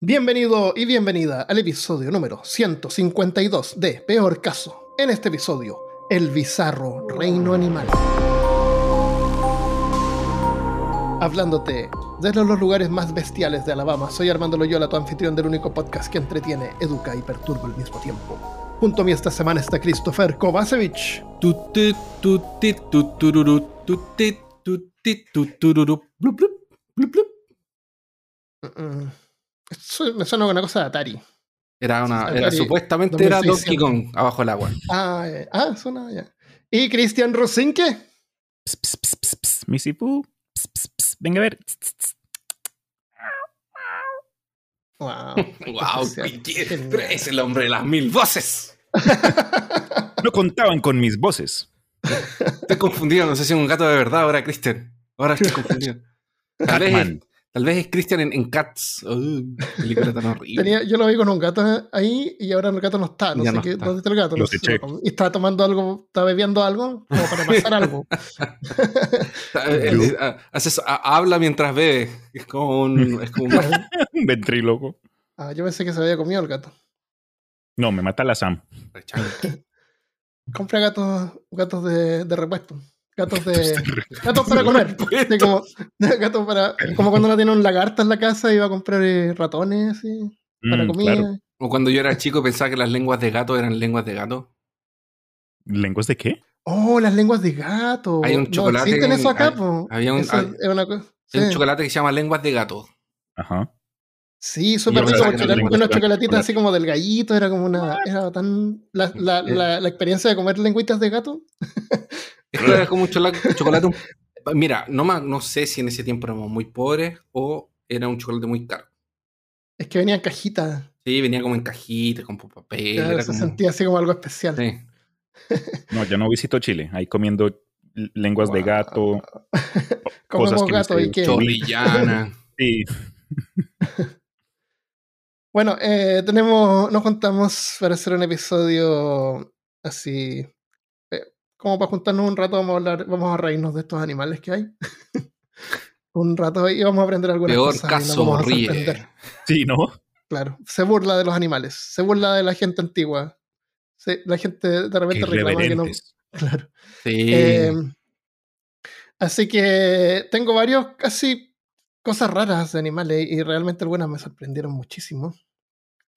Bienvenido y bienvenida al episodio número 152 de Peor Caso. En este episodio, el bizarro reino animal. Hablándote desde los lugares más bestiales de Alabama, soy Armando Loyola, tu anfitrión del único podcast que entretiene, educa y perturba al mismo tiempo. Junto a mí esta semana está Christopher Kovacevic. Eso me suena una cosa de Atari. Era una, Atari era, supuestamente era 2600. Donkey Kong abajo del agua. Ah, eh, ah suena ya. ¿Y Cristian Rosinke? Ps, ps, ps, ps, ps, Missy Pooh. Ps, ps, ps. Venga a ver. Wow. ¡Wow! pero es el hombre de las mil voces. No contaban con mis voces. Estoy confundido, no sé si es un gato de verdad ahora, Christian. Ahora estoy confundido. Batman. Tal vez es Christian en, en Cats. Uh, película tan horrible. Tenía- yo lo vi con un gato ahí y ahora el gato no está. No Ya sé no qué, está. dónde está el gato. No sé y estaba tomando algo, estaba bebiendo algo como para pasar algo. Eh, eh, eh, haces- ha- habla mientras bebe. Es como un. Es como un- Un ventríloco. Ah, yo pensé que se había comido el gato. No, me mata la Sam. Compra gatos, gatos de, de repuesto. Gatos de. gatos para comer. Así como, gatos para, como cuando uno tiene un lagarto en la casa y va a comprar eh, ratones así, para Mm, comida. claro. O cuando yo era chico pensaba que las lenguas de gato eran lenguas de gato. ¿Lenguas de qué? Oh, las lenguas de gato. Hay un No chocolate existen en- eso acá, hay- había un- Eso hay- es una cosa. Hay un sí. chocolate que se llama lenguas de gato. Ajá. Sí, súper rico, chocolatitos chocolate. así como del gallito, era como una. Era tan. La, la, Eh. la, la experiencia de comer lengüitas de gato. Esto era como un chocolate. un- Mira, no, ma- no sé si en ese tiempo éramos muy pobres o era un chocolate muy caro. Es que venía en cajitas. Sí, venía como en cajitas, con papel. Claro, era se como- sentía así como algo especial. Sí. No, yo no visito Chile. Ahí comiendo lenguas de gato. Comemos cosas que gato no y que. Chorrillana. Sí. Bueno, eh, tenemos, nos juntamos para hacer un episodio así, como para juntarnos un rato, vamos a hablar, vamos a reírnos de estos animales que hay. un rato y vamos a aprender algunas Peor cosas. nos caso vamos a ríe. sorprender. Sí, ¿no? Claro, se burla de los animales, se burla de la gente antigua. Se- la gente de repente reclama que no. Claro. Sí. Eh, así que tengo varios casi cosas raras de animales y realmente algunas me sorprendieron muchísimo.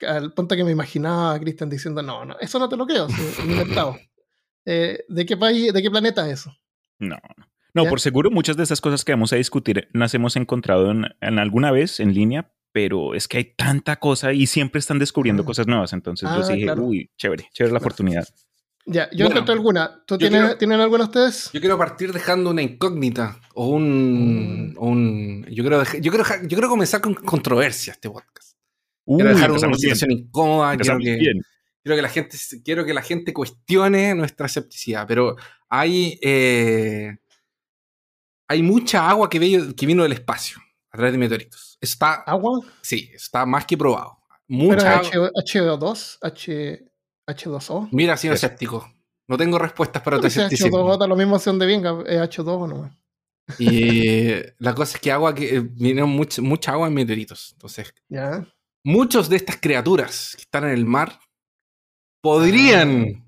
Al punto que me imaginaba a Cristian diciendo, no, no, eso no te lo creo, es inventado. Eh, ¿De qué país, de qué planeta es eso? No. No, ¿Ya? por seguro muchas de esas cosas que vamos a discutir las hemos encontrado en, en alguna vez en línea, pero es que hay tanta cosa y siempre están descubriendo Ah. cosas nuevas. Entonces yo Ah, sí dije, claro. uy, chévere, chévere la Claro. oportunidad. Ya, yo Bueno, encontré alguna. ¿Tú yo tienes, quiero- ¿Tienen alguna ustedes? Yo quiero partir dejando una incógnita o un. o un- yo, quiero dejar- yo, quiero, dejar- yo quiero comenzar con controversia este podcast. Uy, Quiero dejar una situación incómoda. Quiero que, bien. Quiero que la gente quiero que la gente cuestione nuestra escepticidad pero hay eh, hay mucha agua que, ve- que vino del espacio a través de meteoritos está ¿Agua? sí está más que probado ¿Pero mucha H, H2? H, ¿H2O? mira señor Eso. escéptico no tengo respuestas para tu escepticismo H2O da lo mismo donde venga, es H2O nomás. y eh, la cosa es que agua que eh, vino mucha, mucha agua en meteoritos entonces Ya. muchos de estas criaturas que están en el mar podrían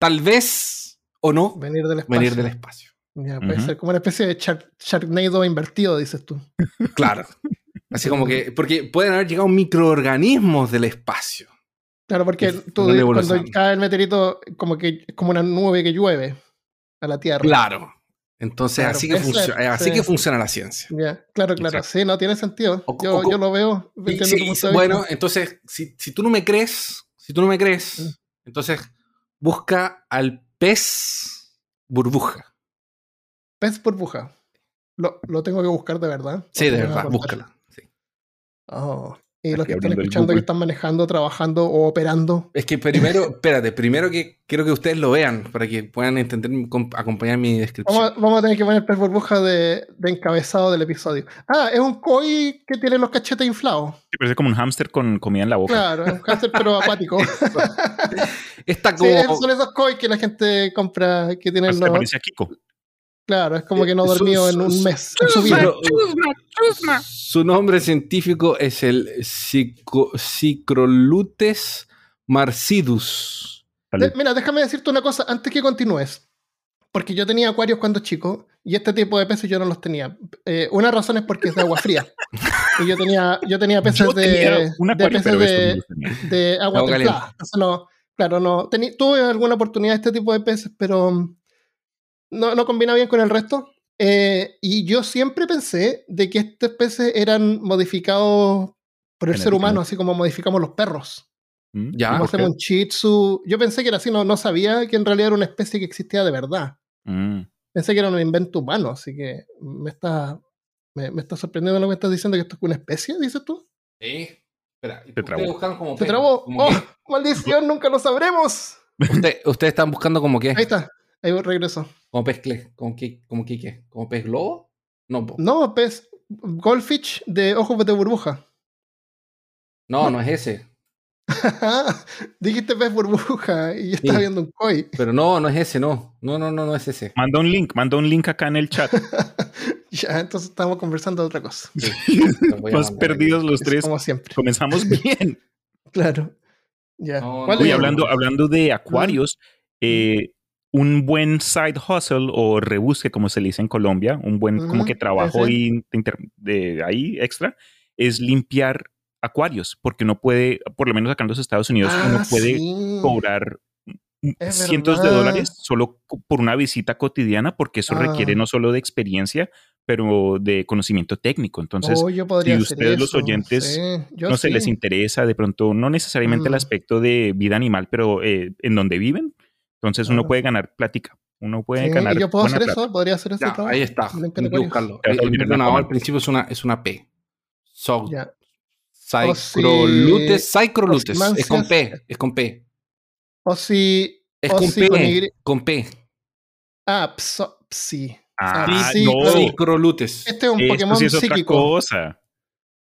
tal vez o no Venir del espacio. venir del espacio Ya, puede ser como una especie de Shark- Sharknado invertido, dices tú. Claro. Así como que, porque pueden haber llegado microorganismos del espacio. Claro, porque tú, cuando cae el meteorito, como que es como una nube que llueve a la Tierra. Claro. Entonces, Claro, así, que funciona, ser, así sí. que funciona la ciencia. Ya, claro, claro. Exacto. Sí, no tiene sentido. O- Yo, o- yo lo veo. Si- de bueno, entonces, si, si tú no me crees, si tú no me crees, Mm. entonces busca al pez burbuja. Pez burbuja. Lo, lo tengo que buscar de verdad. Sí, ¿O de verdad, búscala. Sí. Oh. Y los Aquí que están escuchando que están manejando, trabajando o operando. Es que primero, espérate, primero que quiero que ustedes lo vean para que puedan entender, com- acompañar mi descripción. Vamos, a- vamos a tener que poner pez burbuja de, de encabezado del episodio. Ah, es un koi que tiene los cachetes inflados. Sí, parece como un hámster con comida en la boca. Claro, es un hámster pero acuático. Está como, son esos koi que la gente compra que tienen los... parece a Kiko. Claro, es como que no Su- dormido en un mes en su Su, vida. su nombre científico es el Cico- Cicrolutes marcidus. De- mira, déjame decirte una cosa antes que continúes. Porque yo tenía acuarios cuando chico y este tipo de peces yo no los tenía. Eh, una razón es porque es de agua fría. y yo tenía, yo tenía peces Yo tenía de, un de peces de, no tenía. de agua templada. Entonces no, claro, no. tení- tuve alguna oportunidad de este tipo de peces, pero no, no combina bien con el resto. Eh, y yo siempre pensé de que estos peces eran modificados por el ser humano, así como modificamos los perros. ¿Mm? Ya. Como hacemos un shih tzu. Yo pensé que era así, no, no sabía que en realidad era una especie que existía de verdad. Mm. Pensé que era un invento humano, así que me está, me, me está sorprendiendo lo que me estás diciendo que esto es una especie, dices tú. Sí. Espera, Te trabó. buscan como Se pez, trabó. como ¡Oh! ¡Maldición! Nunca lo sabremos. Usted- ustedes están buscando como qué? Ahí está. Ahí regreso. Como pez cle, como como qué? ¿Como pez globo? No, po. No, pez. Goldfish de ojos de burbuja. no, no es ese. Dijiste pez burbuja y yo estaba Sí. viendo un koi. Pero no, no es ese, no. No, no, no, no es ese. Manda un link, manda un link acá en el chat. ya, entonces estamos conversando de otra cosa. Sí, Más perdidos los Es tres. Como siempre. Comenzamos bien. Claro. Ya. No, hablando, hablando de acuarios, eh, un buen side hustle o rebusque, como se le dice en Colombia, un buen como que trabajo ahí de extra, es limpiar acuarios, porque uno puede, por lo menos acá en los Estados Unidos, uno Ah, puede sí. cobrar Es cientos de dólares solo por una visita cotidiana, porque eso Ah. requiere no solo de experiencia, pero de conocimiento técnico. Entonces, Oh, yo si ustedes, los oyentes, sí, no sé, les interesa de pronto, no necesariamente el Mm. aspecto de vida animal, pero eh, en donde viven, entonces uno puede ganar plática, uno puede Sí, ganar yo puedo buena hacer plata. eso, podría hacer Ya, trabajo. ahí está. Hay que buscarlo. El perdonador coma. al principio es una, es una P. So. Cycrolutes, Cycrolutes. Es con. P. Es con P. O si. Es o con si P. con Y- Con P. Ah, pso- psi. Ah, Ah, no. Este es un Esto Pokémon sí es otra psíquico. cosa.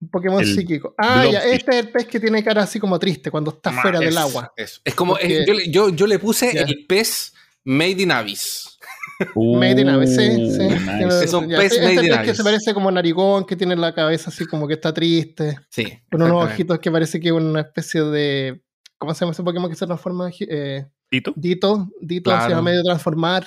Un Pokémon El psíquico. Ah, ya. Este es el pez que tiene cara así como triste cuando está Ma, fuera del agua. Es, es como. Porque- es- yo, le- yo, yo le puse Ya. el pez Made in Abyss. Made in Abyss, sí, sí. Uh, nice. Es un ya, pez este made in pez que se parece como narigón, que tiene la cabeza así como que está triste. Sí. Con unos ojitos que parece que es una especie de. ¿Cómo se llama ese Pokémon que se transforma? Eh, ¿Tito? Dito. Dito Claro. se va medio transformar.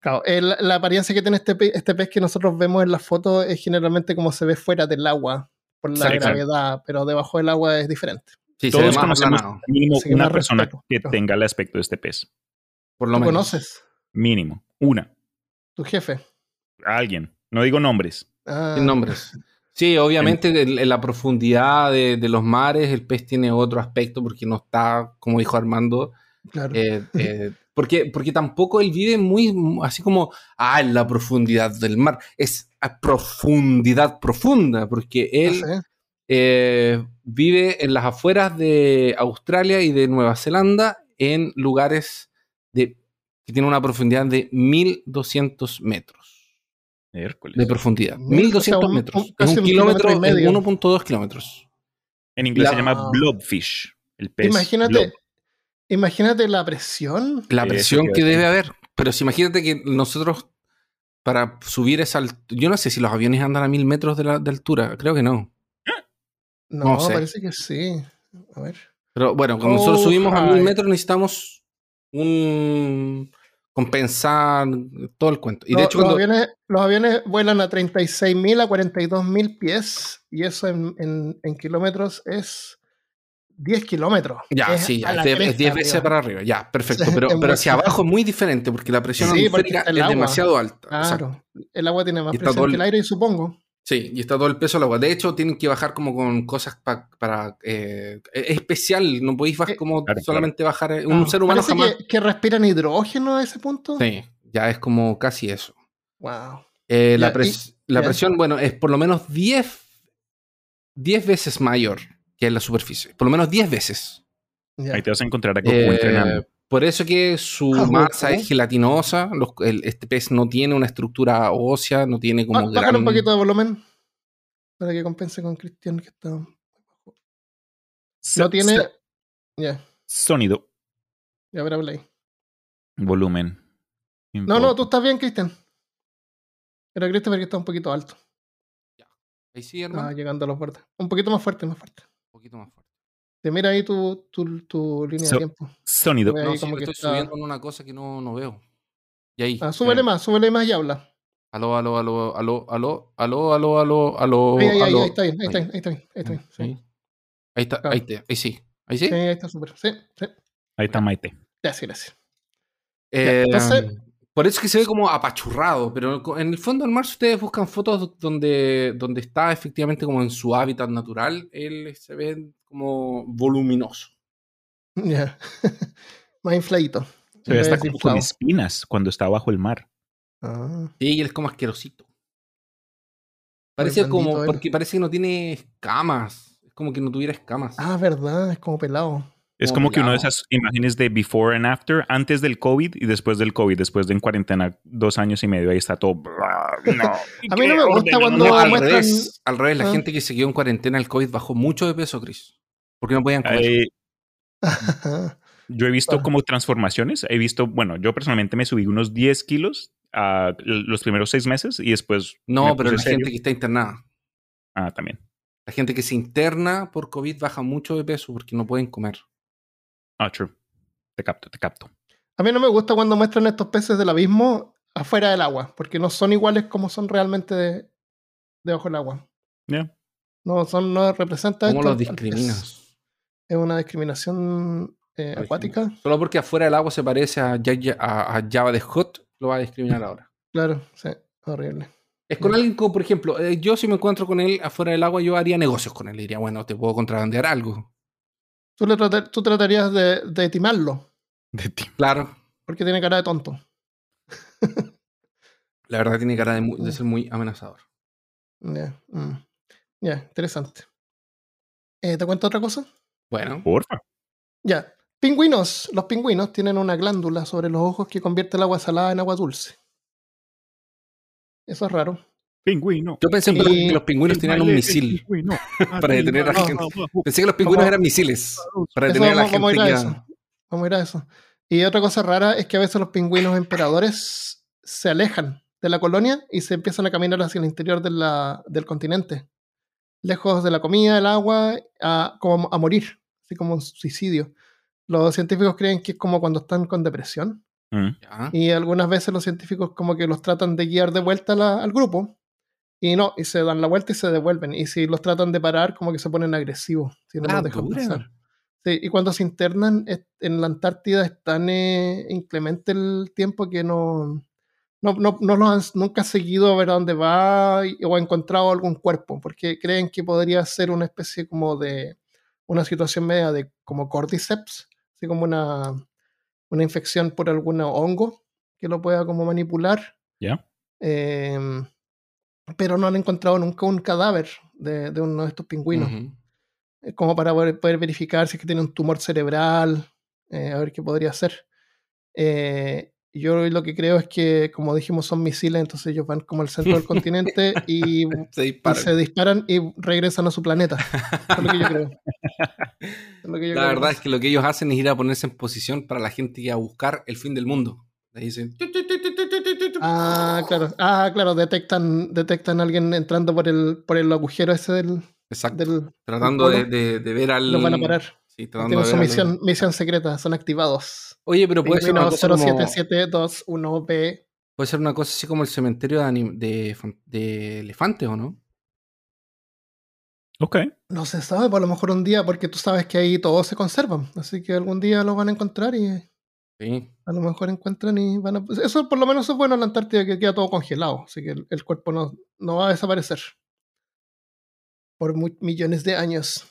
Claro, el- la apariencia que tiene este pez, este pez que nosotros vemos en la foto es generalmente como se ve fuera del agua por la Sí, gravedad, pero debajo del agua es diferente. Sí, Todos conocemos mínimo Así una persona respeto. que tenga el aspecto de este pez. Por lo ¿Tú menos. conoces? Mínimo. Una. Tu jefe. Alguien. No digo nombres. Ah, Sin nombres. Sí, obviamente en, en la profundidad de, de los mares el pez tiene otro aspecto porque no está, como dijo Armando, Claro. eh, eh, porque, porque tampoco él vive muy así como, ah, en la profundidad del mar. Es a profundidad profunda porque él No sé. eh, vive en las afueras de Australia y de Nueva Zelanda en lugares de, que tienen una profundidad de 1200 metros Miércoles. de profundidad. Mil, 1200 o sea, un- metros. un- es un kilómetro, kilómetro y es medio. 1.2 kilómetros. En inglés se La- llama blobfish. El pez. Imagínate, blob. Imagínate la presión. La presión que debe haber. Pero si imagínate que nosotros, para subir esa altura, yo no sé si los aviones andan a mil metros de, la- de altura, creo que no. No, No sé. parece que sí. A ver. Pero bueno, cuando nosotros Oh, subimos a mil metros necesitamos un compensar todo el cuento. Y de Lo- hecho, los, cuando, aviones, los aviones vuelan a 36.000 a 42.000 pies y eso en, en- en kilómetros es 10 kilómetros. ya, Es sí, ya, es de- es cresta 10 veces para arriba, ya, perfecto. Pero, pero hacia abajo es muy diferente porque la presión Sí, porque atmosférica está el es agua. demasiado alta. Exacto. Claro, el agua tiene más presión que el- el aire, supongo. Sí, y está todo el peso del agua. De hecho, tienen que bajar como con cosas pa- para... eh, es especial, no podéis bajar Eh, como claro, solamente bajar... eh, Un Ah, ser humano jamás... que, que respiran hidrógeno a ese punto. Sí, ya es como casi eso. Wow. Eh, la pres- la presión, bueno, es por lo menos 10, 10 veces mayor que en la superficie. Por lo menos 10 veces. Ya. Ahí te vas a encontrar a Goku Eh, entrenando. por eso que su Ah, masa Goku. es gelatinosa. los- el- este pez no tiene una estructura ósea, no tiene como Bájale gran- un poquito de volumen para que compense con Cristian que está. No tiene. Ya, Sonido. ya ver, habla ahí. Volumen. No, no, tú estás bien, Cristian. Era Christopher que está un poquito alto. Ahí sí, hermano. Ah, llegando a los bordes. Un poquito más fuerte, más fuerte. Poquito más fuerte. Te mira ahí tu, tu, tu línea So- de tiempo. Sonido. No, como que estoy está- subiendo en una cosa que no, no veo. Y ahí. Ah, súbele más, súbele más y habla. Aló, aló, aló, aló, aló, aló, aló, aló, aló. Ahí, ahí, ahí, está bien, ahí está bien, ahí está bien, ahí está bien. Sí, Ahí. Está, Claro. ahí, te- ahí sí. Ahí sí. Sí, ahí está súper. Sí, sí. Ahí está Maite. Gracias, gracias. Eh, entonces- por eso es que se ve como apachurrado, pero en el fondo en marzo ustedes buscan fotos donde, donde está efectivamente como en su hábitat natural, él se ve como voluminoso. Ya. más infladito. Se ve hasta como con espinas cuando está bajo el mar. Ah, Sí, y él es como asquerosito. Muy Parece como, él. porque parece que no tiene escamas. Es como que no tuviera escamas. Ah, verdad, es como pelado. Es Como como que una de esas imágenes de before and after, antes del COVID y después del COVID, después de en cuarentena dos años y medio, ahí está todo. No, A mí no me gusta cuando No, al muestran- revés, al revés, la Ah. gente que se quedó en cuarentena el COVID bajó mucho de peso, Chris. Porque no podían comer. Eh, yo he visto Ah. como transformaciones. He visto, bueno, yo personalmente me subí unos 10 kilos a los primeros seis meses y después. no, pero la serio. gente que está internada. Ah, también. La gente que se interna por COVID baja mucho de peso porque no pueden comer. Ah, true. Te capto, te capto. A mí no me gusta cuando muestran estos peces del abismo afuera del agua, porque no son iguales como son realmente de- debajo del agua. Ya. No, son, no representa ¿Cómo esto los discriminas? Es una discriminación eh, acuática. Solo porque afuera del agua se parece a, Ya- a- a Java de Hot, lo va a discriminar ahora. Claro, sí, horrible. Es con Ya. alguien como, por ejemplo, eh, yo si me encuentro con él afuera del agua, yo haría negocios con él. Diría, bueno, te puedo contrabandear algo. Tú, le trata- tú tratarías de, de timarlo, De ti. Claro, porque tiene cara de tonto. la verdad tiene cara de, mu- de ser muy amenazador. Ya, mm. Ya, interesante. Eh, ¿Te cuento otra cosa? Bueno, Porfa. Ya. Pingüinos. Los pingüinos tienen una glándula sobre los ojos que convierte el agua salada en agua dulce. Eso es raro. Pingüino. yo pensé en Y- que los pingüinos El tenían un misil. para detener a Arriba, gente. Pensé que los pingüinos eran misiles para detener a la gente ir a que eso. Vamos a ir a eso. Y otra cosa rara es que a veces los pingüinos emperadores se alejan de la colonia y se empiezan a caminar hacia el interior de la- del continente. Lejos de la comida, del agua, a, como a morir, así como un suicidio. Los científicos creen que es como cuando están con depresión. Mm. Y algunas veces los científicos como que los tratan de guiar de vuelta la- al grupo. Y no, y se dan la vuelta y se devuelven. Y si los tratan de parar, como que se ponen agresivos. Si no Ah, los dejan pasar. Sí, y cuando se internan en la Antártida es tan eh, inclemente el tiempo que no, no, no, no los han nunca seguido a ver a dónde va y- o ha encontrado algún cuerpo, porque creen que podría ser una especie como de una situación media de como cordyceps, así como una, una infección por algún hongo que lo pueda como manipular. ¿Ya? Em, pero no han encontrado nunca un cadáver de, de uno de estos pingüinos eh, como para poder, poder verificar si es que tiene un tumor cerebral, eh, a ver qué podría ser. Eh, yo lo que creo es que, como dijimos, son misiles, entonces ellos van como al centro del continente y, Se y disparan. se disparan y regresan a su planeta. Eso es lo que yo creo. Eso es lo que yo La creo verdad es que lo que ellos hacen es ir a ponerse en posición para la gente va a buscar el fin del mundo. Le dicen. Ah, claro. Ah, claro, detectan, detectan a alguien entrando por el, por el agujero ese del. Exacto. del Tratando de, de- de ver al. los van a parar. Sí, tratando Tienen de su ver al- misión, misión secreta, son activados. Oye, pero puede ser, una Pingüino cosa como, 07721B. puede ser una cosa así como el cementerio de, anim- de, fan- de elefantes, ¿o no? Ok. No se sabe, por a lo mejor un día, porque tú sabes que ahí todos se conservan. Así que algún día los van a encontrar y Sí. a lo mejor encuentran y van a. Eso por lo menos es bueno en la Antártida, que queda todo congelado. Así que el, el cuerpo no, no va a desaparecer. Por millones de años.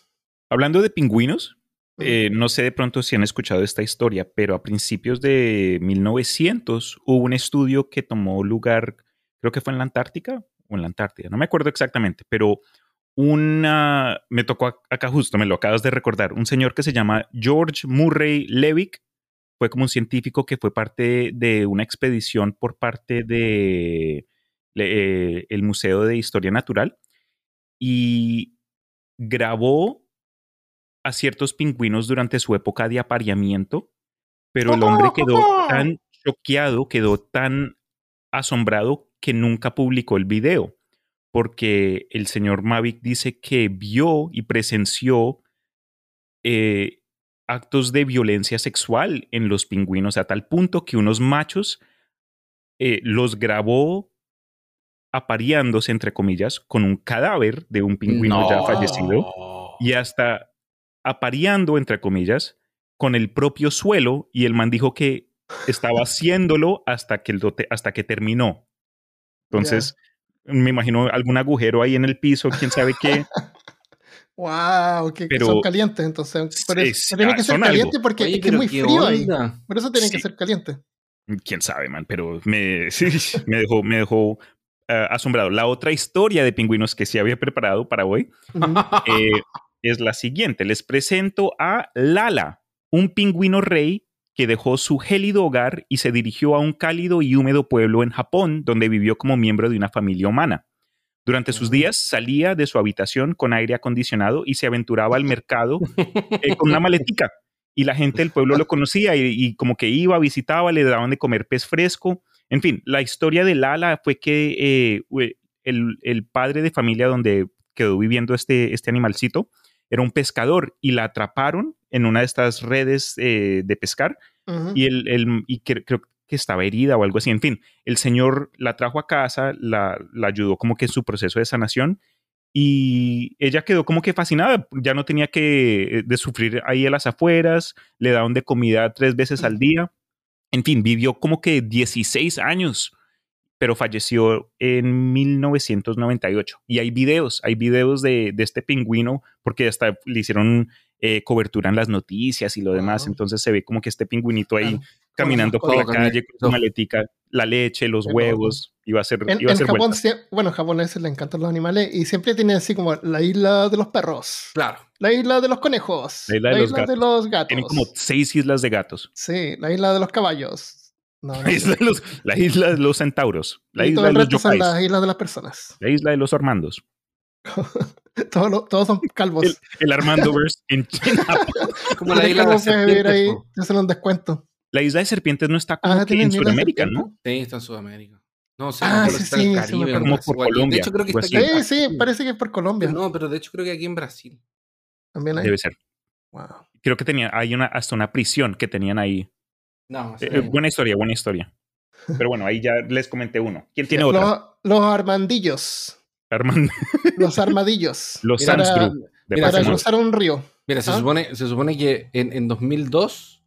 Hablando de pingüinos, Mm. eh, no sé de pronto si han escuchado esta historia, pero a principios de 1900 hubo un estudio que tomó lugar, creo que fue en la Antártica o en la Antártida, no me acuerdo exactamente, pero una, me tocó ac- acá justo, me lo acabas de recordar, un señor que se llama George Murray Levick, fue como un científico que fue parte de una expedición por parte de eh, el Museo de Historia Natural y grabó a ciertos pingüinos durante su época de apareamiento, pero el hombre quedó tan choqueado, quedó tan asombrado que nunca publicó el video, porque el señor Mavic dice que vio y presenció eh, actos de violencia sexual en los pingüinos a tal punto que unos machos eh, los grabó apareándose, entre comillas, con un cadáver de un pingüino ya fallecido y hasta apareando, entre comillas, con el propio suelo y el man dijo que estaba haciéndolo hasta que, el hasta que terminó. Entonces, me imagino algún agujero ahí en el piso, quién sabe qué. wow, que son calientes entonces. Pero tiene que ser caliente porque es muy frío ahí. Por eso tienen que ser calientes. Quién sabe, man, pero me, me dejó, me dejó eh, asombrado. La otra historia de pingüinos que se había preparado para hoy eh, es la siguiente. Les presento a Lala, un pingüino rey que dejó su gélido hogar y se dirigió a un cálido y húmedo pueblo en Japón, donde vivió como miembro de una familia humana. Durante sus días salía de su habitación con aire acondicionado y se aventuraba al mercado eh, con una maletica. Y la gente del pueblo lo conocía y, como que iba, visitaba, le daban de comer pez fresco. En fin, la historia de Lala fue que eh, el, padre de familia donde quedó viviendo este, este animalcito era un pescador y la atraparon en una de estas redes eh, de pescar y, el, y creo que estaba herida o algo así. En fin, el señor la trajo a casa, la, ayudó como que en su proceso de sanación y ella quedó como que fascinada, ya no tenía que eh, de sufrir ahí a las afueras, le daban de comida tres veces al día. En fin, vivió como que 16 años pero falleció en 1998. Y hay videos, hay videos de, este pingüino, porque hasta le hicieron eh, cobertura en las noticias y lo demás. Entonces se ve como que este pingüinito ahí caminando por la calle con su maletica, la leche, los huevos. Iba a ser. En, iba a ser Japón, bueno, a japoneses le encantan los animales y siempre tienen así como la isla de los perros. Claro. La isla de los conejos. La isla, de, los de, los gatos. Tienen como seis islas de gatos. Sí, la isla de los caballos la, isla de los, la, isla de los, centauros. La isla de los son las islas de las personas. La isla de los Armandos. todos, todos, son calvos. El, el Armandoverse en China. Como la isla de. Ahí, se un descuento. La isla de serpientes no está como ah, en Sudamérica, ¿no? Sí, está en Sudamérica. No, sé, ah, sí, sí, Caribe, como por Colombia. De hecho, creo que está aquí. Sí, sí, parece que es por Colombia. No, pero de hecho creo que aquí en Brasil. También hay. Debe ser. Wow. Creo que tenía, hay una, hasta una prisión que tenían ahí no, eh, buena historia, buena historia. Pero bueno, ahí ya les comenté uno. ¿Quién tiene otro? Los, armandillos. los armadillos. los para, para cruzar un río. Mira, se, ¿Ah? supone, se supone que en, en 2002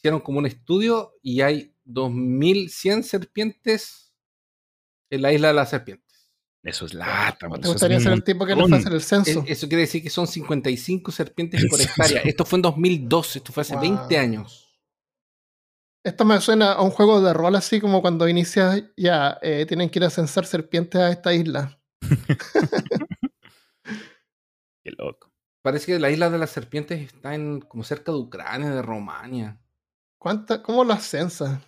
hicieron como un estudio y hay 2100 serpientes en la isla de las serpientes. Eso es lata. ¿Te gustaría ser el tipo que les hace el censo? Eso quiere decir que son 55 serpientes por hectárea. Esto fue en 2002, esto fue hace 20 años. Esto me suena a un juego de rol así como cuando inicias ya eh, tienen que ir a censar serpientes a esta isla. Qué loco. Parece que la isla de las serpientes está en como cerca de Ucrania, de Romania. ¿Cuánta, ¿Cómo las censas?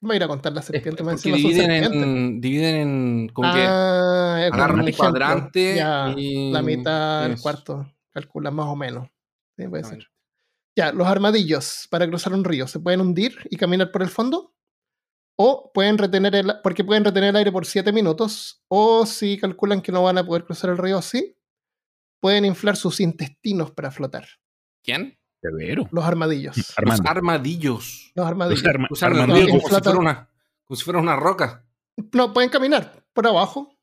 ¿Quién va a ir a contar las serpientes? porque dividen, en, dividen en como ah, que agarran un cuadrante y la mitad, el cuarto, calcula más o menos. Sí, puede ser. Ya, los armadillos para cruzar un río se pueden hundir y caminar por el fondo. O pueden retener el, porque pueden retener el aire por 7 minutos. O si calculan que no van a poder cruzar el río así, pueden inflar sus intestinos para flotar. ¿Quién? Los armadillos. Los armadillos. Los armadillos. Los armadillos como, si fuera una, como si fuera una roca. No, pueden caminar por abajo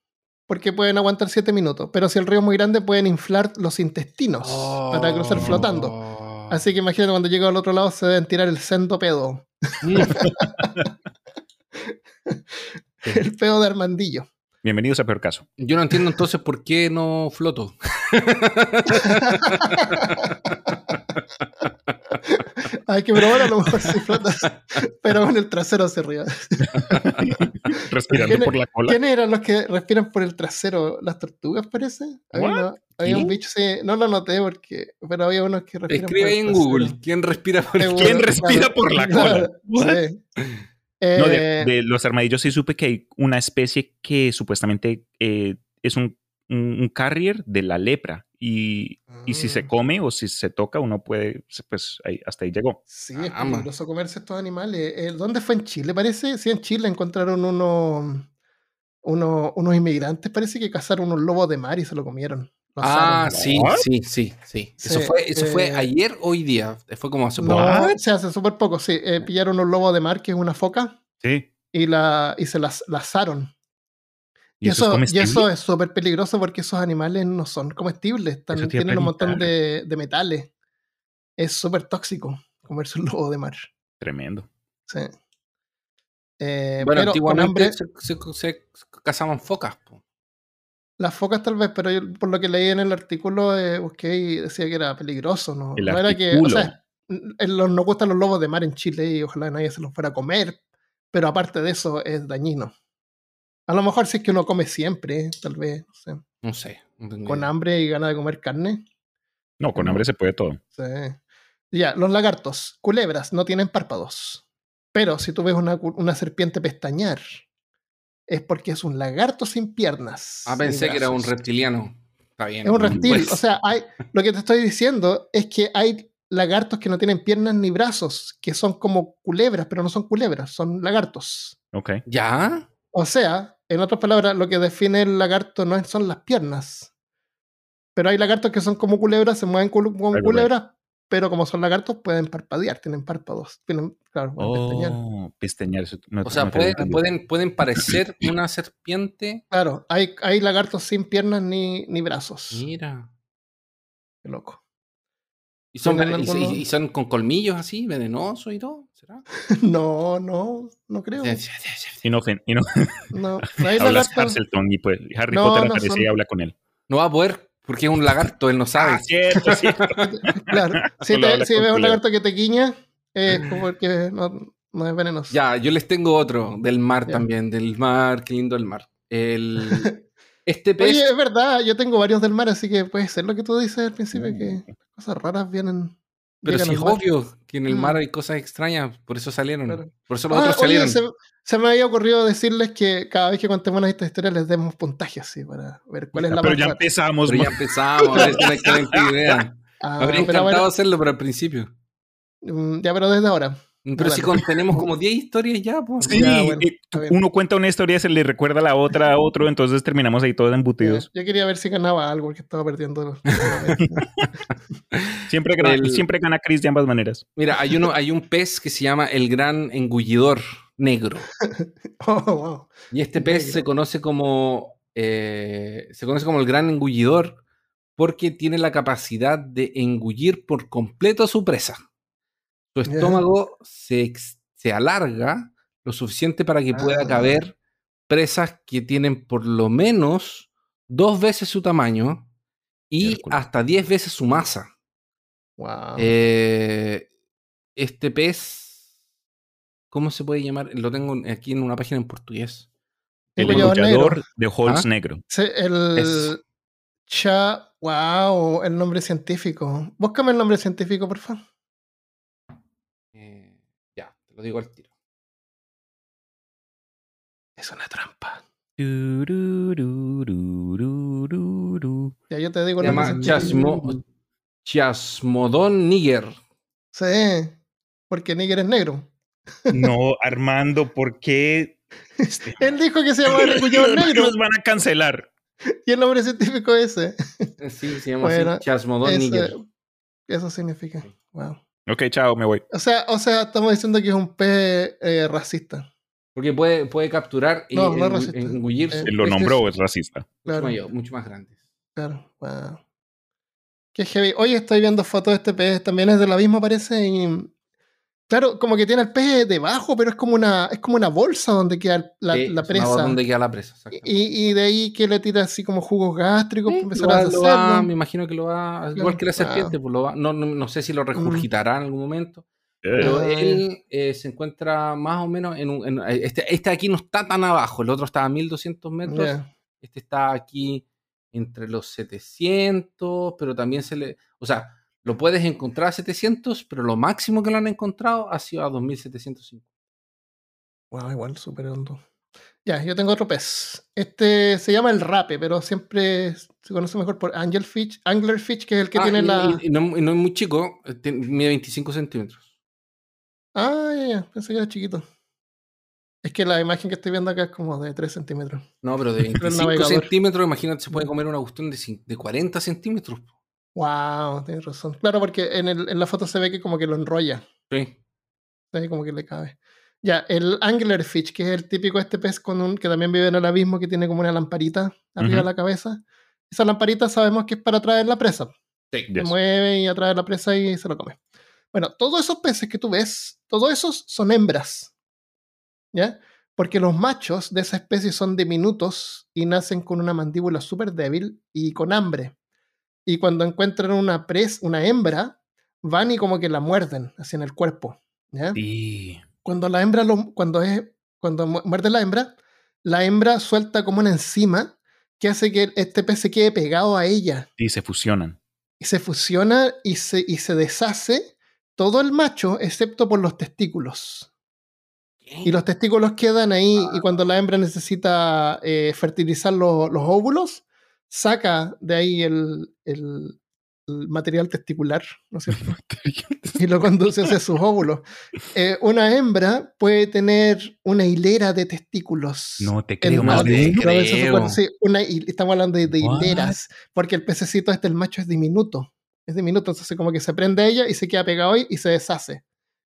porque pueden aguantar 7 minutos. Pero si el río es muy grande, pueden inflar los intestinos para cruzar flotando. Así que imagínate cuando llegue al otro lado se deben tirar el sendo pedo. el pedo de Armandillo. Bienvenidos a Peor Caso. Yo no entiendo entonces por qué no floto. Hay que probar a lo mejor si flotas, pero en el trasero hacia arriba. Respirando por la cola. ¿Quiénes eran los que respiran por el trasero? ¿Las tortugas, parece? Había, un bicho, sí, no lo noté porque, pero había unos que respiran Escribe por el en Google, ¿quién respira por, el ¿Quién respira por la cola? no, de, eh, los armadillos sí supe que hay una especie que supuestamente eh, es un, un, carrier de la lepra y, y, si se ah. come o si se toca uno puede, pues ahí, hasta ahí llegó. Sí, es ah, peligroso comerse estos animales. Eh, ¿Dónde fue en Chile? Parece, sí, en Chile encontraron uno uno- unos inmigrantes parece que cazaron unos lobos de mar y se lo comieron. Lo Ah, asaron. sí, ¿What? sí, sí, sí. Eso Sí, fue, eso fue eh, ayer o hoy día. Fue como hace No, poco. se hace súper poco, sí. Eh, pillaron unos lobos de mar, que es una foca, Sí. y, la, y se las la asaron. ¿Y, Y eso, es eso, y eso es súper peligroso porque esos animales no son comestibles, a tienen un montón de, de metales. Es súper tóxico comerse un lobo de mar. Tremendo. Sí. Eh, Bueno, pero con antiguamente hambre, se, se- se cazaban focas. po. las focas tal vez, pero yo, por lo que leí en el artículo, eh, busqué y decía que era peligroso. No, El no era que. O sea, los- nos gustan los lobos de mar en Chile y ojalá nadie se los fuera a comer, pero aparte de eso es dañino. A lo mejor si es que uno come siempre, tal vez, no sé, No sé. no tengo con hambre y ganas de comer carne. No, con hambre se puede todo. Sí. Ya, los lagartos, culebras, no tienen párpados. Pero si tú ves una, serpiente pestañear, es porque es un lagarto sin piernas. Ah, pensé que era un reptiliano. Está bien. Es un reptil. Pues, O sea, hay, lo que te estoy diciendo es que hay lagartos que no tienen piernas ni brazos, que son como culebras, pero no son culebras, son lagartos. Ok. ¿Ya? O sea, en otras palabras, lo que define el lagarto no son las piernas. Pero hay lagartos que son como culebras, se mueven como culebras, pero como son lagartos pueden parpadear, tienen párpados. Tienen, claro. Oh, pestañear. eso no- O sea, no pueden, pueden, pueden parecer una serpiente. Claro, hay, hay lagartos sin piernas ni, ni brazos. Mira. Qué loco. ¿Y son, ¿Tienen y- y son con colmillos así, venenosos y todo? ¿Será? No, no, no creo. Y no, no hay hablas lagartos. Harselton y pues Harry No, Potter no aparece son- y habla con él. No va a poder porque es un lagarto, él no sabe. Ah, cierto, cierto. Claro, si, te- si con ves un lagarto que te guiña, es porque no, no es venenoso. Ya, yo les tengo otro del mar Ya. también, del mar, qué lindo el mar. El, este pez, Oye, es verdad, yo tengo varios del mar, así que puede ser lo que tú dices al principio, que cosas raras vienen. pero sí es mar. obvio que en el Mm. mar hay cosas extrañas, por eso salieron. Claro. Por eso los Ah, otros oye, salieron. se, se me había ocurrido decirles que cada vez que contemos esta historia les demos puntaje así para ver cuál es la Pero ya rara. empezamos. Pero ya mo- empezamos, es una excelente idea. Ah, Me habría encantado bueno, hacerlo, pero al principio. mm, ya, pero desde ahora. Pero si con- tenemos como 10 historias ya, pues. Sí, Ya, bueno, está bien. uno cuenta una historia, se le recuerda la otra a otro, entonces terminamos ahí todos embutidos. Yo quería ver si ganaba algo, porque estaba perdiendo. Siempre, gana, El- siempre gana Chris de ambas maneras. Mira, hay uno, hay un pez que se llama el gran engullidor negro. oh, wow. Y este pez Negro. se conoce como. eh, se conoce como el gran engullidor porque tiene la capacidad de engullir por completo a su presa. Su Ya. estómago se, se alarga lo suficiente para que pueda Ah. caber presas que tienen por lo menos dos veces su tamaño y hasta diez veces su masa. Wow. Eh, este pez, ¿cómo se puede llamar? Lo tengo aquí en una página en portugués. El negro. de Holz ¿Ah? negro. Sí, el Es- cha, wow, el nombre científico. Búscame el nombre científico, por favor. Lo digo al tiro. Es una trampa. Ya yo te digo Se llama. Chasmo, Chasmodon niger. Sí, porque Níger es negro. No, Armando, ¿por qué? Él dijo que se llamaba Nos- negro Nos van a cancelar. y el nombre científico es ese. Eh, Sí, se llama Bueno, así, Chasmodon Ese- niger. eso significa. Wow. Ok, chao, me voy. O sea, o sea, estamos diciendo que es un pez eh, racista. Porque puede, puede capturar y No, no racista. engullirse. Eh, Él lo nombró, es- racista. mucho, Claro, mayor, mucho más grandes. claro. Wow. Qué heavy. Hoy estoy viendo fotos de este pez, también es del abismo, parece. Y claro, como que tiene el pez debajo, pero es como una, es como una bolsa donde queda la, Sí, la es una presa. voz donde queda la presa. Y, y de ahí que le tira así como jugos gástricos Sí, para empezar lo a lo va- me imagino que lo va, Claro, igual que la serpiente, pues lo va, no, no, no sé si lo regurgitará en algún momento, pero Ah, él eh, se encuentra más o menos en un, en- este, este aquí no está tan abajo, el otro está a 1200 metros, este está aquí entre los 700, pero también se le, o sea, lo puedes encontrar a 700, pero lo máximo que lo han encontrado ha sido a 2750. Wow, igual, súper hondo. Ya, yo tengo otro pez. Este se llama el rape, pero siempre se conoce mejor por angelfish, anglerfish, que es el que Ah, tiene y, la... y- y no, y no es muy chico, eh, tiene- mide 25 centímetros. Ah, ya, ya, pensé que era chiquito. Es que la imagen que estoy viendo acá es como de 3 centímetros. No, pero de 25 navegador. centímetros, imagínate, se puede comer una cuestión de 40 centímetros. po. Wow, tienes razón. Claro, porque en, el- en la foto se ve que como que lo enrolla. Sí. Ahí como que le cabe. Ya, el anglerfish, que es el típico este pez con un, que también vive en el abismo, que tiene como una lamparita arriba de Ujú. la cabeza. Esa lamparita sabemos que es para atraer la presa. Sí. Se Yes. mueve y atrae la presa y se lo come. Bueno, todos esos peces que tú ves, todos esos son hembras. ¿Ya? Porque los machos de esa especie son diminutos y nacen con una mandíbula súper débil y con hambre. Y cuando encuentran una pres, una hembra, van y como que la muerden hacia en el cuerpo. ¿ya? Sí. Cuando la hembra lo- cuando es cuando mu- muerde la hembra, la hembra suelta como una enzima que hace que este pez se quede pegado a ella Y se fusionan. y se fusiona y se, y se deshace todo el macho excepto por los testículos. Y los testículos quedan ahí y cuando la hembra necesita eh, fertilizar lo- los óvulos, saca de ahí el, el- el material testicular, ¿no es cierto? y lo conduce hacia sus óvulos. Eh, una hembra puede tener una hilera de testículos. No te creo, más de creo. Sí, una estamos hablando de, de hileras, porque el pececito este, el macho, es diminuto. Es diminuto, entonces como que se prende a ella y se queda pegado ahí y se deshace.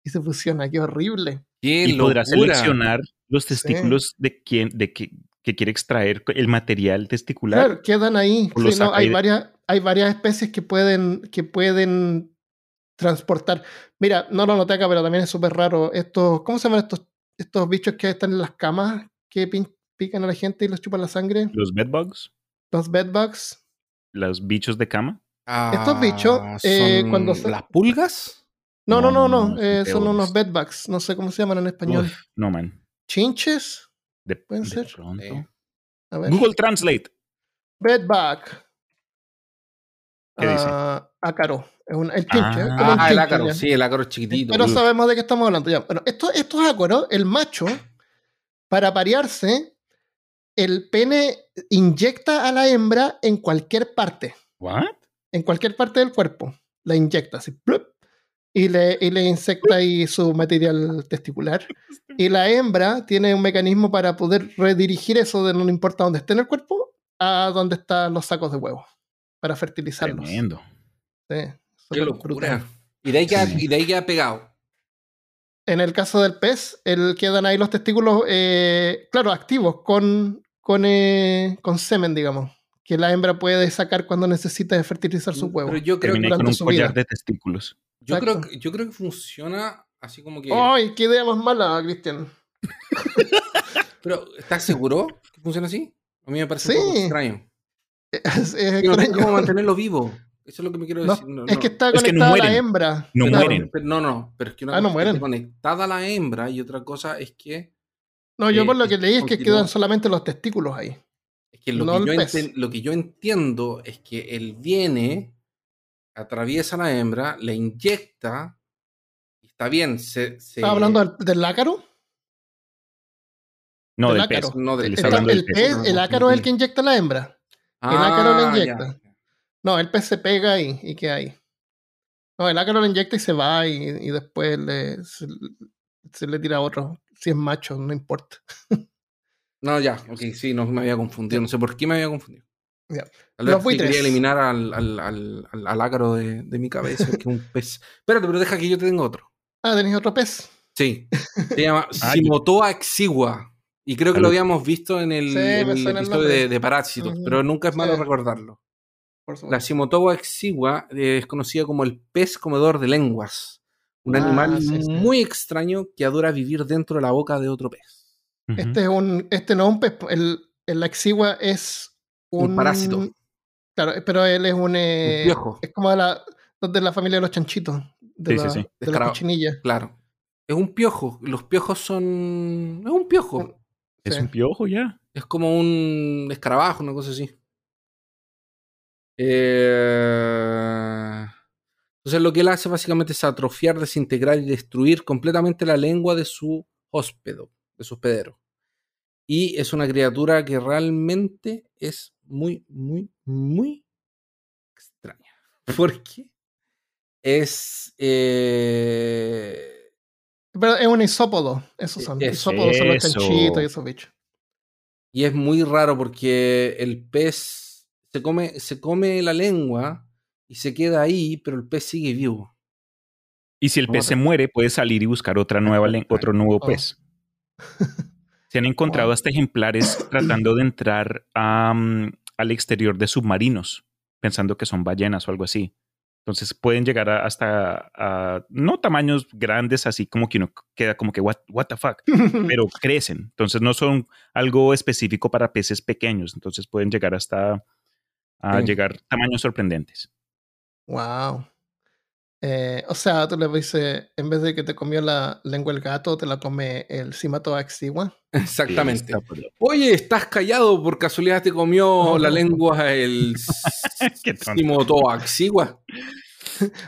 Y se fusiona, qué horrible. ¡Qué Y podrá seleccionar los testículos de quien, de que, que quiere extraer el material testicular. Claro, quedan ahí. Sí, no, hay, de- varias, hay varias especies que pueden, que pueden transportar. Mira, no lo noté acá, pero también es súper raro. Estos, ¿Cómo se llaman estos, estos bichos que están en las camas que pin- pican a la gente y les chupan la sangre? Los bedbugs, Los bedbugs. los bichos de cama. Ah, bichos, eh, ¿son cuando se- ¿Las pulgas? No, no, No, no, no, no. son eh, son unos bedbugs. No sé cómo se llaman en español. Uf, no, man. ¿Chinches? De, ¿Pueden de ser? pronto. Sí. A ver. Google Translate. Bedbug. ¿Qué dice? Ah, ácaro. Es un, el es Ah, Ah, el chinche, ácaro, sí, el ácaro es chiquitito. Pero sabemos de qué estamos hablando ya. Bueno, esto, estos ácaros, el macho, para parearse, el pene inyecta a la hembra en cualquier parte. ¿What? En cualquier parte del cuerpo. La inyecta así. plup, y le, y le insecta ahí su material testicular. Y la hembra tiene un mecanismo para poder redirigir eso de no importa dónde esté en el cuerpo a donde están los sacos de huevos. Para fertilizarlos. Tremendo. Sí, ¡Qué locura! Y de ahí queda, Sí. y de ahí queda pegado. En el caso del pez, el, quedan ahí los testículos, eh, claro, activos, con, con, eh, con semen, digamos, que la hembra puede sacar cuando necesita fertilizar su huevo. Pero yo creo, Terminé durante con un su collar vida. de testículos. Yo, creo, que- yo creo que funciona así como que. ¡Ay, qué idea más mala, Cristian! Pero, ¿estás seguro que funciona así? A mí me parece un poco Sí. extraño. Es, no extraño. cómo mantenerlo vivo. Eso es lo que me quiero decir. No, es no. que está Es que no conectada a la hembra. No Pero- mueren. Pero no, no, pero es que una Ah, no cosa es que esté mueren. conectada a la hembra y otra cosa es que, No, yo Eh, por lo que leí es que quedan solamente los testículos ahí. es que lo, No que yo enten- lo que yo entiendo es que él viene, atraviesa la hembra, le inyecta, y está bien, se, se- ¿Estás hablando del, del ácaro? No, Del del pez. ácaro. no del pez. está Está- hablando del el pez. pez, No, el no, ácaro es el que inyecta la hembra. el Ah, ácaro le ya. inyecta. No, el pez se pega ahí y queda ahí. No, el ácaro lo inyecta y se va y, y después le, se, se le tira a otro. Si es macho, no importa. No, ya, ok, sí, no me había confundido. No sé por qué me había confundido. Tal Los vez buitres. quería eliminar al, al, al, al- al ácaro de, de mi cabeza, que es un pez. Espérate, pero deja que yo te tengo otro. Ah, tenéis otro pez. Sí. Se llama Simotoa exigua. Y creo que lo habíamos visto en el, Sí, en el episodio de, de Parásitos, Ujú. pero nunca es malo Sí. recordarlo. Por La. Simotoa exigua eh, es conocida como el pez comedor de lenguas. Un Ah, animal sí, sí. muy extraño que adora vivir dentro de la boca de otro pez. Este es un, este no es un pez. El, el exigua es un, Un parásito. Claro, pero él es un. eh, piojo. Es como de la, de la familia de los chanchitos. De, Sí, la, sí, sí. de la Descarado. cochinilla. Claro. Es un piojo. Los piojos son. Es un piojo. Es Sí. un piojo ya. Es como un escarabajo, una cosa así. Eh, Entonces lo que él hace básicamente es atrofiar, desintegrar y destruir completamente la lengua de su hóspedo, de su hospedero. Y es una criatura que realmente es muy, muy, muy extraña. Porque es... eh, Pero es un isópodo, esos son. Eso. Isópodos son los Eso. chanchitos y esos bichos. Y es muy raro porque el pez se come, se come la lengua y se queda ahí, pero el pez sigue vivo. Y si el pez se muere, puede salir y buscar otra nueva, otro nuevo Oh. pez. Se han encontrado Wow. hasta ejemplares tratando de entrar mm, al exterior de submarinos, pensando que son ballenas o algo así. Entonces pueden llegar a- hasta a, no tamaños grandes, así como que uno queda como que, what, what the fuck, pero crecen. Entonces no son algo específico para peces pequeños. Entonces pueden llegar hasta a Sí. llegar tamaños sorprendentes. wow. Eh, o sea, tú le dices, en vez de que te comió la lengua el gato, te la come el Cimatoaxigua. Exactamente. Oye, estás callado, por casualidad te comió No. la lengua el. Simotoaxigua.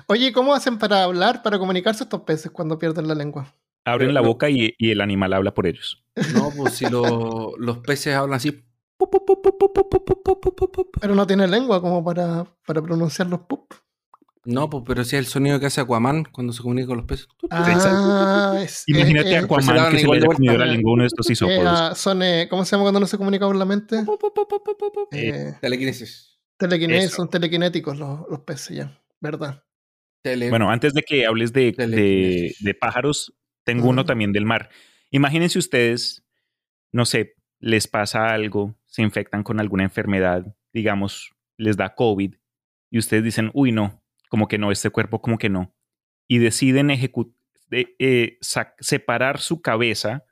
Oye, ¿y ¿cómo hacen para hablar, para comunicarse estos peces cuando pierden la lengua? Abren Pero la no- boca y, y el animal habla por ellos. No, pues si lo- los peces hablan así. Pero no tiene lengua como para, para pronunciar los pup. No, pues pero si es el sonido que hace Aquaman cuando se comunica con los peces. Ah, es, Imagínate eh, a eh, pues Aquaman daban que se lengua a uno de estos eh, isópodos. son, eh, ¿cómo se llama cuando no se comunica con la mente? Eh, Telequinesis. telequinesis, Eso. son telequinéticos los, los peces ya, ¿verdad? Tele- Bueno, antes de que hables de, de, de pájaros, tengo uno Ujú. también del mar. Imagínense ustedes, no sé, les pasa algo, se infectan con alguna enfermedad, digamos, les da COVID, y ustedes dicen, uy, no, como que no, este cuerpo como que no. Y deciden ejecu- de- eh, separar su cabeza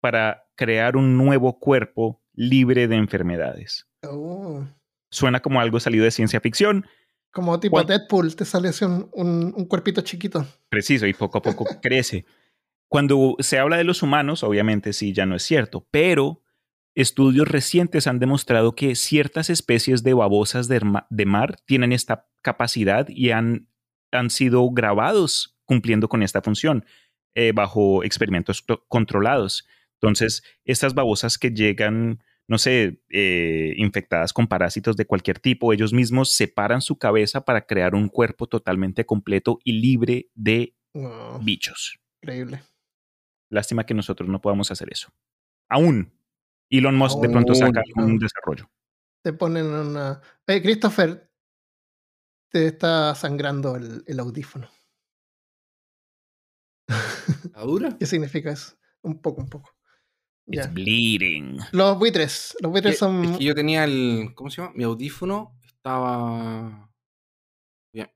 para crear un nuevo cuerpo libre de enfermedades. Oh, Suena como algo salido de ciencia ficción, como tipo. Deadpool, te sale así un, un- un cuerpito chiquito. Preciso, y poco a poco crece. Cuando se habla de los humanos, obviamente sí, ya no es cierto, pero estudios recientes han demostrado que ciertas especies de babosas de, mar tienen esta capacidad y han, han sido grabados cumpliendo con esta función eh, bajo experimentos co- controlados. Entonces, estas babosas que llegan, no sé, eh, infectadas con parásitos de cualquier tipo, ellos mismos separan su cabeza para crear un cuerpo totalmente completo y libre de Wow, bichos. increíble. Lástima que nosotros no podamos hacer eso. Aún. Elon Musk de pronto saca Aún. un desarrollo. Te ponen una. Eh, Christopher, te está sangrando el, el audífono. ¿Está dura? ¿Qué significa eso? Un poco, un poco. It's Ya. bleeding. Los buitres. Los buitres son. Es que yo tenía el. ¿Cómo se llama? Mi audífono estaba. Bien.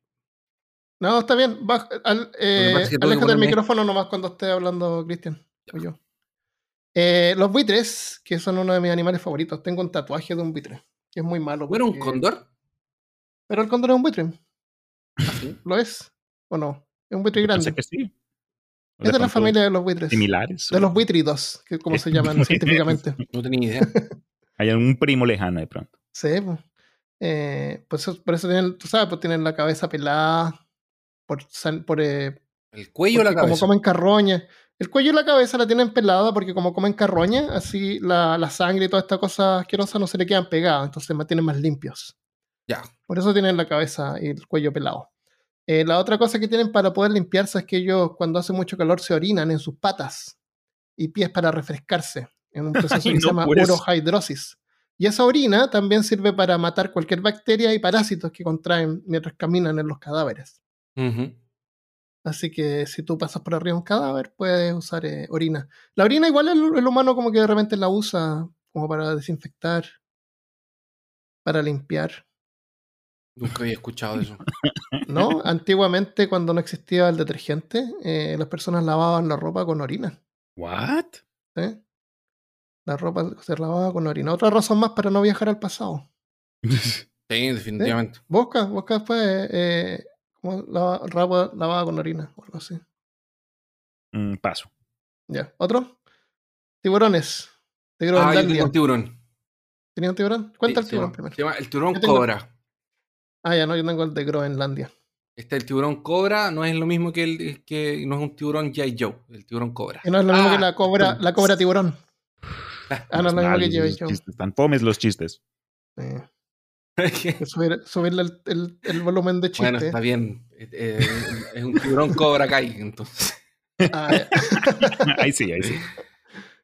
No, está bien. Baja- al- eh, es que aléjate del micrófono nomás cuando esté hablando Cristian. O yo. Eh, los buitres, que son uno de mis animales favoritos. Tengo un tatuaje de un buitre. Que es muy malo. ¿No era un cóndor? Pero el cóndor es un buitre. Así. ¿Lo es? ¿O no? Es un buitre grande. pensé que sí. O Es de la familia de los buitres. Similares. De los buitridos, que como se llaman científicamente. No tenía idea. Hay algún primo lejano de pronto. Sí, pues. Eh, pues eso- por eso tienen, tú sabes, pues tienen la cabeza pelada. Por, por, eh, El cuello o la porque como cabeza. comen carroña. El cuello y la cabeza la tienen pelada porque como comen carroña, así la, la sangre y toda esta cosa asquerosa no se le quedan pegadas, entonces se mantienen más limpios. Ya. Por eso tienen la cabeza y el cuello pelado. Eh, la otra cosa que tienen para poder limpiarse es que ellos cuando hace mucho calor se orinan en sus patas y pies para refrescarse en un proceso que no, se llama urohidrosis. Y esa orina también sirve para matar cualquier bacteria y parásitos que contraen mientras caminan en los cadáveres. Así que si tú pasas por arriba de un cadáver, puedes usar eh, orina. La orina igual el, el humano como que de repente la usa como para desinfectar, para limpiar. Nunca había escuchado eso. ¿No? Antiguamente cuando no existía el detergente, eh, las personas lavaban la ropa con orina. ¿What? ¿sí? La ropa se lavaba con orina. Otra razón más para no viajar al pasado. Sí, definitivamente. Busca, busca después eh, como lava- ropa lavada con orina o algo así. Mm, paso. Ya. ¿Otro? Tiburones. Ah, yo tengo un tiburón. ¿Tenía un tiburón? Cuenta Sí, el tiburón primero. se llama el tiburón cobra. Ah, ya no, yo tengo el de Groenlandia. Este el tiburón cobra no es lo mismo que el que no es un tiburón J. Joe, el tiburón cobra. Que no es lo mismo Ah, que la cobra, la cobra tiburón. Ah, no es lo mismo que yo. chistes, Están fomes los chistes. Sí. Subir- subirle el, el- el volumen de chiste. bueno, está bien. Eh, eh, es un tiburón cobra Kai, entonces. Ah, ahí sí, ahí sí.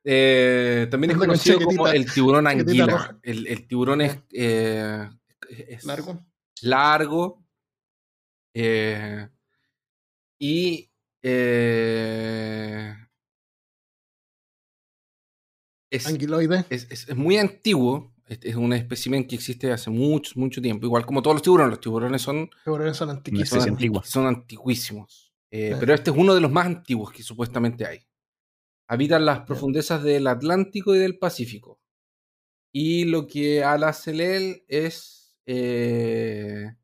Eh, también es conocido como el tiburón anguila. El, el tiburón es, eh, es Largo. largo, eh, y eh, es, Anguiloide. es, es- es muy antiguo. Es, es un espécimen que existe hace mucho, mucho tiempo. Igual como todos los tiburones. Los tiburones son, Tiburones son antiquísimos. son antiguísimos. Eh, Sí. Pero este es uno de los más antiguos que supuestamente hay. Habitan las profundezas del Atlántico y del Pacífico. Y lo que al hacer él es eh,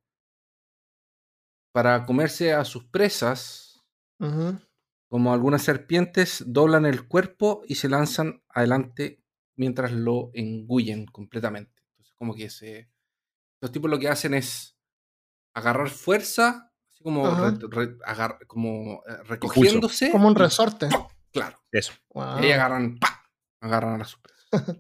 para comerse a sus presas, como algunas serpientes, doblan el cuerpo y se lanzan adelante mientras lo engullen completamente. Entonces, como que se. Los tipos lo que hacen es agarrar fuerza, así como, re- re- agar- como eh, recogiéndose. Como un y- resorte. Claro. Eso. Wow. Y ahí agarran, agarran a las sorpresas.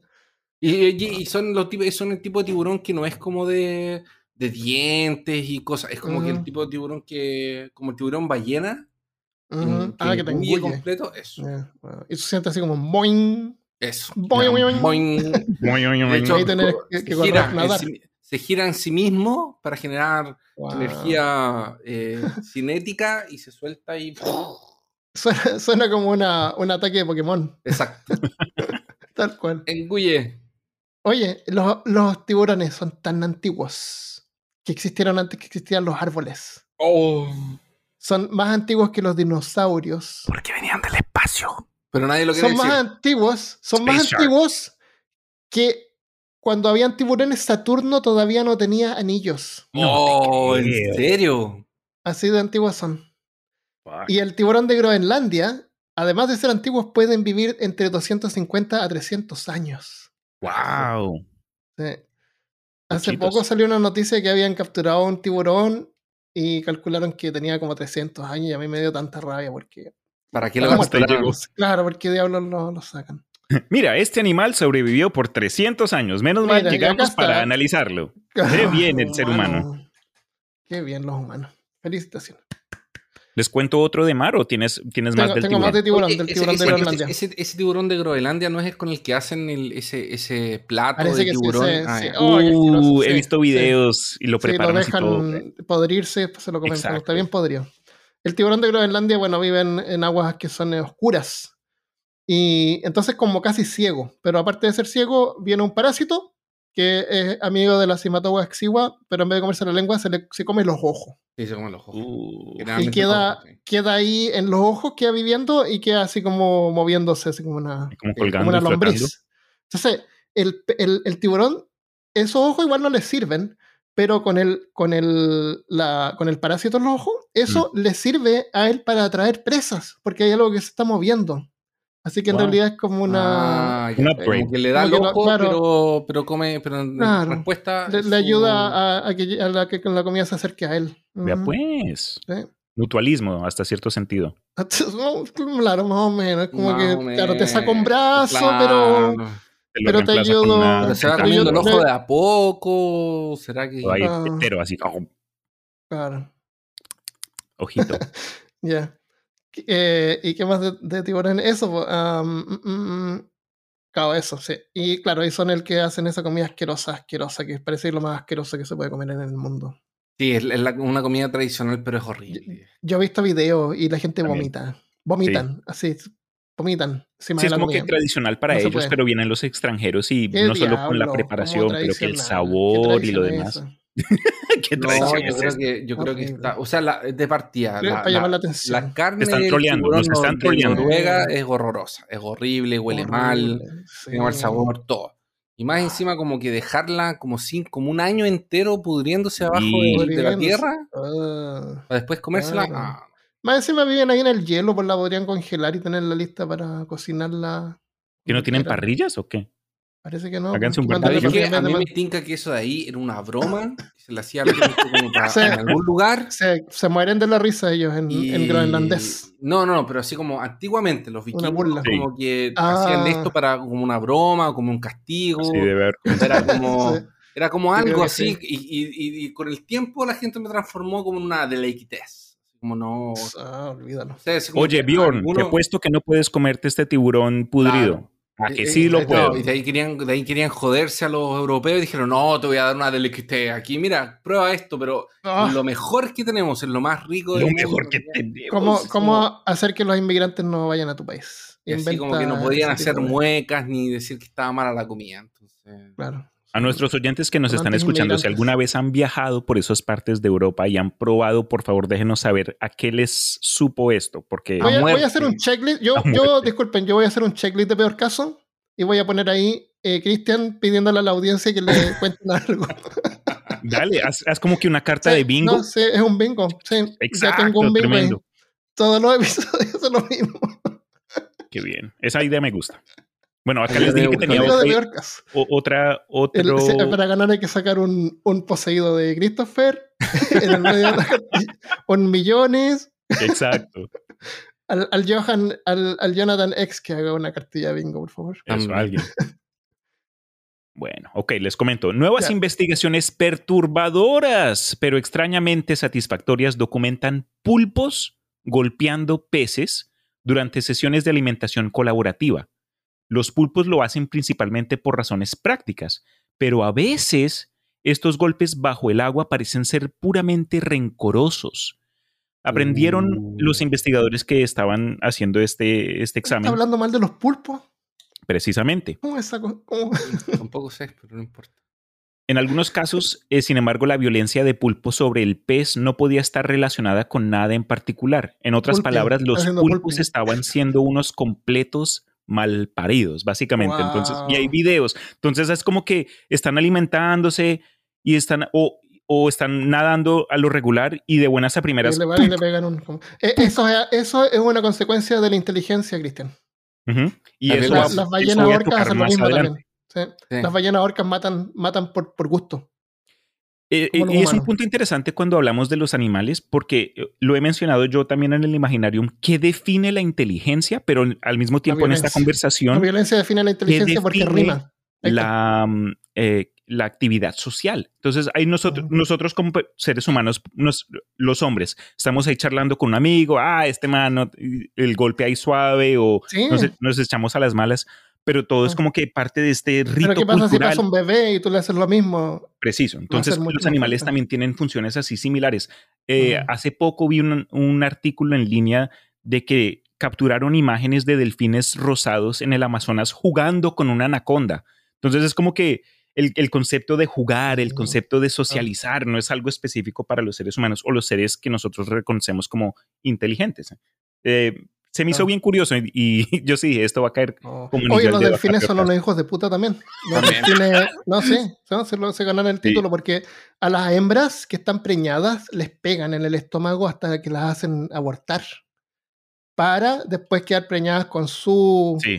y, y- y son los tipos, son el tipo de tiburón que no es como de, de dientes y cosas. Es como que el tipo de tiburón que. como el tiburón ballena. Ujú. que Ah, que te completo. Eso. Ya, wow. Y se siente así como boing. Eso. Boing, boing, boing. Boing. Muy, muy, muy, De hecho, que- se, gira en sí- se gira en sí mismo para generar Wow. energía eh, cinética y se suelta y. Suena, suena como una, un ataque de Pokémon. Exacto. Tal cual. Engulle. Oye, los, los tiburones son tan antiguos que existieron antes que existían los árboles. Oh. Son más antiguos que los dinosaurios. Porque venían del espacio. Pero nadie lo quiere Son más antiguos, son más Shark. antiguos que cuando habían tiburones Saturno todavía no tenía anillos. oh, ¿en serio? Así de antiguos son. Fuck. Y el tiburón de Groenlandia, además de ser antiguos, pueden vivir entre 250 a 300 años. Wow. Sí. Hace poco salió una noticia que habían capturado un tiburón y calcularon que tenía como 300 años y a mí me dio tanta rabia porque... ¿Para qué lo llegó? Claro, porque diablos lo, lo sacan. Mira, este animal sobrevivió por 300 años. Menos mal Mira, y acá llegamos para analizarlo. Qué bien el ser humano. Qué bien los humanos. Felicitaciones. ¿Les cuento otro de mar o tienes, tienes Tengo, más del tengo más de tiburón? tiburón, del ese- tiburón ese, de Groenlandia. ese- ese tiburón de Groenlandia no es con el que hacen el- ese, ese plato Parece de sí, tiburón. sí, Ah, sí. Oh, Uh, he visto sí. videos y lo Sí, lo preparan así todo. dejan podrirse, después se lo comen está bien podrido. El tiburón de Groenlandia, bueno, vive en, en aguas que son eh, oscuras. Y entonces como casi ciego. Pero aparte de ser ciego, viene un parásito que es amigo de la Cimatogua exigua, pero en vez de comerse la lengua, se, le, se come los ojos. Sí, se comen los ojos. Uh, Y queda, ojos, sí. queda ahí en los ojos, queda viviendo y queda así como moviéndose, así como una, como como colgando una y flotando. lombriz. Entonces, el, el- el tiburón, esos ojos igual no le sirven, pero con el, con el, la, con el parásito en los ojos, eso Mm. le sirve a él para atraer presas, porque hay algo que se está moviendo. Así que en Wow. realidad es como una... Ah, Un ya, upgrade. como que le da que lo- ojo, claro. pero, pero come, pero en Claro. respuesta. le, su- le ayuda a, a que, a la que con la comida se acerque a él. Vea Ujú. pues. Sí. Mutualismo hasta cierto sentido. Claro, más o menos. Como Más que, claro, te saca un brazo, claro. Te Pero te reemplaza con ayudo- una Pero se va Pero comiendo el ojo de a poco. ¿Será que.? ahí Ah. entero, así. pero... Claro. Ojito. Ya. Eh, ¿Y qué más de, de tiburón? Eso, am, mm, mm, mm. claro, eso, sí. Y claro, y son el que hacen esa comida asquerosa, asquerosa, que parece lo más asqueroso que se puede comer en el mundo. Sí, es, es la- una comida tradicional, pero es horrible. Yo he visto videos y la gente También. vomita. Vomitan, así, vomitan Sí, es como que comida. tradicional para No ellos, pero vienen los extranjeros y ¿Qué no solo con la diablo? preparación, ¿Cómo pero que el sabor ¿Qué y lo demás. es esa? ¿Qué No, yo creo que, yo creo que está. O sea, la, de partida. La, para llamar la la- atención. la carne están troleando, tiburón nos están troleando. Noruega es horrorosa. Es horrible, huele mal, sí. tiene mal sabor, todo. Y más encima, como que dejarla como, sin, como un año entero pudriéndose abajo Sí. de, de la tierra Ah. para después comérsela. Claro. ah, Más encima viven ahí en el hielo, pues la podrían congelar y tenerla lista para cocinarla. ¿Que no tienen parrillas o qué? Parece que no. Mandarle ¿Sabes barbecue. qué? comida A en mí me tinca que eso de ahí era una broma que se hacía la como para- Sí. en algún lugar. se, se mueren de la risa ellos en, Y... en groenlandés. No, no, no, pero así como antiguamente los vikingos burla. como que Ah. hacían esto para como una broma o como un castigo. Sí, de ver. Era como, Sí. era como algo que así sí. y, y- y- y con el tiempo la gente me transformó como en una deleitez. Como no. Ah, olvídalo. Oye, que Bjorn, alguno- te apuesto que no puedes comerte este tiburón pudrido. ¿A que sí lo Eh, puedo? y de ahí, querían, de ahí querían joderse a los europeos y dijeron, no, te voy a dar una delicatessen. Aquí, mira, prueba esto, pero Ah, lo mejor que tenemos, es lo más rico Lo del mejor que tenemos. ¿Cómo, cómo hacer que los inmigrantes no vayan a tu país? Y así como que no podían hacer muecas ni decir que estaba mala la comida. Entonces, Claro. A nuestros oyentes que nos están escuchando, si alguna vez han viajado por esas partes de Europa y han probado, por favor, déjenos saber a qué les supo esto, porque Voy a, voy a hacer un checklist. Yo, yo, disculpen, yo voy a hacer un checklist de peor caso y voy a poner ahí eh, Cristian pidiéndole a la audiencia que le cuenten algo. dale, haz, haz como que una carta Sí, de bingo. No, sí, es un bingo. Sí, ya Exacto, tengo un bingo ahí. tremendo. Todos los episodios son lo mismo. Qué bien, esa idea me gusta. Bueno, acá les dije que veo, tenía Bingo de otra, El- otro... para ganar hay que sacar un, un poseído de Christopher en el medio de la cartilla, un millones. Exacto. Al, al Johan, al, al Jonathan X que haga una cartilla bingo, por favor. Eso, También. alguien. Bueno, ok, les comento. Nuevas Ya. investigaciones perturbadoras, pero extrañamente satisfactorias, documentan pulpos golpeando peces durante sesiones de alimentación colaborativa. Los pulpos lo hacen principalmente por razones prácticas, pero a veces estos golpes bajo el agua parecen ser puramente rencorosos. Aprendieron Uh. los investigadores que estaban haciendo este, este ¿Está examen hablando mal de los pulpos? precisamente. ¿Cómo es esa co- cómo? tampoco sé, pero no importa. En algunos casos, eh, sin embargo, la violencia de pulpo sobre el pez no podía estar relacionada con nada en particular. En otras Pulping, palabras, los pulpos pulping. estaban siendo unos completos malparidos, básicamente. Entonces, y hay Wow. videos. Entonces, es como que están alimentándose y están o, o están nadando a lo regular y de buenas a Y primeras. le van y le pegan un. Eh, eso, es, eso es una consecuencia de la inteligencia, Cristian. Ujú. Y La- eso, La- va- las ballenas a orcas hacen lo mismo también. Sí. Sí. Las ballenas orcas matan, matan por, por gusto. Eh, y es un punto interesante cuando hablamos de los animales, porque eh, lo he mencionado yo también en el Imaginarium, que define la inteligencia, pero al mismo tiempo en esta violencia. La conversación, violencia define la inteligencia porque rima. La, mm, eh, la actividad social. Entonces, ahí nosotros, nosotros como seres humanos, nos- los hombres, estamos ahí charlando con un amigo, ah, este mano, el golpe ahí suave, o Sí. nos, nos echamos a las malas, pero todo es Ah. como que parte de este rito Pero ¿qué pasa si pasa un bebé y tú le haces lo mismo? Preciso. Entonces, los animales también tienen funciones así similares. Eh. Hace poco vi un, un artículo en línea de que capturaron imágenes de delfines rosados en el Amazonas jugando con una anaconda. Entonces, es como que el, el concepto de jugar, el concepto de socializar, no es algo específico para los seres humanos o los seres que nosotros reconocemos como inteligentes. Eh, se me hizo Ah. bien curioso y, y yo sí dije, esto va a caer. Como anillo Oye, los delfines son unos hijos de puta también. Los También. delfines- no, sí, no, se, lo- se ganan el Sí. título porque a las hembras que están preñadas les pegan en el estómago hasta que las hacen abortar. Para después quedar preñadas con su, Sí.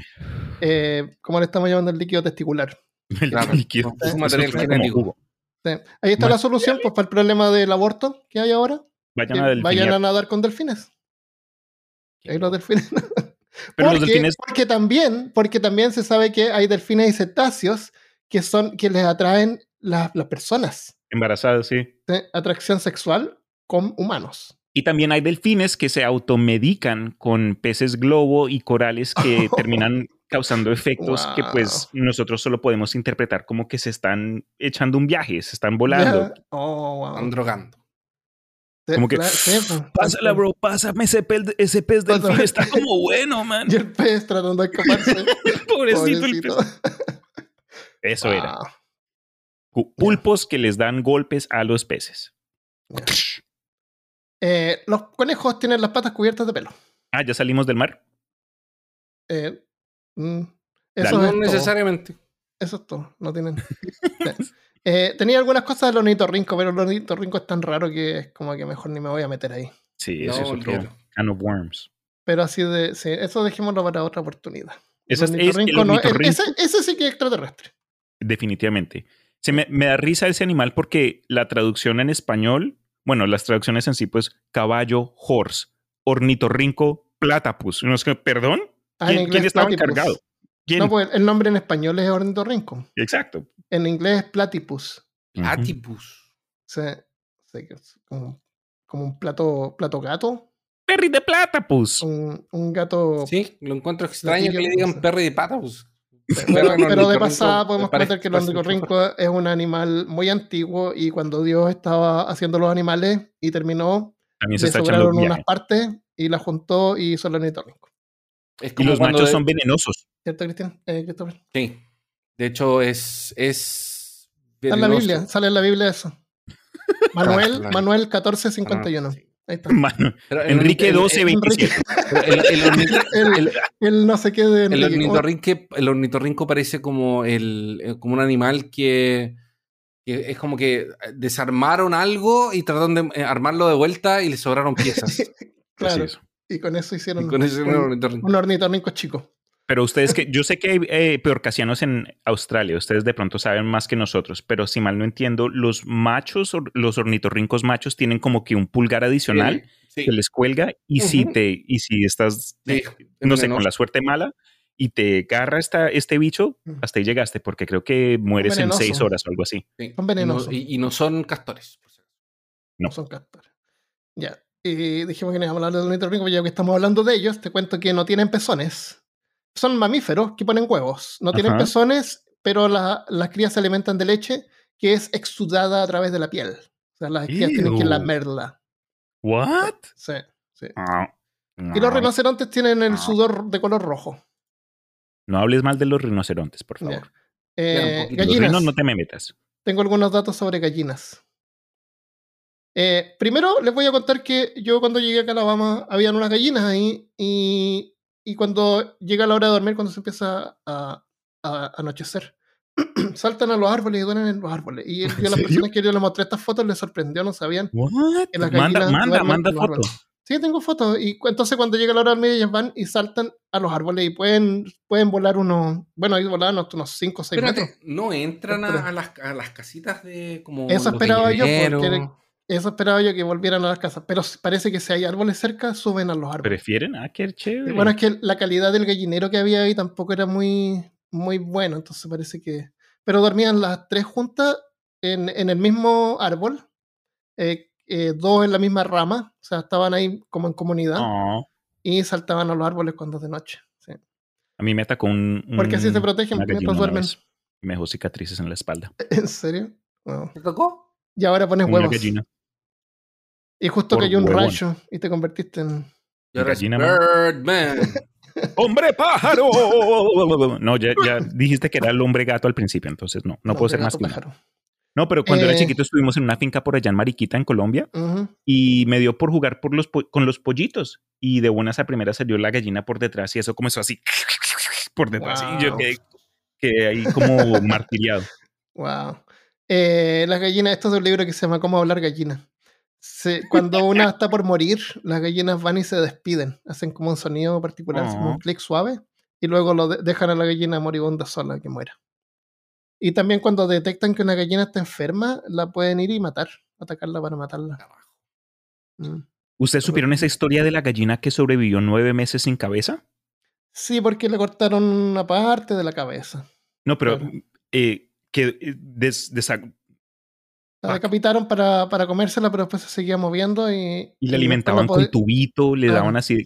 eh, ¿cómo le estamos llamando el líquido testicular? El Claro, líquido. material genético. Sí. Ahí está Bueno, la solución pues, para el problema del aborto que hay ahora. Vayan que a delfinear. vayan a nadar con delfines. Ahí los delfines. Pero los Porque- delfines porque también, porque también se sabe que hay delfines y cetáceos que son que les atraen las, las personas. embarazados, sí. ¿sí? Atracción sexual con humanos. Y también hay delfines que se automedican con peces globo y corales que terminan causando efectos que pues nosotros solo podemos interpretar como que se están echando un viaje, se están volando. Ya. Oh, wow. Están drogando. Sí, como que. Pásala, bro, pásame ese pez, ese pez delfín, está como bueno, man. Y el pez tratando de escaparse. Pobrecito el Pobrecito. pez. Eso era. Wow. Pulpos que les dan golpes a los peces. Eh, los conejos tienen las patas cubiertas de pelo. Ah, ya salimos del mar. Eh, mm, Dale. eso, No es todo. necesariamente. eso es todo. No tienen. Eh, tenía algunas cosas del ornitorrinco, pero el ornitorrinco es tan raro que es como que mejor ni me voy a meter ahí. Sí, No, eso es otro can of worms. Pero así de. Sí, eso dejémoslo para otra oportunidad. Ese es- es- el no- ese, ese sí que es extraterrestre. Definitivamente. Se me, me da risa ese animal porque la traducción en español, bueno, las traducciones en sí, pues caballo, horse, ornitorrinco, platypus. No es que, ¿Perdón? Ah, ¿Quién, quién estaba platypus. encargado? ¿Quién? No, pues el nombre en español es ornitorrinco. Exacto. En inglés es platypus. Ujú. Atipus. Sí, sí, como, como un plato, plato gato. Perry de plata, pues. Un, un gato. Sí, lo encuentro extraño que le digan no perry de pata, pues. Pero, de pasada podemos comentar que el ornitorrinco es un animal muy antiguo y cuando Dios estaba haciendo los animales y terminó, También se le sobraron unas partes y las juntó y hizo el ornitorrinco. Es Y los machos de- son venenosos. ¿Cierto, Cristian? Eh, Cristóbal. Sí. De hecho, es. es Está en la. Biblia, sale en la Biblia eso. Manuel, Claro. Manuel 1451. Sí. Ahí está. Enrique orni- 12, el- 27. el- el- el orni- El, el- el no sé qué de El ornitorrinco parece como, el, eh, como un animal que, que es como que desarmaron algo y trataron de eh, armarlo de vuelta y le sobraron piezas. Claro. Y con eso hicieron y con eso es un un, ornitorrinco. un ornitorrinco chico. Pero ustedes que, yo sé que hay eh, peorcasianos en Australia, ustedes de pronto saben más que nosotros, pero si mal no entiendo, los machos, or- los ornitorrincos machos tienen como que un pulgar adicional Sí, que les cuelga y si Ujú. te, y si estás, sí, no es sé, con la suerte mala y te agarra esta, este bicho, hasta ahí llegaste, porque creo que mueres en seis horas o algo así. Sí. Son no- venenosos. Y, y no son castores. si. No. No son castores. Ya. Y dijimos que no íbamos a hablar del ornitorrinco, pero ya que estamos hablando de ellos, te cuento que no tienen pezones. Son mamíferos que ponen huevos. No tienen pezones, pero la- las crías se alimentan de leche que es exudada a través de la piel. O sea, las crías tienen que lamerla. ¿What? Sí, sí. Ah, Y los no. rinocerontes tienen el No. sudor de color rojo. No hables mal de los rinocerontes, por favor. Ya. Eh. Los gallinas. rinos no te me metas. tengo algunos datos sobre gallinas. Eh, primero les voy a contar que yo cuando llegué acá a Alabama habían unas gallinas ahí y, y cuando llega la hora de dormir, cuando se empieza a, a anochecer, saltan a los árboles y duermen en los árboles. Y, a las personas que yo les mostré estas fotos les sorprendió, no sabían. What? que las Manda, manda, manda en los foto. árboles. Sí, tengo fotos. Y entonces cuando llega la hora de dormir, ellas van y saltan a los árboles y pueden, pueden volar unos, bueno, ahí volaban hasta unos 5 o 6 metros. Espérate, no entran a, a las, a las casitas de como. Eso esperaba yo, porque Eso esperaba yo que volvieran a las casas. Pero parece que si hay árboles cerca, suben a los árboles. ¿Prefieren? Ah, qué chévere. Bueno, es que la calidad del gallinero que había ahí tampoco era muy, muy bueno. Entonces parece que. Pero dormían las tres juntas en, en el mismo árbol. eh, eh, dos en la misma rama. O sea, estaban ahí como en comunidad. Oh, Y saltaban a los árboles cuando es de noche. sí. a mí me atacó un. Porque así un- se protegen mientras duermen. Me dejó cicatrices en la espalda. ¿En serio? Wow. ¿Te tocó? Y ahora pones Una huevos. gallina. Y justo Por cayó un huevón. rayo y te convertiste en. Gallina, man. Birdman. ¡Hombre pájaro! No, ya, ya dijiste que era el hombre gato al principio, entonces no, no puedo ser más pájaro. No, pero cuando era Eh. chiquito estuvimos en una finca por allá en Mariquita, en Colombia, y me dio por jugar por los con los pollitos. Y de buenas a primeras salió la gallina por detrás y eso comenzó así por detrás. Y yo Wow. quedé, quedé ahí como martiriado. Wow. Eh, las gallinas, esto es de un libro que se llama Cómo hablar gallina. Se- cuando una está por morir, las gallinas van y se despiden. Hacen como un sonido particular, un clic suave, y luego lo de- dejan a la gallina moribunda sola que muera. Y también cuando detectan que una gallina está enferma, la pueden ir y matar, atacarla para matarla. Mm. ¿Ustedes supieron esa historia de la gallina que sobrevivió nueve meses sin cabeza? Sí, porque le cortaron una parte de la cabeza. No, pero eh, que eh, des- desa- La Ah. decapitaron para, para comérsela, pero después se seguía moviendo y... y después alimentaban con tubito, le Claro, daban así. sí.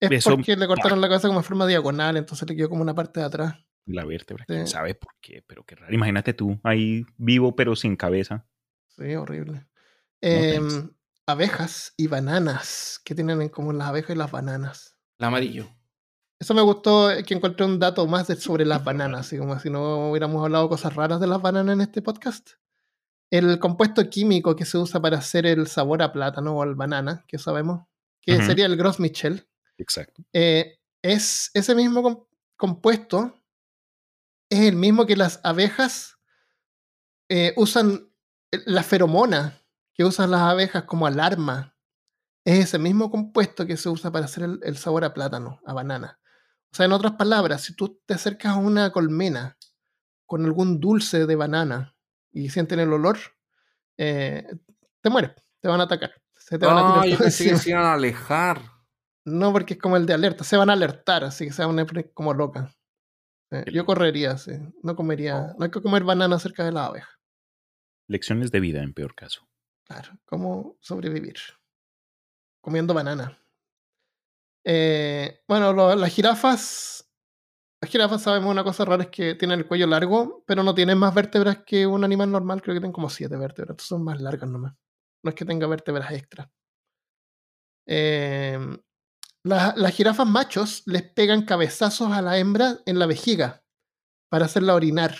Es Eso- porque le cortaron la cabeza como en forma diagonal, entonces le quedó como una parte de atrás. La vértebra, Sí. quién sabe por qué, pero qué raro. Imagínate tú ahí vivo pero sin cabeza. Sí, horrible. Em, abejas y bananas. ¿Qué tienen en común las abejas y las bananas? El amarillo. Eso me gustó eh, que encontré un dato más de- sobre las bananas, así como si no hubiéramos hablado cosas raras de las bananas en este podcast. El compuesto químico que se usa para hacer el sabor a plátano o al banana, que sabemos, que sería el Gros Michel, Exacto. eh, es ese mismo com- compuesto es el mismo que las abejas eh, usan eh, la feromona que usan las abejas como alarma es ese mismo compuesto que se usa para hacer el, el sabor a plátano, a banana. O sea, en otras palabras, si tú te acercas a una colmena con algún dulce de banana y sienten el olor, eh, te mueres, te van a atacar. Se te van a tirar yo pensé que se iban a alejar. No, porque es como el de alerta. Se van a alertar, así que se van a poner como loca. Eh, yo correría, sí. No comería. No hay que comer banana cerca de la abeja. Lecciones de vida en peor caso. Claro, cómo sobrevivir. Comiendo banana. Eh, bueno, lo- las jirafas. Las jirafas sabemos una cosa rara es que tienen el cuello largo, pero no tienen más vértebras que un animal normal. Creo que tienen como siete vértebras. Entonces son más largas nomás. No es que tenga vértebras extra. La- las jirafas machos les pegan cabezazos a la hembra en la vejiga para hacerla orinar.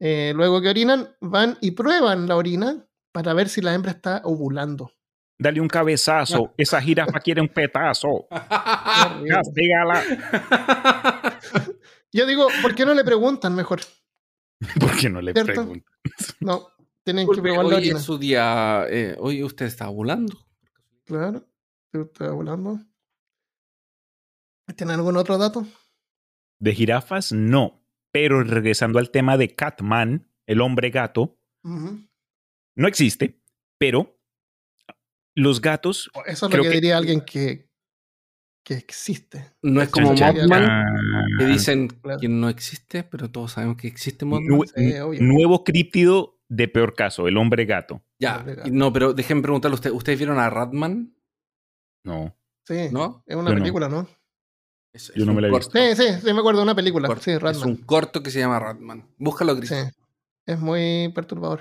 Eh, luego que orinan, van y prueban la orina para ver si la hembra está ovulando. Dale un cabezazo. Esa jirafa quiere un petazo. Castígala. Yo digo, ¿por qué no le preguntan mejor? ¿Por qué no le ¿Cierto? pregunto? No, tienen que la hoy es su día. eh, hoy usted está volando. Claro, ¿te está ovulando? ¿Tienen algún otro dato? De jirafas, no. Pero regresando al tema de Catman, el hombre gato, no existe, pero los gatos. Eso es Creo lo que, que- diría alguien que, que existe. No es como Mothman, Ah, que dicen Claro. que no existe, pero todos sabemos que existe Mothman. Sí, nuevo críptido de peor caso, el hombre gato. Ya, no, pero déjenme preguntarle a ¿ustedes vieron a Ratman? No. Sí, ¿No? es una Yo película, ¿no? Es, Yo es no me la he corto, Sí, sí, sí, me acuerdo de una película. corto. Sí, Es Ratman. un corto que se llama Ratman. Búscalo, Chris. Sí, es muy perturbador.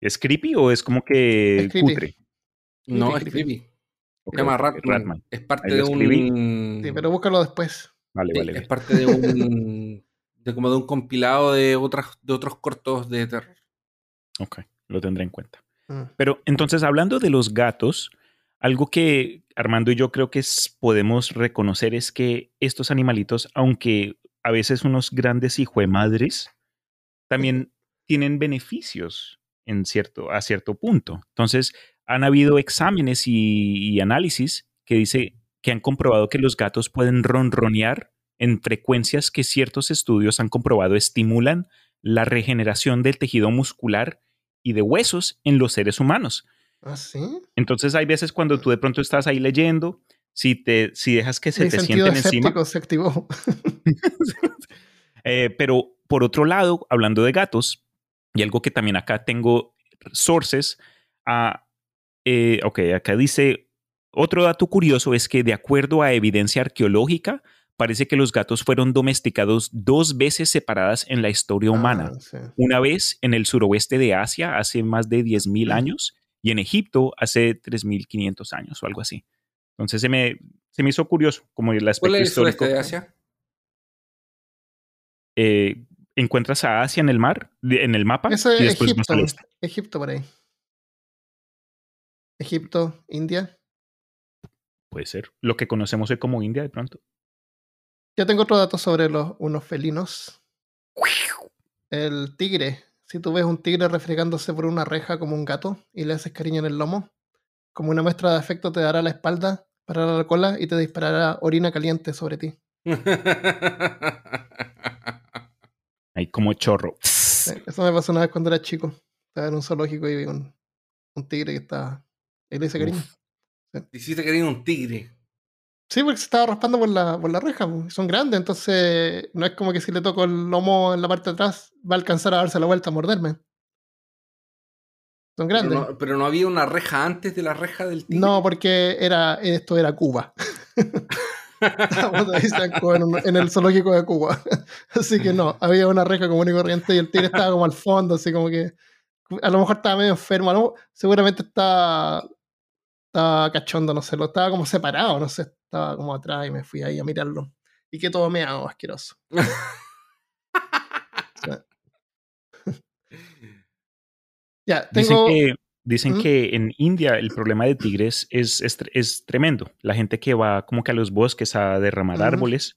¿Es creepy o es como que Es creepy. cutre? No, Creepy, es creepy. creepy. Ok, Se llama Ratman. Es parte de escribí. un. Sí, pero búscalo después. Vale, Sí, vale. es parte de un. de como de un compilado de, otras, de otros cortos de terror. Ok, lo tendré en cuenta. Mm. Pero entonces, hablando de los gatos, algo que Armando y yo creo que es- podemos reconocer es que estos animalitos, aunque a veces unos grandes hijos de madres, también tienen beneficios en cierto, a cierto punto. Entonces, han habido exámenes y, y análisis que dice que han comprobado que los gatos pueden ronronear en frecuencias que ciertos estudios han comprobado estimulan la regeneración del tejido muscular y de huesos en los seres humanos. ¿Ah, sí? Entonces hay veces cuando tú de pronto estás ahí leyendo, si, te, si dejas que se Mi te sienten encima, escéptico se activó. Eh, pero por otro lado, hablando de gatos, y algo que también acá tengo sources, ah, eh, ok, acá dice, otro dato curioso es que de acuerdo a evidencia arqueológica, parece que los gatos fueron domesticados dos veces separadas en la historia humana. Ah, sí. Una vez en el suroeste de Asia hace más de 10.000 años y en Egipto hace 3.500 años o algo así. Entonces se me, se me hizo curioso como el aspecto ¿Cuál es el histórico. sureste de Asia? Eh, encuentras a Asia en el mar, en el mapa, Eso es y después Egipto. al este. Egipto por ahí. Egipto, India. Puede ser. Lo que conocemos hoy como India de pronto. Yo tengo otro dato sobre los, unos felinos. El tigre. Si tú ves un tigre refregándose por una reja como un gato y le haces cariño en el lomo, como una muestra de afecto te dará la espalda, parará la cola y te disparará orina caliente sobre ti. Ahí como chorro. Sí, Eso me pasó una vez cuando era chico. Estaba en un zoológico y vi un, un tigre que estaba... Hice cariño. Te Hiciste querido un tigre. Sí, porque se estaba raspando por la, por la reja. po. Son grandes, entonces no es como que si le toco el lomo en la parte de atrás va a alcanzar a darse la vuelta a morderme. Son Pero grandes. no, pero no había una reja antes de la reja del tigre. No, porque era, esto era Cuba. En, el zoológico de Cuba. Así que no, había una reja común y corriente y el tigre estaba como al fondo, así como que a lo mejor estaba medio enfermo, lo- seguramente estaba, estaba cachondo, no sé, lo estaba como separado, no sé, estaba como atrás y me fui ahí a mirarlo. Y que todo meado, asqueroso. Ya, Dicen que, dicen que en India el problema de tigres es, es, es tremendo. La gente que va como que a los bosques a derramar árboles,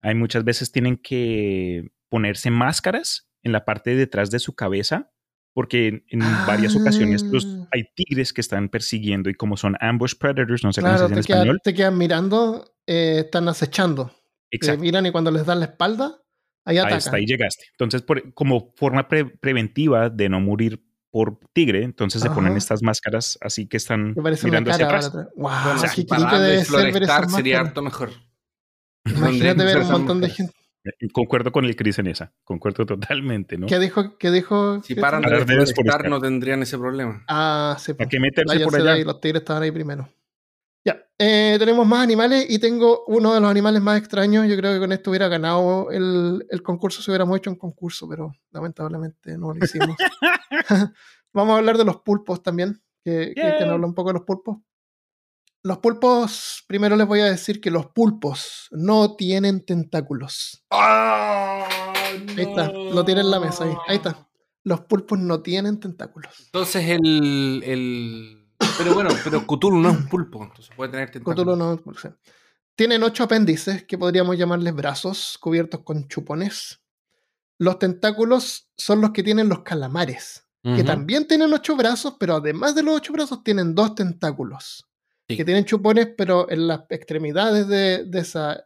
hay muchas veces tienen que ponerse máscaras en la parte de detrás de su cabeza, porque en, en varias ocasiones los, Ah. hay tigres que están persiguiendo y como son ambush predators, no sé Claro, cómo se dice en español. te quedan mirando, eh, están acechando. Te Exacto. miran y cuando les dan la espalda, ahí Ahí atacan. está, ahí llegaste. Entonces, por- como forma pre- preventiva de no morir por tigre, entonces se ponen estas máscaras así que están Me parece una mirando hacia atrás. Wow, para debe de ser ver sería harto mejor. Imagínate ver un montón de gente. Concuerdo con el Chris en esa. Concuerdo totalmente, ¿no? ¿Qué dijo? ¿Qué dijo? Si ¿Qué paran de deforestar no tendrían ese problema. Ah, sí. ¿Para pues. qué meterse por allá? ahí, los tigres estaban ahí primero. Ya, eh, tenemos más animales y tengo uno de los animales más extraños. Yo creo que con esto hubiera ganado el, el concurso si hubiéramos hecho un concurso, pero lamentablemente no lo hicimos. Vamos a hablar de los pulpos también, que Yay. habla un poco de los pulpos. Los pulpos, primero les voy a decir que los pulpos no tienen tentáculos. Ahí está, lo tiene en la mesa ahí. Ahí está. Los pulpos no tienen tentáculos. Entonces el, el... Pero bueno, pero Cthulhu no es un pulpo, entonces puede tener tentáculos. Cthulhu no- no sé. Tienen ocho apéndices que podríamos llamarles brazos cubiertos con chupones. Los tentáculos son los que tienen los calamares, que también tienen ocho brazos, pero además de los ocho brazos tienen dos tentáculos. Sí. Que tienen chupones, pero en las extremidades de, de esa. Al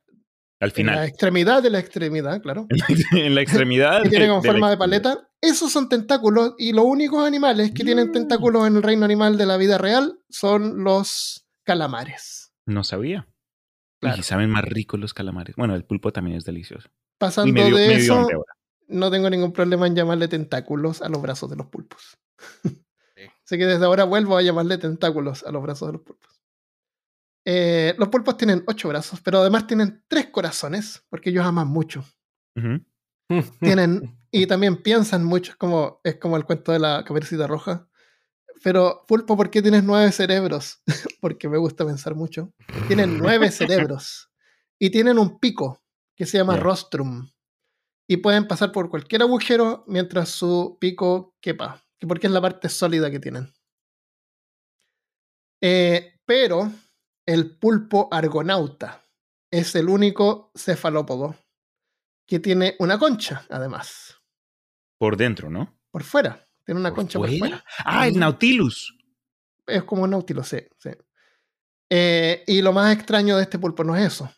En la final. extremidad de la extremidad, claro. en la extremidad. Que tienen como de la forma de paleta. Esos son tentáculos y los únicos animales que tienen Mm. tentáculos en el reino animal de la vida real son los calamares. No sabía. Claro. Y saben más ricos los calamares. Bueno, el pulpo también es delicioso. Pasando Y medio, de medio eso, no tengo ningún problema en llamarle tentáculos a los brazos de los pulpos. Así que desde ahora vuelvo a llamarle tentáculos a los brazos de los pulpos. Eh, los pulpos tienen ocho brazos, pero además tienen tres corazones, porque ellos aman mucho. Tienen, y también piensan mucho, es como, es como el cuento de la caperucita roja. Pero, pulpo, ¿por qué tienes nueve cerebros? porque me gusta pensar mucho. Tienen nueve cerebros. Y tienen un pico que se llama rostrum. Y pueden pasar por cualquier agujero mientras su pico quepa. que Porque es la parte sólida que tienen. Eh, pero el pulpo argonauta es el único cefalópodo que tiene una concha, además, Por dentro, ¿no? por fuera. Tiene una ¿Por concha por fuera? Ah, el. Nautilus. Es como un náutilo, sí. sí. Eh, y lo más extraño de este pulpo no es eso.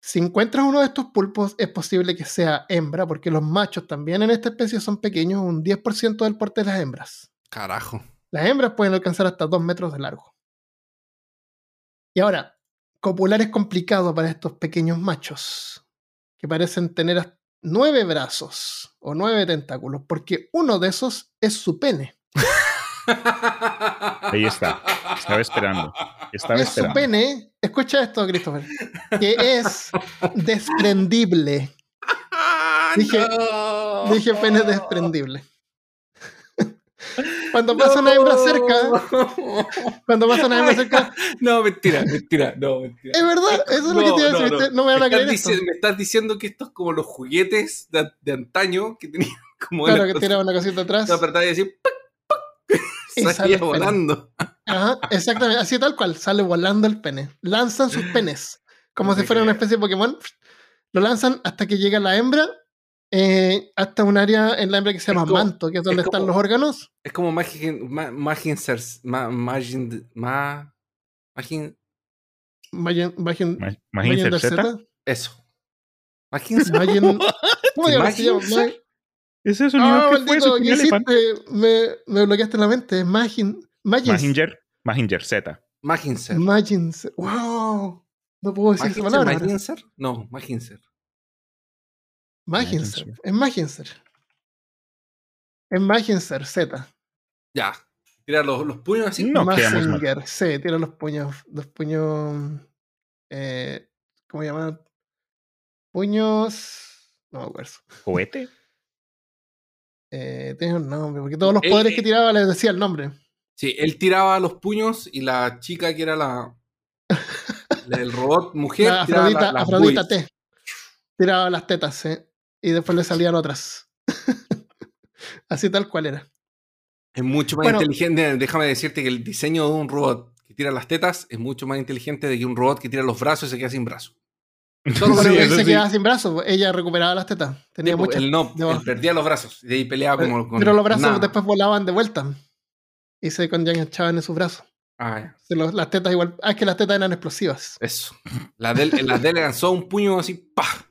Si encuentras uno de estos pulpos, es posible que sea hembra, porque los machos también en esta especie son pequeños, un 10% del porte de las hembras. Carajo. Las hembras pueden alcanzar hasta 2 metros de largo. Y ahora, copular es complicado para estos pequeños machos, que parecen tener hasta 9 brazos o 9 tentáculos, porque uno de esos es su pene. Ahí está. Estaba esperando. Estaba es su esperando. pene, escucha esto, Christopher, que es desprendible. Dije- No. Dije pene desprendible. Cuando pasa una hembra cerca, cuando pasa una hembra cerca, No, mentira, mentira, no, mentira. es verdad, eso es lo que te iba a decir, no, me van a creer esto. me estás diciendo que esto es como los juguetes de, de antaño que tenían como Claro, la que cosa- tiraba una cosita atrás. Tú apretás y decís ¡pac, salía volando. Ajá, exactamente, así tal cual, sale volando el pene. Lanzan sus penes, como No si fuera una especie de Pokémon. Lo lanzan hasta que llega la hembra, eh, hasta un área en la hembra que se llama como- manto, que es donde es están como- los órganos. Es como Magin, Magin, ma, Magin, Vayan, vayan, Ma- vayan Imagínense del el Z. Z. eso. Maginsers. Vayan- ¿Cómo se Ese sonido Ah, que maldito, eso, ¿qué un elefante. hiciste? Me, me bloqueaste en la mente. Es Magin. Magins. Mahinger. Mahinger Z. Maginser. Magins. ¡Wow! No puedo decir esa ¿Maginser? palabra. ¿Maginser? No, Maginser. Maginser. Maginser. Es Maginser. Es Maginser Z. Ya. Tira los, los puños así. No. Mazinger. Sí, tiene los puños. Los puños. Eh, ¿Cómo se llaman? Puños. No me acuerdo. ¿Cohete? Eh, tiene un nombre, porque todos los poderes eh. que tiraba les decía el nombre. Sí, él tiraba los puños y la chica que era la. la- el robot mujer. La tiraba Afrodita, la- las Afrodita. T. Tiraba las tetas, ¿eh? Y después le salían otras. Así tal cual era. Es mucho más Bueno. inteligente. Déjame decirte que el diseño de un robot que tira las tetas es mucho más inteligente de que un robot que tira los brazos y se queda sin brazos. Solo Sí, que se sí. quedaba sin brazos, pues, ella recuperaba las tetas. Tenía Tipo, muchas. él no, él perdía los brazos y de ahí peleaba como con. Pero los brazos nada. después volaban de vuelta. Y se enganchaban en sus brazos. Ah, las tetas igual. Ah, es que las tetas eran explosivas. Eso. La de, la de él lanzó un puño así, ¡pah!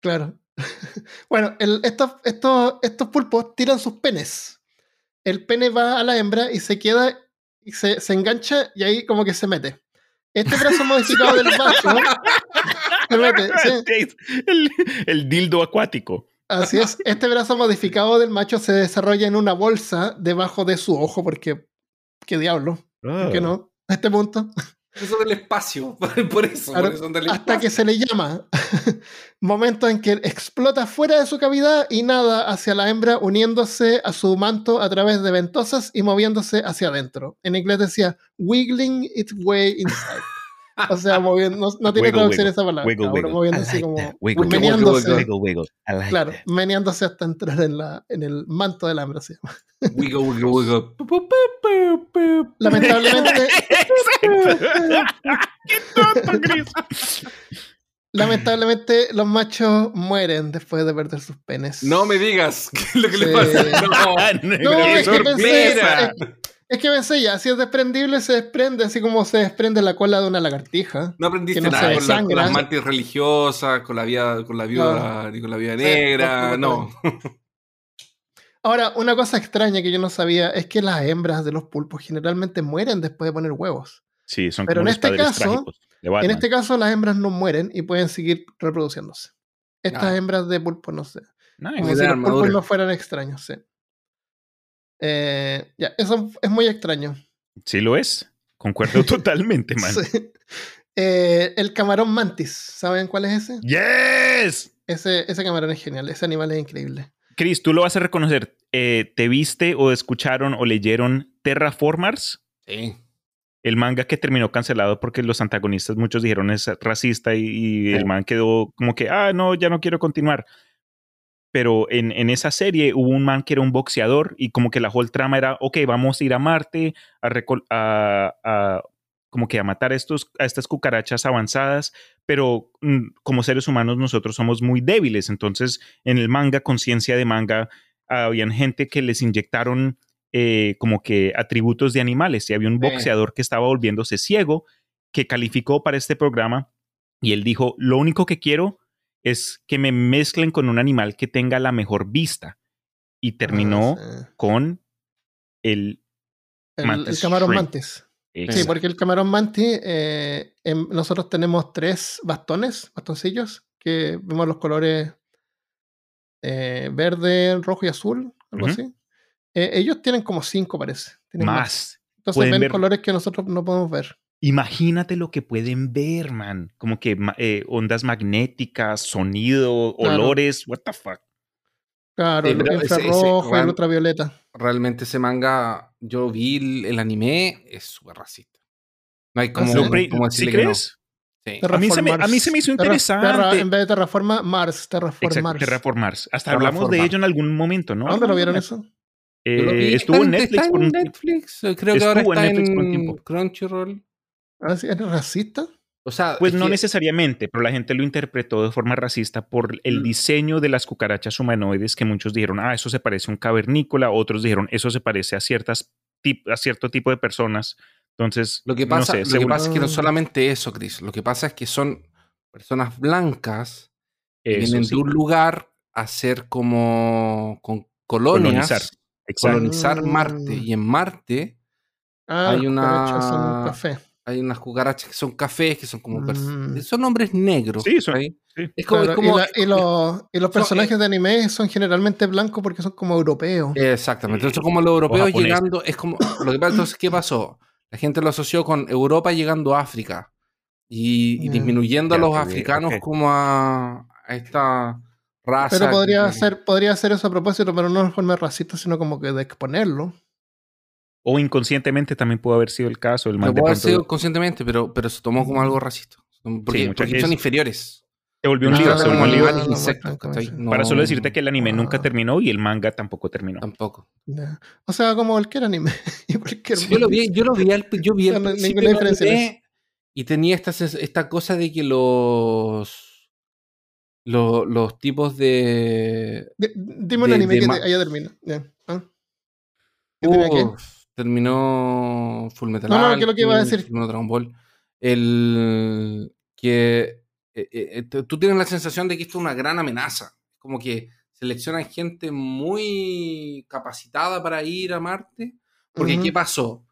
Claro. bueno, el- estos, estos, estos pulpos tiran sus penes. El pene va a la hembra y se queda y se, se engancha y ahí como que se mete. Este brazo modificado del macho Se mete, sí. el, el dildo acuático. Así es. Este brazo modificado del macho se desarrolla en una bolsa debajo de su ojo, porque. ¿Qué diablo? ¿Por qué Ah. no? A este punto. Eso del espacio. Por eso. Claro, por eso del hasta que se le llama. Momento en que explota fuera de su cavidad y nada hacia la hembra, uniéndose a su manto a través de ventosas y moviéndose hacia adentro. En inglés decía wiggling its way inside. O sea, moviendo, no, no tiene Wiggle, traducción wiggle. esa palabra. Wiggle, wiggle. moviendo así like como. Wiggle, wiggle, meneándose. wiggle, Wiggle, wiggle. I like Claro, that. meneándose hasta entrar en, la, en el manto de la hembra. se llama. Wiggle, wiggle, wiggle. Lamentablemente, ¡Qué tonto, Chris! lamentablemente, los machos mueren después de perder sus penes. No me digas qué es lo que le Sí. pasa. No. No, ¡Qué es que pensé, sorpresa! es, es que pensé ya, si es desprendible, se desprende, así como se desprende la cola de una lagartija. No aprendiste no nada con, la- con las mantis religiosas, con la vida, con la viuda, ni con la viuda Sí, negra, no. Ahora, una cosa extraña que yo no sabía es que las hembras de los pulpos generalmente mueren después de poner huevos. Sí, son Pero como en los este caso-. En este caso, las hembras no mueren y pueden seguir reproduciéndose. Estas Ah. hembras de pulpo no sé. Nice. Como si los pulpos no fueran extraños, sí. Eh, ya, eso es muy extraño. Sí lo es. Concuerdo totalmente, man. Sí. Eh, el camarón mantis, ¿saben cuál es ese? ¡Yes! Ese, ese camarón es genial, ese animal es increíble. Chris, tú lo vas a reconocer. Eh, ¿Te viste o escucharon o leyeron Terraformars? Sí. El manga que terminó cancelado porque los antagonistas, muchos dijeron es racista y, y el man quedó como que, ah, no, ya no quiero continuar. Pero en, en esa serie hubo un man que era un boxeador y como que la whole trama era, ok, vamos a ir a Marte a, recol- a, a- como que a matar a, estos, a estas cucarachas avanzadas, pero mm, como seres humanos nosotros somos muy débiles. Entonces en el manga, conciencia de manga, habían gente que les inyectaron eh, como que atributos de animales y había un Sí. boxeador que estaba volviéndose ciego que calificó para este programa y él dijo, lo único que quiero es que me mezclen con un animal que tenga la mejor vista. Y terminó Ah, sí. con el... el, mantis el camarón shrimp. mantis. Sí, porque el camarón mantis, eh, em- nosotros tenemos tres bastones, bastoncillos, que vemos los colores eh, verde, rojo y azul, algo así. Eh, ellos tienen como cinco, parece. Tienen más. Más. Entonces ven ver- colores que nosotros no podemos ver. Imagínate lo que pueden ver, man. Como que eh, ondas magnéticas, sonido, Claro. olores, what the fuck. Claro, el infrarrojo el ultravioleta. Realmente ese manga, yo vi el, el anime, es súper racista. No hay como, ¿sí? Lo pre- como ¿Sí que no. crees? Sí. A mí se me- a mí se me hizo Terra- interesante. Terra- en vez de Terraforma, Mars. Terraform Exacto, Mars. Hasta hablamos de Terraformar. ello en algún momento, ¿no? ¿A ¿Dónde lo vieron eso? Eh, Yo lo vi, estuvo en está Netflix está por en un. Netflix, Creo que ahora Estuvo en está Netflix por un en tiempo. Crunchyroll. Ah, sí, ¿Es racista? O sea, Pues es no que- necesariamente, pero la gente lo interpretó de forma racista por el Mm. diseño de las cucarachas humanoides que muchos dijeron, ah, eso se parece a un cavernícola, otros dijeron, eso se parece a ciertas tip- a cierto tipo de personas. Entonces, Lo que no pasa, sé, lo que pasa es que no Ah. solamente eso, Chris. Lo que pasa es que son personas blancas que eso vienen sí, de un lugar a ser como con colonias, Colonizar. colonizar. Marte. Y en Marte Ah, Hay una- café. Hay unas cucarachas que son cafés, que son como Mm. son hombres negros. Sí, son- sí. Es como, es como- y, la- y los, y los son- personajes de anime son generalmente blancos porque son como europeos. Exactamente. Entonces, como los europeos llegando, es como. Lo que pasa, entonces, ¿qué pasó? La gente lo asoció con Europa llegando a África y, y Mm. disminuyendo a los africanos como a, a esta raza. pero podría que- ser, podría ser eso a propósito, pero no de forma racista, sino como que de exponerlo. O inconscientemente también pudo haber sido el caso. El de puede haber sido conscientemente, pero, pero se tomó como algo racista. Porque, son es- inferiores. se volvió un Ah, Son se volvió un no, ¿cachai? no, No- Para solo decirte que el anime nunca Ah. terminó y el manga tampoco terminó. Tampoco. O sea, como cualquier anime. cualquier Yo lo vi, yo lo vi al, yo vi al No, ninguna diferencia anime y tenía esta, esta cosa de que los, los, los tipos de... De- dime un de- anime de que te- allá termina. Ya. Ah. ¿Qué tenía que? Uf, terminó Full Metal No, no, ¿qué es lo que iba a decir? terminó Dragon Ball. El que eh, eh, eh, tú tienes la sensación de que esto es una gran amenaza. Como que seleccionan gente muy capacitada para ir a Marte. Porque. ¿qué pasó?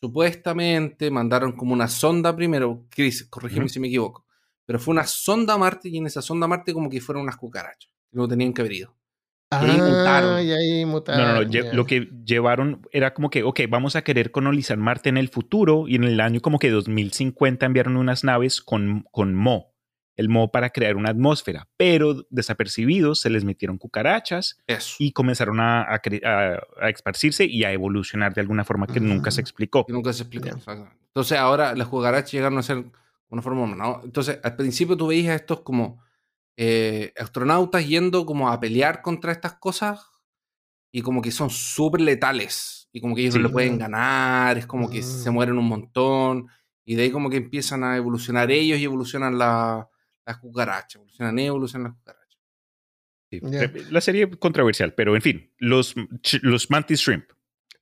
Supuestamente mandaron como una sonda primero. Chris, corrígeme si me equivoco. pero fue una sonda a Marte y en esa sonda a Marte como que fueron unas cucarachas. Que no tenían que haber ido. Ah, mutaron. y ahí No, mutaron. no, no. ya. Lo que llevaron era como que, ok, vamos a querer colonizar Marte en el futuro y en el año como que 2050 enviaron unas naves con, con Mo, el Mo para crear una atmósfera, pero desapercibidos se les metieron cucarachas Eso. y comenzaron a, a cre- a- a esparcirse y a evolucionar de alguna forma que nunca se explicó. que nunca se explicó. Entonces ahora las cucarachas llegaron a ser una forma humana. ¿no? Entonces al principio tú veías estos como eh, astronautas yendo como a pelear contra estas cosas y como que son súper letales y como que ellos Sí. no le pueden ganar, es como que se Mm. mueren un montón y de ahí como que empiezan a evolucionar ellos y evolucionan la- las cucarachas, evolucionan ellos, evolucionan las cucarachas. Sí. Ya. Eh, La serie controversial, pero en fin, los, los mantis shrimp.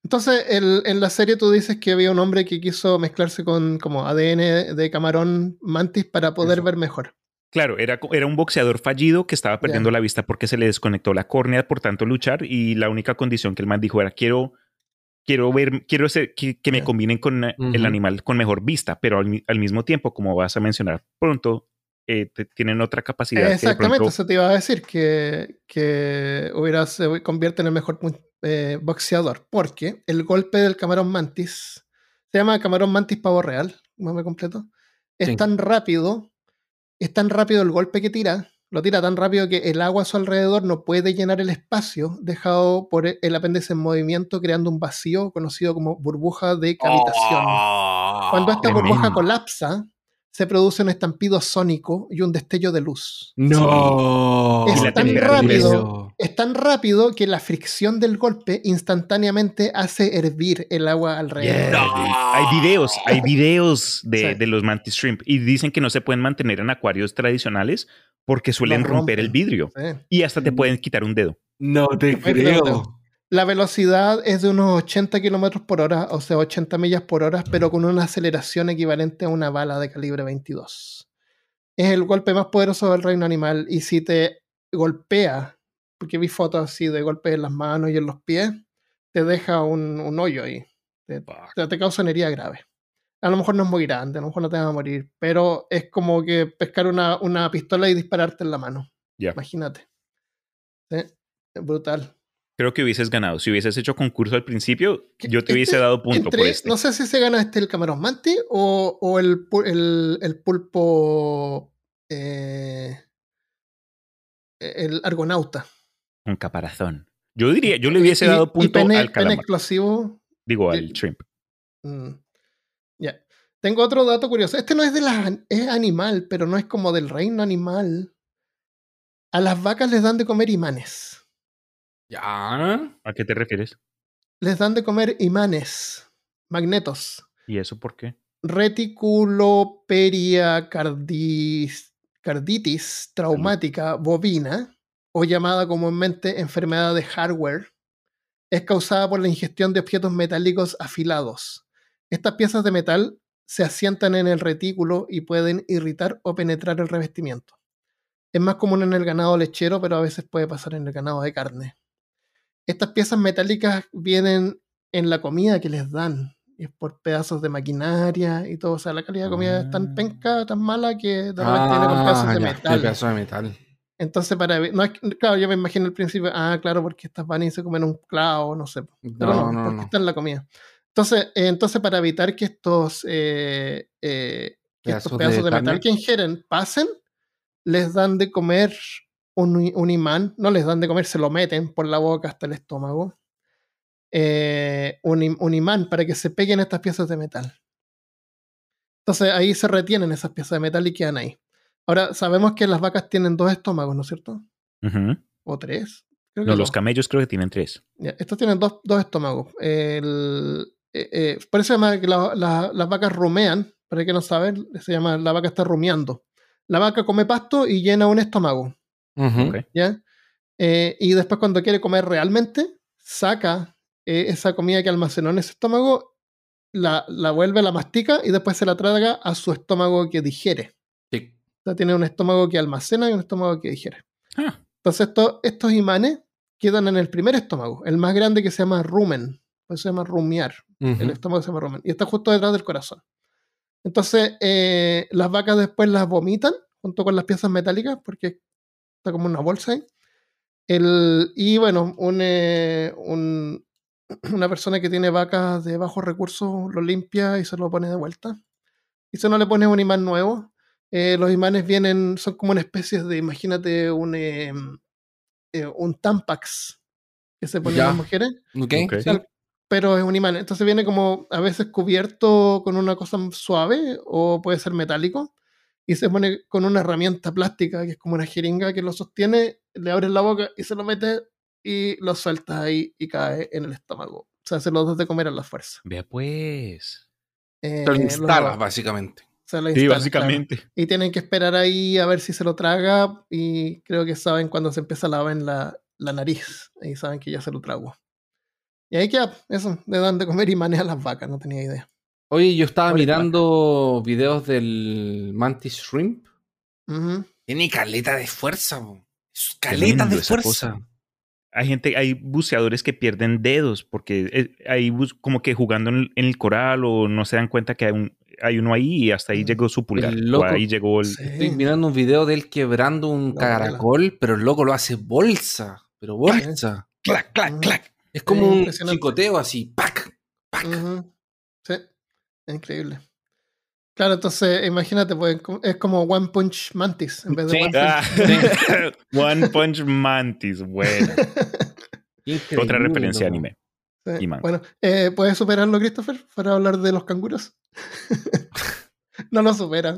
Entonces, el- en la serie tú dices que había un hombre que quiso mezclarse con como ADN de camarón mantis para poder Eso. ver mejor. Claro, era, era un boxeador fallido que estaba perdiendo la vista porque se le desconectó la córnea por tanto luchar y la única condición que el man dijo era quiero quiero ver quiero ser, que, que me combinen con eh, el animal con mejor vista, pero al, al mismo tiempo, como vas a mencionar pronto, eh, te- tienen otra capacidad. Exactamente, pronto- eso te iba a decir, que, que hubiera, se convierte en el mejor eh, boxeador, porque el golpe del camarón mantis, se llama camarón mantis pavo real, nombre completo, es Sí. tan rápido, es tan rápido el golpe que tira, lo tira tan rápido que el agua a su alrededor no puede llenar el espacio dejado por el apéndice en movimiento, creando un vacío conocido como burbuja de cavitación. Cuando esta burbuja colapsa, se produce un estampido sónico y un destello de luz. No. Es tan rápido, es tan rápido que la fricción del golpe instantáneamente hace hervir el agua alrededor. Yeah, dude. Hay videos, hay videos de, Sí. de los mantis shrimp y dicen que no se pueden mantener en acuarios tradicionales porque suelen romper el vidrio Sí. y hasta te pueden quitar un dedo. No te creo. La velocidad es de unos 80 kilómetros por hora, o sea, 80 millas por hora, pero con una aceleración equivalente a una bala de calibre 22. Es el golpe más poderoso del reino animal y si te golpea, porque vi fotos así de golpes en las manos y en los pies, te deja un, un hoyo ahí. Te, te- te causa una herida grave. A lo mejor no es muy grande, a lo mejor no te vas a morir, pero es como que pescar una, una pistola y dispararte en la mano. Imagínate. Sí, brutal. Creo que hubieses ganado. Si hubieses hecho concurso al principio, yo te hubiese Este- dado punto entre- por este. No sé si se gana este el camarón manti o, o el, el, el pulpo. eh, el argonauta. Un caparazón. Yo diría, yo le hubiese Y- dado y punto pene, al pene calamar. explosivo. Digo, y- al shrimp. mm, Ya. Tengo otro dato curioso. Este no es de las. Es animal, pero no es como del reino animal. A las vacas les dan de comer imanes. Ya. ¿A qué te refieres? Les dan de comer imanes, magnetos. ¿Y eso por qué? reticuloperia cardis- carditis traumática bovina, o llamada comúnmente enfermedad de hardware, es causada por la ingestión de objetos metálicos afilados. Estas piezas de metal se asientan en el retículo y pueden irritar o penetrar el revestimiento. Es más común en el ganado lechero, pero a veces puede pasar en el ganado de carne. Estas piezas metálicas vienen en la comida que les dan. Y es por pedazos de maquinaria y todo. O sea, la calidad de comida es tan Ah. penca, tan mala que de repente con pedazos de Ah, ya, metal. pedazo de metal. Entonces, para no es claro, yo me imagino al principio, ah, claro, porque estas van y se comen un clavo, no sé. Pero no, No, no, porque no. está en la comida. Entonces, eh, entonces para evitar que estos, eh, eh, que estos Pedazos de pedazos de, metal que ingieren pasen, les dan de comer un, un imán, no les dan de comer, se lo meten por la boca hasta el estómago. Eh, un, im- un imán para que se peguen estas piezas de metal. Entonces ahí se retienen esas piezas de metal y quedan ahí. Ahora, sabemos que las vacas tienen dos estómagos, ¿no es cierto? ¿O tres? Creo que No, los dos. camellos creo que tienen tres. Ya, estos tienen dos, dos estómagos. El, eh, eh, por eso se llama que la- la- las vacas rumean. Para que no saben, se llama la vaca está rumiando. La vaca come pasto y llena un estómago. ¿ya? Eh, y después cuando quiere comer realmente, saca eh, esa comida que almacenó en ese estómago, la, la vuelve, la mastica y después se la traga a su estómago que digiere. Sí. O sea, tiene un estómago que almacena y un estómago que digiere. Ah, Entonces esto- estos imanes quedan en el primer estómago, el más grande que se llama rumen, por eso se llama rumiar, el estómago se llama rumen, y está justo detrás del corazón. Entonces eh, las vacas después las vomitan junto con las piezas metálicas, porque está como una bolsa ahí. El, y bueno, un, eh, un- una persona que tiene vacas de bajos recursos lo limpia y se lo pone de vuelta. Y si no le pones un imán nuevo, eh, los imanes vienen, son como una especie de, imagínate, un, eh, eh, un Tampax que se ponen Ya. las mujeres ¿Ok? Ok. sí. pero es un imán. Entonces viene como a veces cubierto con una cosa suave o puede ser metálico y se pone con una herramienta plástica que es como una jeringa que lo sostiene, le abres la boca y se lo metes y lo sueltas ahí y cae en el estómago. O sea, se lo das de comer a la fuerza. Vea pues. Eh, Te lo lo- instalas, básicamente. se lo Sí, instalas, básicamente. claro. Y tienen que esperar ahí a ver si se lo traga y creo que saben cuando se empieza a lavar en la, la nariz. Ahí saben que ya se lo tragó. Y ahí queda, eso, le dan de comer imanes a las vacas, no tenía idea. Oye, yo estaba Pobre mirando videos del Mantis Shrimp. Tiene caleta de fuerza, Tremendo caleta de fuerza. cosa. Hay gente, hay buceadores que pierden dedos porque eh, hay bus- como que jugando en, en el coral o no se dan cuenta que hay, un, hay uno ahí y hasta ahí Mm. llegó su pulgar. El o loco- ahí llegó el. Sí. Estoy mirando un video de él quebrando un caracol, pero el loco lo hace bolsa. Pero bolsa. Clac, clac, Ujú. clac. Es como Es un chicoteo así. ¡Pac! ¡Pac! Sí, es increíble. Claro, entonces imagínate, pues es como One Punch Mantis en vez de Sí. One Punch. Ah, One Punch Mantis, bueno. Increíble, Otra referencia loco. anime. Sí. Y manga. Bueno, eh, ¿puedes superarlo, Christopher, para hablar de los canguros? no lo supera.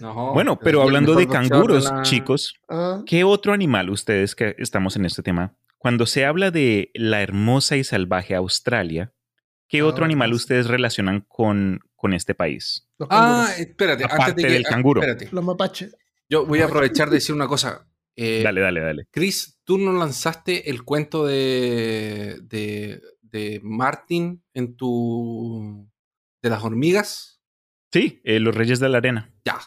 No, Bueno, pero hablando de canguros, la- chicos, Ah, ¿qué otro animal, ustedes que estamos en este tema, cuando se habla de la hermosa y salvaje Australia, ¿qué Ah, otro animal hermoso. ustedes relacionan con, con este país? Los Ah, espérate. Aparte antes de que, del canguro. espérate. los mapaches. Yo voy a aprovechar de decir una cosa. Eh, Dale, dale, dale. Chris, tú no lanzaste el cuento de, de, de Martin en tu. de las hormigas. Sí, eh, los Reyes de la Arena. Ya.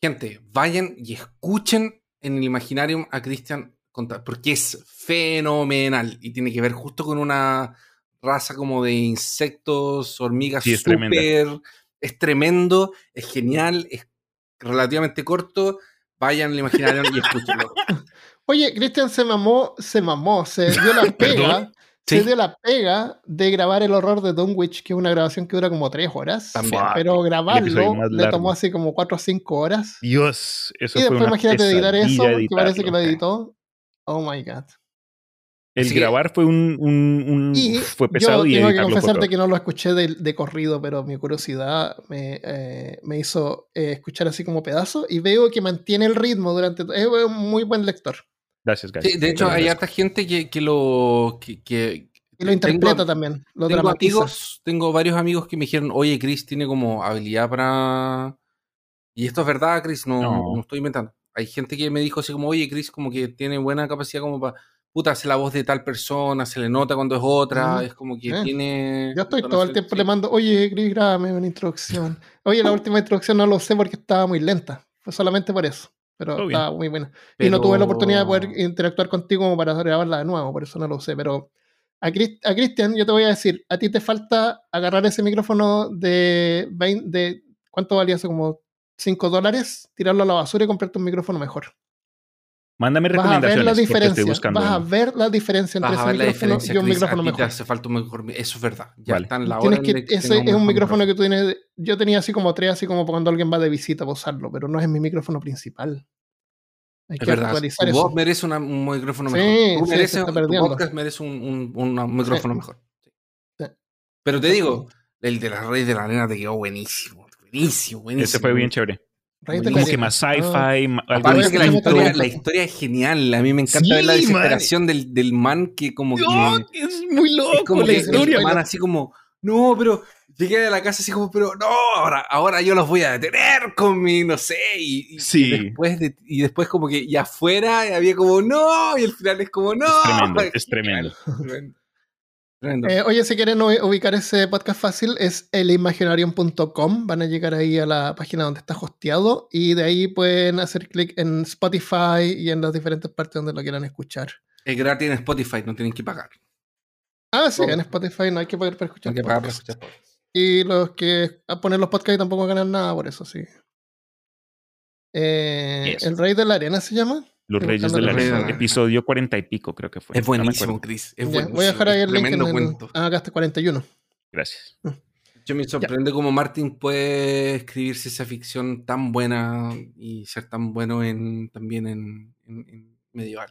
Gente, vayan y escuchen en el Imaginarium a Christian contar, porque es fenomenal y tiene que ver justo con una raza como de insectos, hormigas Sí, súper. Es tremendo, es genial, es relativamente corto. Vayan al Imaginarium y escúchenlo. Oye, Christian se mamó, se mamó, se dio la pega, se dio la pega de grabar el horror de Dunwich, que es una grabación que dura como tres horas. También. Pero grabarlo le tomó así como cuatro o cinco horas. Dios, eso Y fue después una imagínate editar eso, porque parece que lo editó. Oh my god. El Así que- grabar fue un, un- un- Y fue pesado yo y tengo que confesarte que no lo escuché de, de corrido, pero mi curiosidad me, eh, me hizo eh, escuchar así como pedazo y veo que mantiene el ritmo durante... Es un muy buen lector. Gracias, gracias. Sí, de hecho, hay harta gente que, que lo. que, que- Y lo interpreta tengo, también, lo tengo dramatiza. amigos, tengo varios amigos que me dijeron, oye, Chris tiene como habilidad para. Y esto es verdad, Chris, no, No. no estoy inventando. Hay gente que me dijo así como, oye, Chris, como que tiene buena capacidad como para. Puta, hace la voz de tal persona, se le nota cuando es otra, es como que Eh. tiene. Yo estoy todo el tiempo sí. le mando, oye, Chris, grábame una introducción. Oye, la última introducción no lo usé porque estaba muy lenta. Fue solamente por eso. Pero bien. estaba muy buena. Y no tuve la oportunidad de poder interactuar contigo como para grabarla de nuevo, por eso no lo usé. Pero a, Chris- a Cristian, yo te voy a decir, a ti te falta agarrar ese micrófono de, 20 de ¿cuánto valía hace como 5 dólares? Tirarlo a la basura y comprarte un micrófono mejor. Mándame Vas a ver recomendaciones la diferencia. buscando. Vas a ver la diferencia entre Vas a ese ver la micrófono diferencia, y un micrófono a te mejor. hace falta un mejor. Eso es verdad. Ya Vale. está en la hora. Que, de que ese es un mejor micrófono que tú tienes. Yo tenía así como tres, así como cuando alguien va de visita para usarlo, pero no es mi micrófono principal. Hay Es que verdad, actualizar tu eso. voz merece una- un micrófono Sí, mejor. sí, Tú se mereces, está tu podcast merece un, un- un micrófono Sí. mejor. Sí. Sí. Pero te digo, el de las redes de la arena te quedó buenísimo. Buenísimo, buenísimo. Ese fue bien chévere. Como que más Ah, sci-fi, algo Aparte que la historia, la historia es genial. A mí me encanta Sí, ver la desesperación del, del man que como que... Dios, es muy es loco como la que historia. el man así como... No, pero llegué a la casa así como, pero no, ahora, ahora yo los voy a detener con mi, no sé, y, y- Sí. y después, de- y después como que ya afuera había como, no, y el final es como, no. Es tremendo, es tremendo. Eh, oye, si quieren ubicar ese podcast fácil, es elimaginarium.com. Van a llegar ahí a la página donde está hosteado y de ahí pueden hacer clic en Spotify y en las diferentes partes donde lo quieran escuchar. Es gratis en Spotify, no tienen que pagar. Ah, sí, Oh. en Spotify no hay que pagar para escuchar. Tienen que pagar para podcasts. escuchar podcast. Y los que a poner los podcasts tampoco ganan nada por eso, sí. Eh, Eso. El Rey de la Arena se llama. Los Reyes de la Arena, episodio cuarenta y pico creo que fue. Es No me buenísimo, acuerdo. Chris. Es Ya, buenísimo. voy a dejar ahí el link en el. cuento. Ah, acá está 41. Gracias. Yo me sorprende cómo Martin puede escribir ciencia ficción tan buena y ser tan bueno en también en, en- en medieval.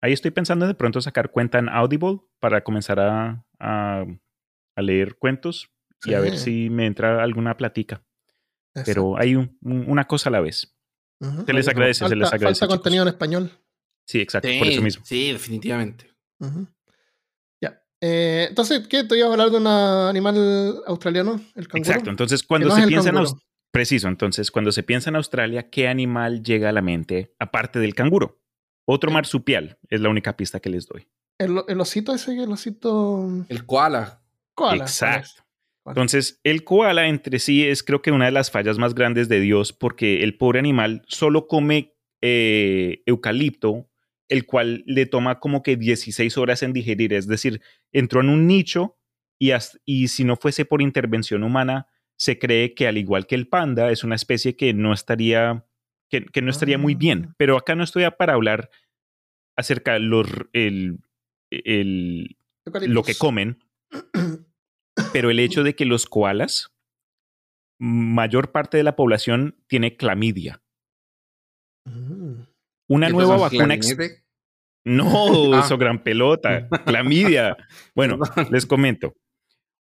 Ahí estoy pensando de pronto sacar cuenta en Audible para comenzar a, a- a leer cuentos y a ver Sí. si me entra alguna platica. Exacto. Pero hay un- un- una cosa a la vez. Se les Falta- agradece, se les agradece. falta chicos. contenido en español. Sí, exacto, por eso mismo. Sí, definitivamente. Ya. Eh, entonces, ¿qué? ¿Te ibas a hablar de un animal australiano? ¿El canguro? Exacto. Entonces, cuando no se piensa en canguro. Aus- Preciso. Entonces, cuando se piensa en Australia, ¿qué animal llega a la mente aparte del canguro? Otro marsupial es la única pista que les doy. El, el osito ese, el osito. El koala. Koala. Exacto. Entonces, el koala entre sí es creo que una de las fallas más grandes de Dios porque el pobre animal solo come eh, eucalipto, el cual le toma como que 16 horas en digerir. Es decir, entró en un nicho y, y si no fuese por intervención humana, se cree que al igual que el panda, es una especie que no estaría, que, que no estaría muy bien. Ah. Pero acá no estoy para hablar acerca de los, el, el, lo que comen, pero el hecho de que los koalas, mayor parte de la población tiene clamidia. Mm. Una ¿Qué nueva vacuna. No, Ah. eso gran pelota. Clamidia. Bueno, les comento.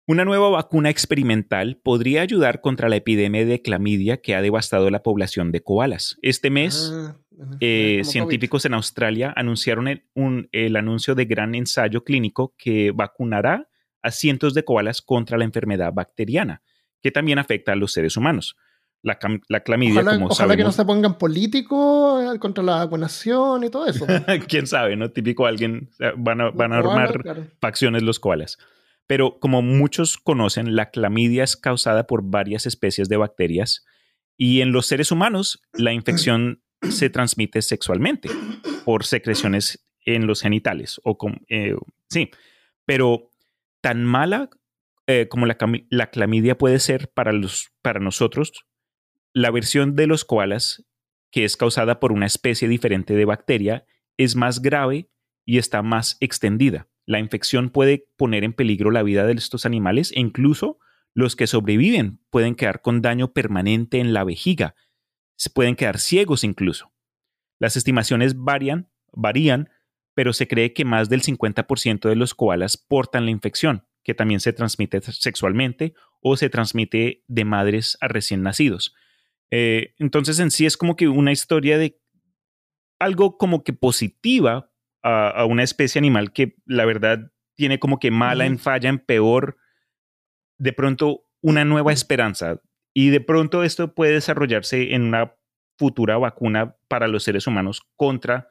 Una nueva vacuna experimental podría ayudar contra la epidemia de clamidia que ha devastado la población de koalas. Este mes, Ah, eh, COVID. científicos en Australia anunciaron el, un- el anuncio de gran ensayo clínico que vacunará a cientos de koalas contra la enfermedad bacteriana, que también afecta a los seres humanos. La, la clamidia, Ojalá, como ojalá que no sabemos, se pongan políticos eh, contra la vacunación y todo eso. quién sabe, ¿no? Típico alguien, van a, van a Koala, armar claro. facciones los koalas. Pero como muchos conocen, la clamidia es causada por varias especies de bacterias y en los seres humanos la infección se transmite sexualmente por secreciones en los genitales o eh, sí, pero tan mala eh, como la, clamidia puede ser para los para nosotros, la versión de los koalas que es causada por una especie diferente de bacteria es más grave y está más extendida. La infección puede poner en peligro la vida de estos animales e incluso los que sobreviven pueden quedar con daño permanente en la vejiga. Se pueden quedar ciegos incluso. Las estimaciones varian, varían, pero se cree que más del 50% de los koalas portan la infección, que también se transmite sexualmente o se transmite de madres a recién nacidos. Eh, entonces en sí es como que una historia de algo como que positiva a, a una especie animal que la verdad tiene como que mala en falla, en peor, de pronto una nueva esperanza. Y de pronto esto puede desarrollarse en una futura vacuna para los seres humanos contra,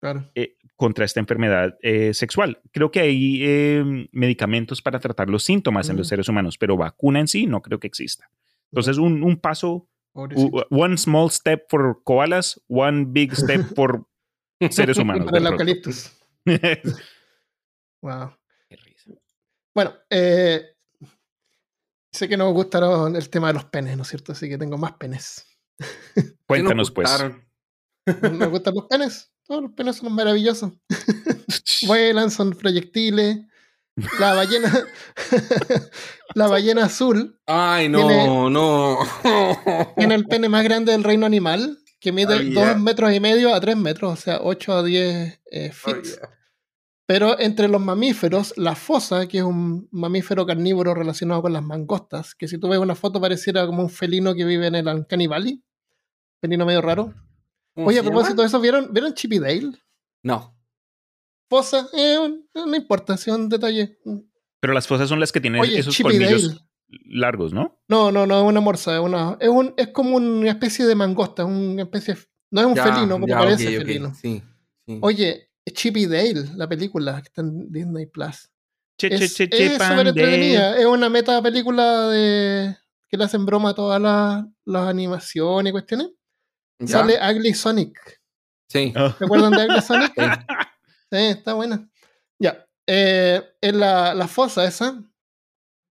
Claro. eh, contra esta enfermedad eh, sexual. Creo que hay eh, medicamentos para tratar los síntomas en los Ujú. seres humanos, pero vacuna en sí no creo que exista. Entonces, un, un paso. U- One small step for koalas, one big step for seres humanos. Para el eucaliptus. Wow. Qué risa. Bueno, eh, sé que nos gustaron el tema de los penes, ¿no es cierto? Así que tengo más penes. Cuéntanos, pues. ¿Me gustan los penes? Todos los penes son maravillosos. Vuelan, son proyectiles. La ballena, la ballena azul Ay, no, Tiene- no. tiene el pene más grande del reino animal, que mide Oh, 2 yeah. metros y medio a 3 metros, o sea, 8 a 10 eh, Oh, feet. yeah. Pero entre los mamíferos, la fosa, que es un mamífero carnívoro relacionado con las mangostas, que si tú ves una foto pareciera como un felino que vive en el Uncanny Valley, felino medio raro. ¿Cómo Oye, a propósito de eso, ¿vieron, ¿vieron Chip y Dale? No. Fosa, eh, no importa, es un detalle. Pero las fosas son las que tienen Oye, esos Chip y colmillos Dale. largos, ¿no? No, no, no es una morsa, es, una, es, un, es como una especie de mangosta, una especie, no es un Ya, felino, como ya, parece ok, ok, felino. Sí, sí. Oye, Chip y Dale, la película que está en Disney Plus. Che, che, Es che, es che, súper pan de- entretenida. Es una meta película de que le hacen broma a todas las, las animaciones y cuestiones. ¿Ya? Sale Ugly Sonic. Sí. Oh. ¿Se acuerdan de Ugly Sonic? Sí. Sí, está buena. Ya. eh, en la, la fosa esa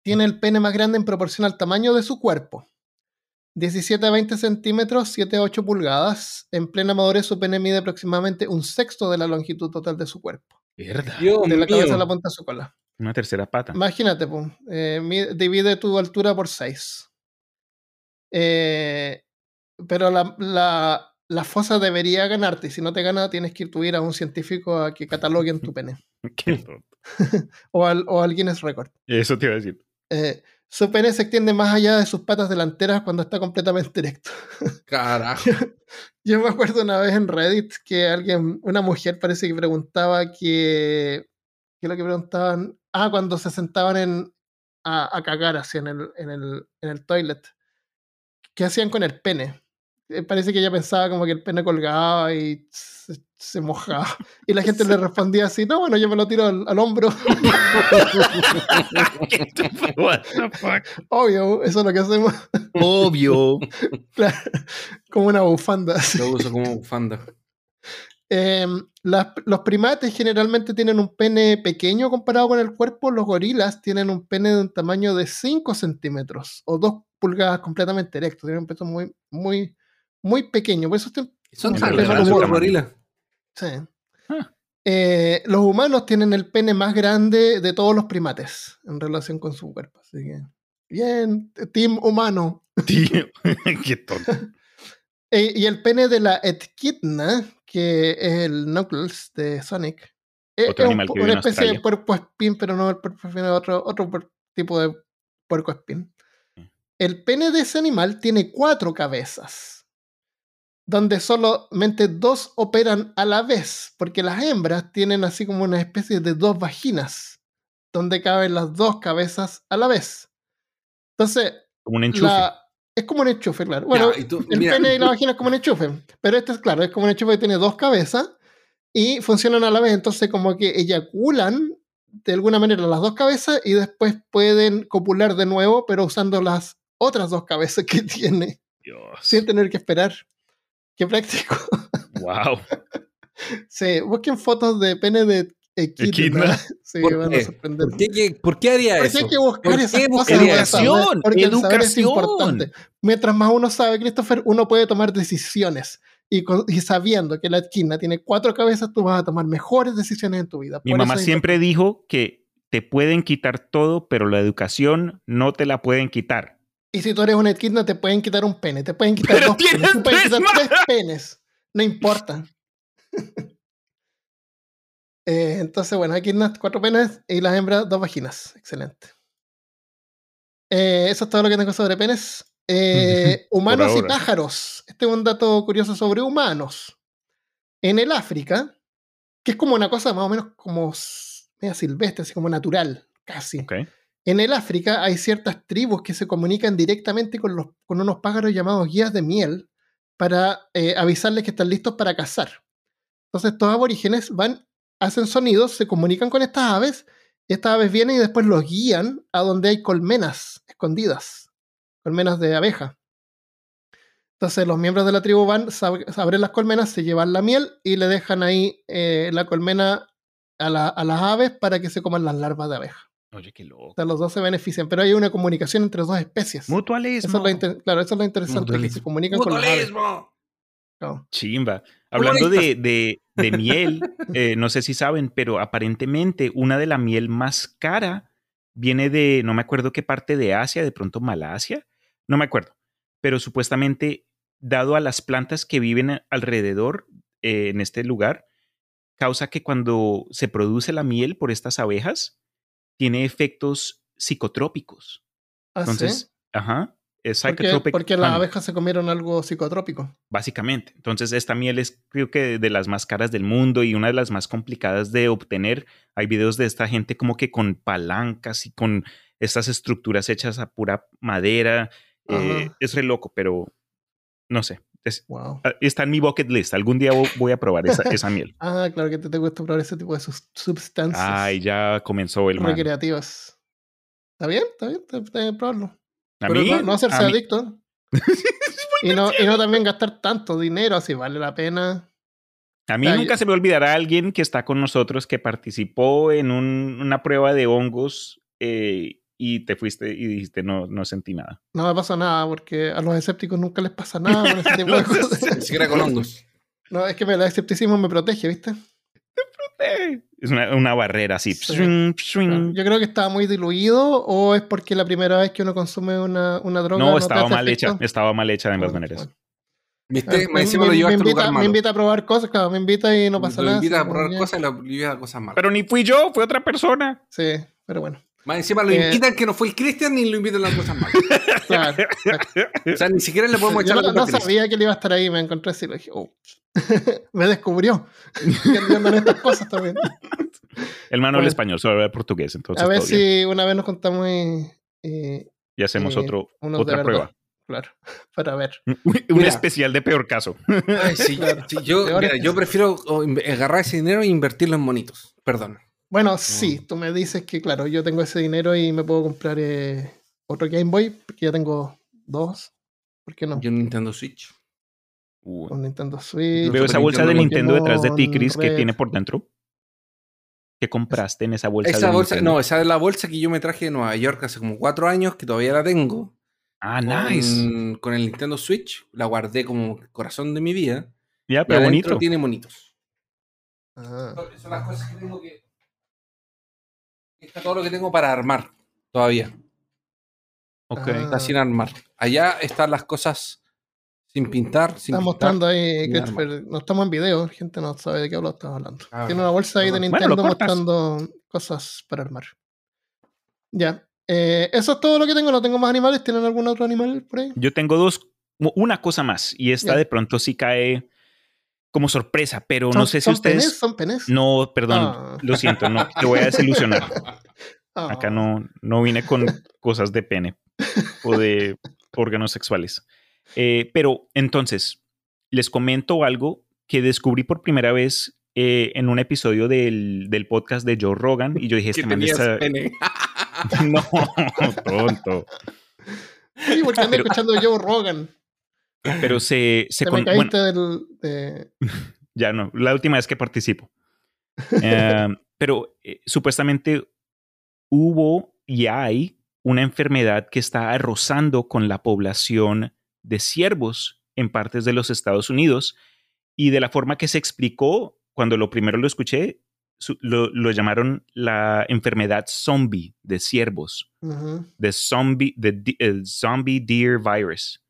tiene el pene más grande en proporción al tamaño de su cuerpo. 17 a 20 centímetros, 7 a 8 pulgadas. En plena madurez, su pene mide aproximadamente un sexto de la longitud total de su cuerpo. Mierda. Dios de la mío. cabeza a la punta de su cola. Una tercera pata. Imagínate, pum, eh, divide tu altura por 6. Pero la, la, la fosa debería ganarte. y Si no te gana, tienes que ir tú ir a un científico a que cataloguen tu pene. Qué. O al, o al Guinness Record. Eso te iba a decir. Eh, su pene se extiende más allá de sus patas delanteras cuando está completamente erecto. Carajo. Yo me acuerdo una vez en Reddit que alguien, una mujer parece que preguntaba que, que lo que preguntaban, ah, cuando se sentaban en, a, a cagar así en el, en, el, en el toilet, ¿qué hacían con el pene? Eh, Parece que ella pensaba como que el pene colgaba y se, se mojaba. Y la gente le respondía así, no, bueno, yo me lo tiro al, al hombro. What the fuck? Obvio, eso es lo que hacemos. Obvio. Claro, como una bufanda. así. Lo uso como bufanda. Eh, las- los primates generalmente tienen un pene pequeño comparado con el cuerpo. Los gorilas tienen un pene de un tamaño de 5 centímetros o 2 pulgadas completamente erecto. Tienen un peso muy, muy, muy pequeño. Por eso estoy- Son En tan grandes los gorilas. sí. Ah. Eh, los humanos tienen el pene más grande de todos los primates en relación con su cuerpo. Así que, bien, team humano. Tío, qué tonto. Eh, y el pene de la Echidna, que es el Knuckles de Sonic, eh, Otro es un animal po- que vive una en especie de puerco espín, pero no el puerco espín, es otro, otro tipo de puerco espín. Mm. El pene de ese animal tiene cuatro cabezas, donde solamente dos operan a la vez, porque las hembras tienen así como una especie de dos vaginas, donde caben las dos cabezas a la vez. Entonces, Como un enchufe. la- es como un enchufe, claro. Bueno, Ya, y tú- el mira, pene y la vagina es como un enchufe. Pero este es claro, es como un enchufe que tiene dos cabezas y funcionan a la vez. Entonces, como que eyaculan de alguna manera las dos cabezas y después pueden copular de nuevo, pero usando las otras dos cabezas que tiene, Dios. sin tener que esperar. Qué práctico. Wow. sí, busquen fotos de pene de equidna. Sí, ¿Por van qué? a sorprender. ¿Por qué, por qué haría ¿Por qué eso? hay que buscar ¿Por esas qué cosas? Educación, Porque el saber es educación. importante. Mientras más uno sabe, Christopher, uno puede tomar decisiones. Y, con- y sabiendo que la esquina tiene cuatro cabezas, tú vas a tomar mejores decisiones en tu vida. Mi Por mamá siempre dijo que te pueden quitar todo, pero la educación no te la pueden quitar. Y si tú eres una equidna, te pueden quitar un pene, te pueden quitar Pero dos penes, te pueden quitar tres penes. No importa. Eh, entonces, bueno, equidnas, cuatro penes y las hembras, dos vaginas. Excelente. Eh, eso es todo lo que tengo sobre penes. Eh, humanos y pájaros. Este es un dato curioso sobre humanos. En el África, que es como una cosa más o menos como media silvestre, así como natural, casi. ¿ok? En el África hay ciertas tribus que se comunican directamente con, los, unos pájaros llamados guías de miel para eh, avisarles que están listos para cazar. Entonces estos aborígenes van, hacen sonidos, se comunican con estas aves, estas aves vienen y después los guían a donde hay colmenas escondidas, colmenas de abeja. Entonces los miembros de la tribu van, abren las colmenas, se llevan la miel y le dejan ahí eh, la colmena a las aves para que se coman las larvas de abeja. Oye, qué loco. O sea, los dos se benefician, pero hay una comunicación entre dos especies. Mutualismo. Eso es lo inter- claro, eso es lo interesante, que se Mutualismo. comunican con las aves. ¡Mutualismo! Claro. Chimba. Hablando de, de- de miel, eh, no sé si saben, pero aparentemente una de la miel más cara viene de, no me acuerdo qué parte de Asia, de pronto Malasia, no me acuerdo, pero supuestamente, dado a las plantas que viven alrededor eh, en este lugar, causa que cuando se produce la miel por estas abejas, tiene efectos psicotrópicos. Ah, ¿sí? Entonces, ajá, es ¿Por qué? psychotropic Porque las abejas se comieron algo psicotrópico. básicamente. Entonces, esta miel es creo que de las más caras del mundo y una de las más complicadas de obtener. Hay videos de esta gente como que con palancas y con estas estructuras hechas a pura madera. Eh, es re loco, pero no sé. Es- Wow. ah, está en mi bucket list. Algún día vo- voy a probar esa, esa miel. Ah, claro que te, te gusta probar ese tipo de sus- sustancias Ay, ya comenzó el mal. recreativas. ¿Está bien? ¿Está bien? Está está bien probarlo. A Pero mí, no, no hacerse a adicto. y, no, y no también gastar tanto dinero, así vale la pena. A mí nunca se me olvidará alguien que está con nosotros que participó en un- una prueba de hongos eh, y te fuiste y dijiste, no, no sentí nada. No me pasa nada, porque a los escépticos nunca les pasa nada con ese tipo de cosas. Ni siquiera con hongos. No, es que el escepticismo me protege, ¿viste? Eh, Es una, una barrera así. Sí. Yo creo que estaba muy diluido o es porque la primera vez que uno consume una, una droga. No, te estaba hace mal efecto. hecha. Estaba mal hecha de ambas Bueno, maneras. bueno. ¿Viste? Me, invita, me invita a probar cosas, claro, me invita y no pasa lo nada. invita sí, a probar cosas y lo lleva a cosas malas. Pero ni fui yo, fue otra persona. Sí, pero bueno. Más encima lo Eh, invitan que no fue el Cristian ni lo invitan las cosas malas. Claro. O sea, ni siquiera le podemos Yo echar la no, culpa no sabía que él iba a estar ahí, me encontré así y dije, oh. me descubrió. Estas cosas también. El man no Bueno. español, solo habla portugués. Entonces, a ver bien. si una vez nos contamos y, y- Y hacemos eh, otro, otra prueba. claro, para ver. Un Mira. especial de peor caso. Ay, sí, Claro. sí, yo, mira, yo prefiero oh, agarrar ese dinero e invertirlo en monitos. Perdón. Bueno, sí, tú me dices que, claro, yo tengo ese dinero y me puedo comprar eh, otro Game Boy, porque ya tengo dos. ¿Por qué no? Yo un Nintendo Switch. Uh, Un Nintendo Switch. Veo esa bolsa de Nintendo, Nintendo detrás de ti, Chris, que tiene por dentro. ¿Qué compraste en esa bolsa? Esa de bolsa, Nintendo? no, esa es la bolsa que yo me traje de Nueva York hace como cuatro años, que todavía la tengo. Ah, nice. Con, con el Nintendo Switch. La guardé como corazón de mi vida. Ya, Y pero bonito. tiene monitos. Ah, Son las cosas que tengo que. Está todo lo que tengo para armar todavía. Ok. Ah. Está sin armar. Allá están las cosas sin pintar, sin Está pintar. mostrando ahí, Christopher. No estamos en video, gente no sabe de qué hablo estamos hablando. Ah, Tiene una bolsa ahí de Nintendo mostrando cosas para armar. Ya. Eh, eso es todo lo que tengo. No tengo más animales. ¿Tienen algún otro animal por ahí? Yo tengo dos, una cosa más, y esta Ya. de pronto sí cae como sorpresa, pero no ¿Son- sé si son ustedes. penes? ¿Son penes? No, perdón, Ah. lo siento, no, te voy a desilusionar. Ah. Acá no, no vine con cosas de pene o de órganos sexuales. Eh, pero entonces, les comento algo que descubrí por primera vez eh, en un episodio del, del podcast de Joe Rogan y yo dije, este man está... pene. No, tonto. Sí, porque ando Pero- escuchando Joe Rogan. Pero se... se Te con- me bueno, caíste del. de- Ya no, la última vez que participo. Eh, pero eh, supuestamente hubo y hay una enfermedad que está arrasando con la población de ciervos en partes de los Estados Unidos y de la forma que se explicó cuando lo primero lo escuché, su- lo, lo llamaron la enfermedad zombie de ciervos the zombie, di- el zombie deer virus.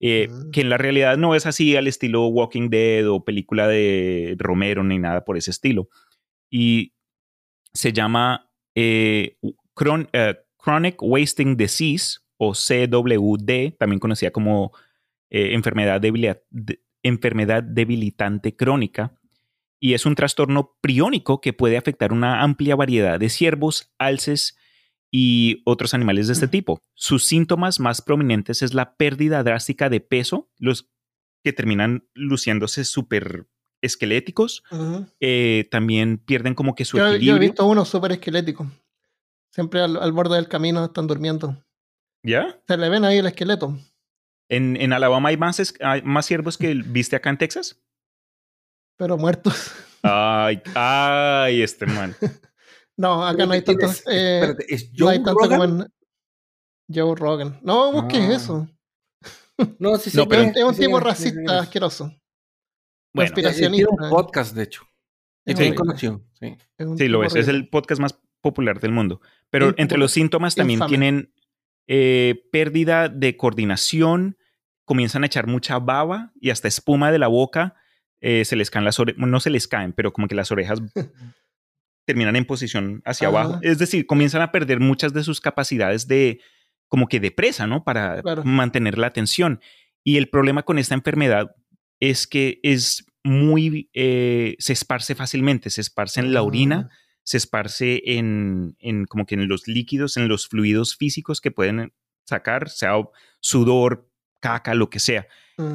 Eh, Mm. Que en la realidad no es así al estilo Walking Dead o película de Romero ni nada por ese estilo. Y se llama eh, chron- eh, Chronic Wasting Disease o CWD, también conocida como eh, enfermedad, de- enfermedad debilitante crónica. Y es un trastorno priónico que puede afectar una amplia variedad de ciervos, alces y otros animales de este tipo. Sus síntomas más prominentes es la pérdida drástica de peso, los que terminan luciéndose súper esqueléticos. Eh, también pierden como que su Yo, yo he equilibrio. visto uno súper esquelético. Siempre al, al borde del camino están durmiendo. ¿Ya? Se le ven ahí el esqueleto. ¿En, en Alabama hay más, es- hay más ciervos que viste acá en Texas? pero muertos. Ay, ay, este man. No, acá no hay ¿Quién tantos. es? eh, Espérate, ¿es no hay Joe tanto Rogan? como en Joe Rogan. No, busques Ah. eso. No, sí, sí. No, pero- Es un- es un sí, tipo sí, racista sí, asqueroso. Bueno, Tiene un podcast, de hecho. Es Es conocido. Sí. Es lo es. Es el podcast más popular del mundo. Pero entre los síntomas también Infame. tienen eh, pérdida de coordinación, comienzan a echar mucha baba y hasta espuma de la boca. eh, se les caen las orejas, no se les caen, pero como que las orejas terminan en posición hacia Ajá. abajo. Es decir, comienzan a perder muchas de sus capacidades de como que de presa, ¿no? Para Claro. mantener la atención. Y el problema con esta enfermedad es que es muy, eh, se esparce fácilmente, se esparce en la orina, se esparce en, en como que en los líquidos, en los fluidos físicos que pueden sacar, sea sudor, caca, lo que sea.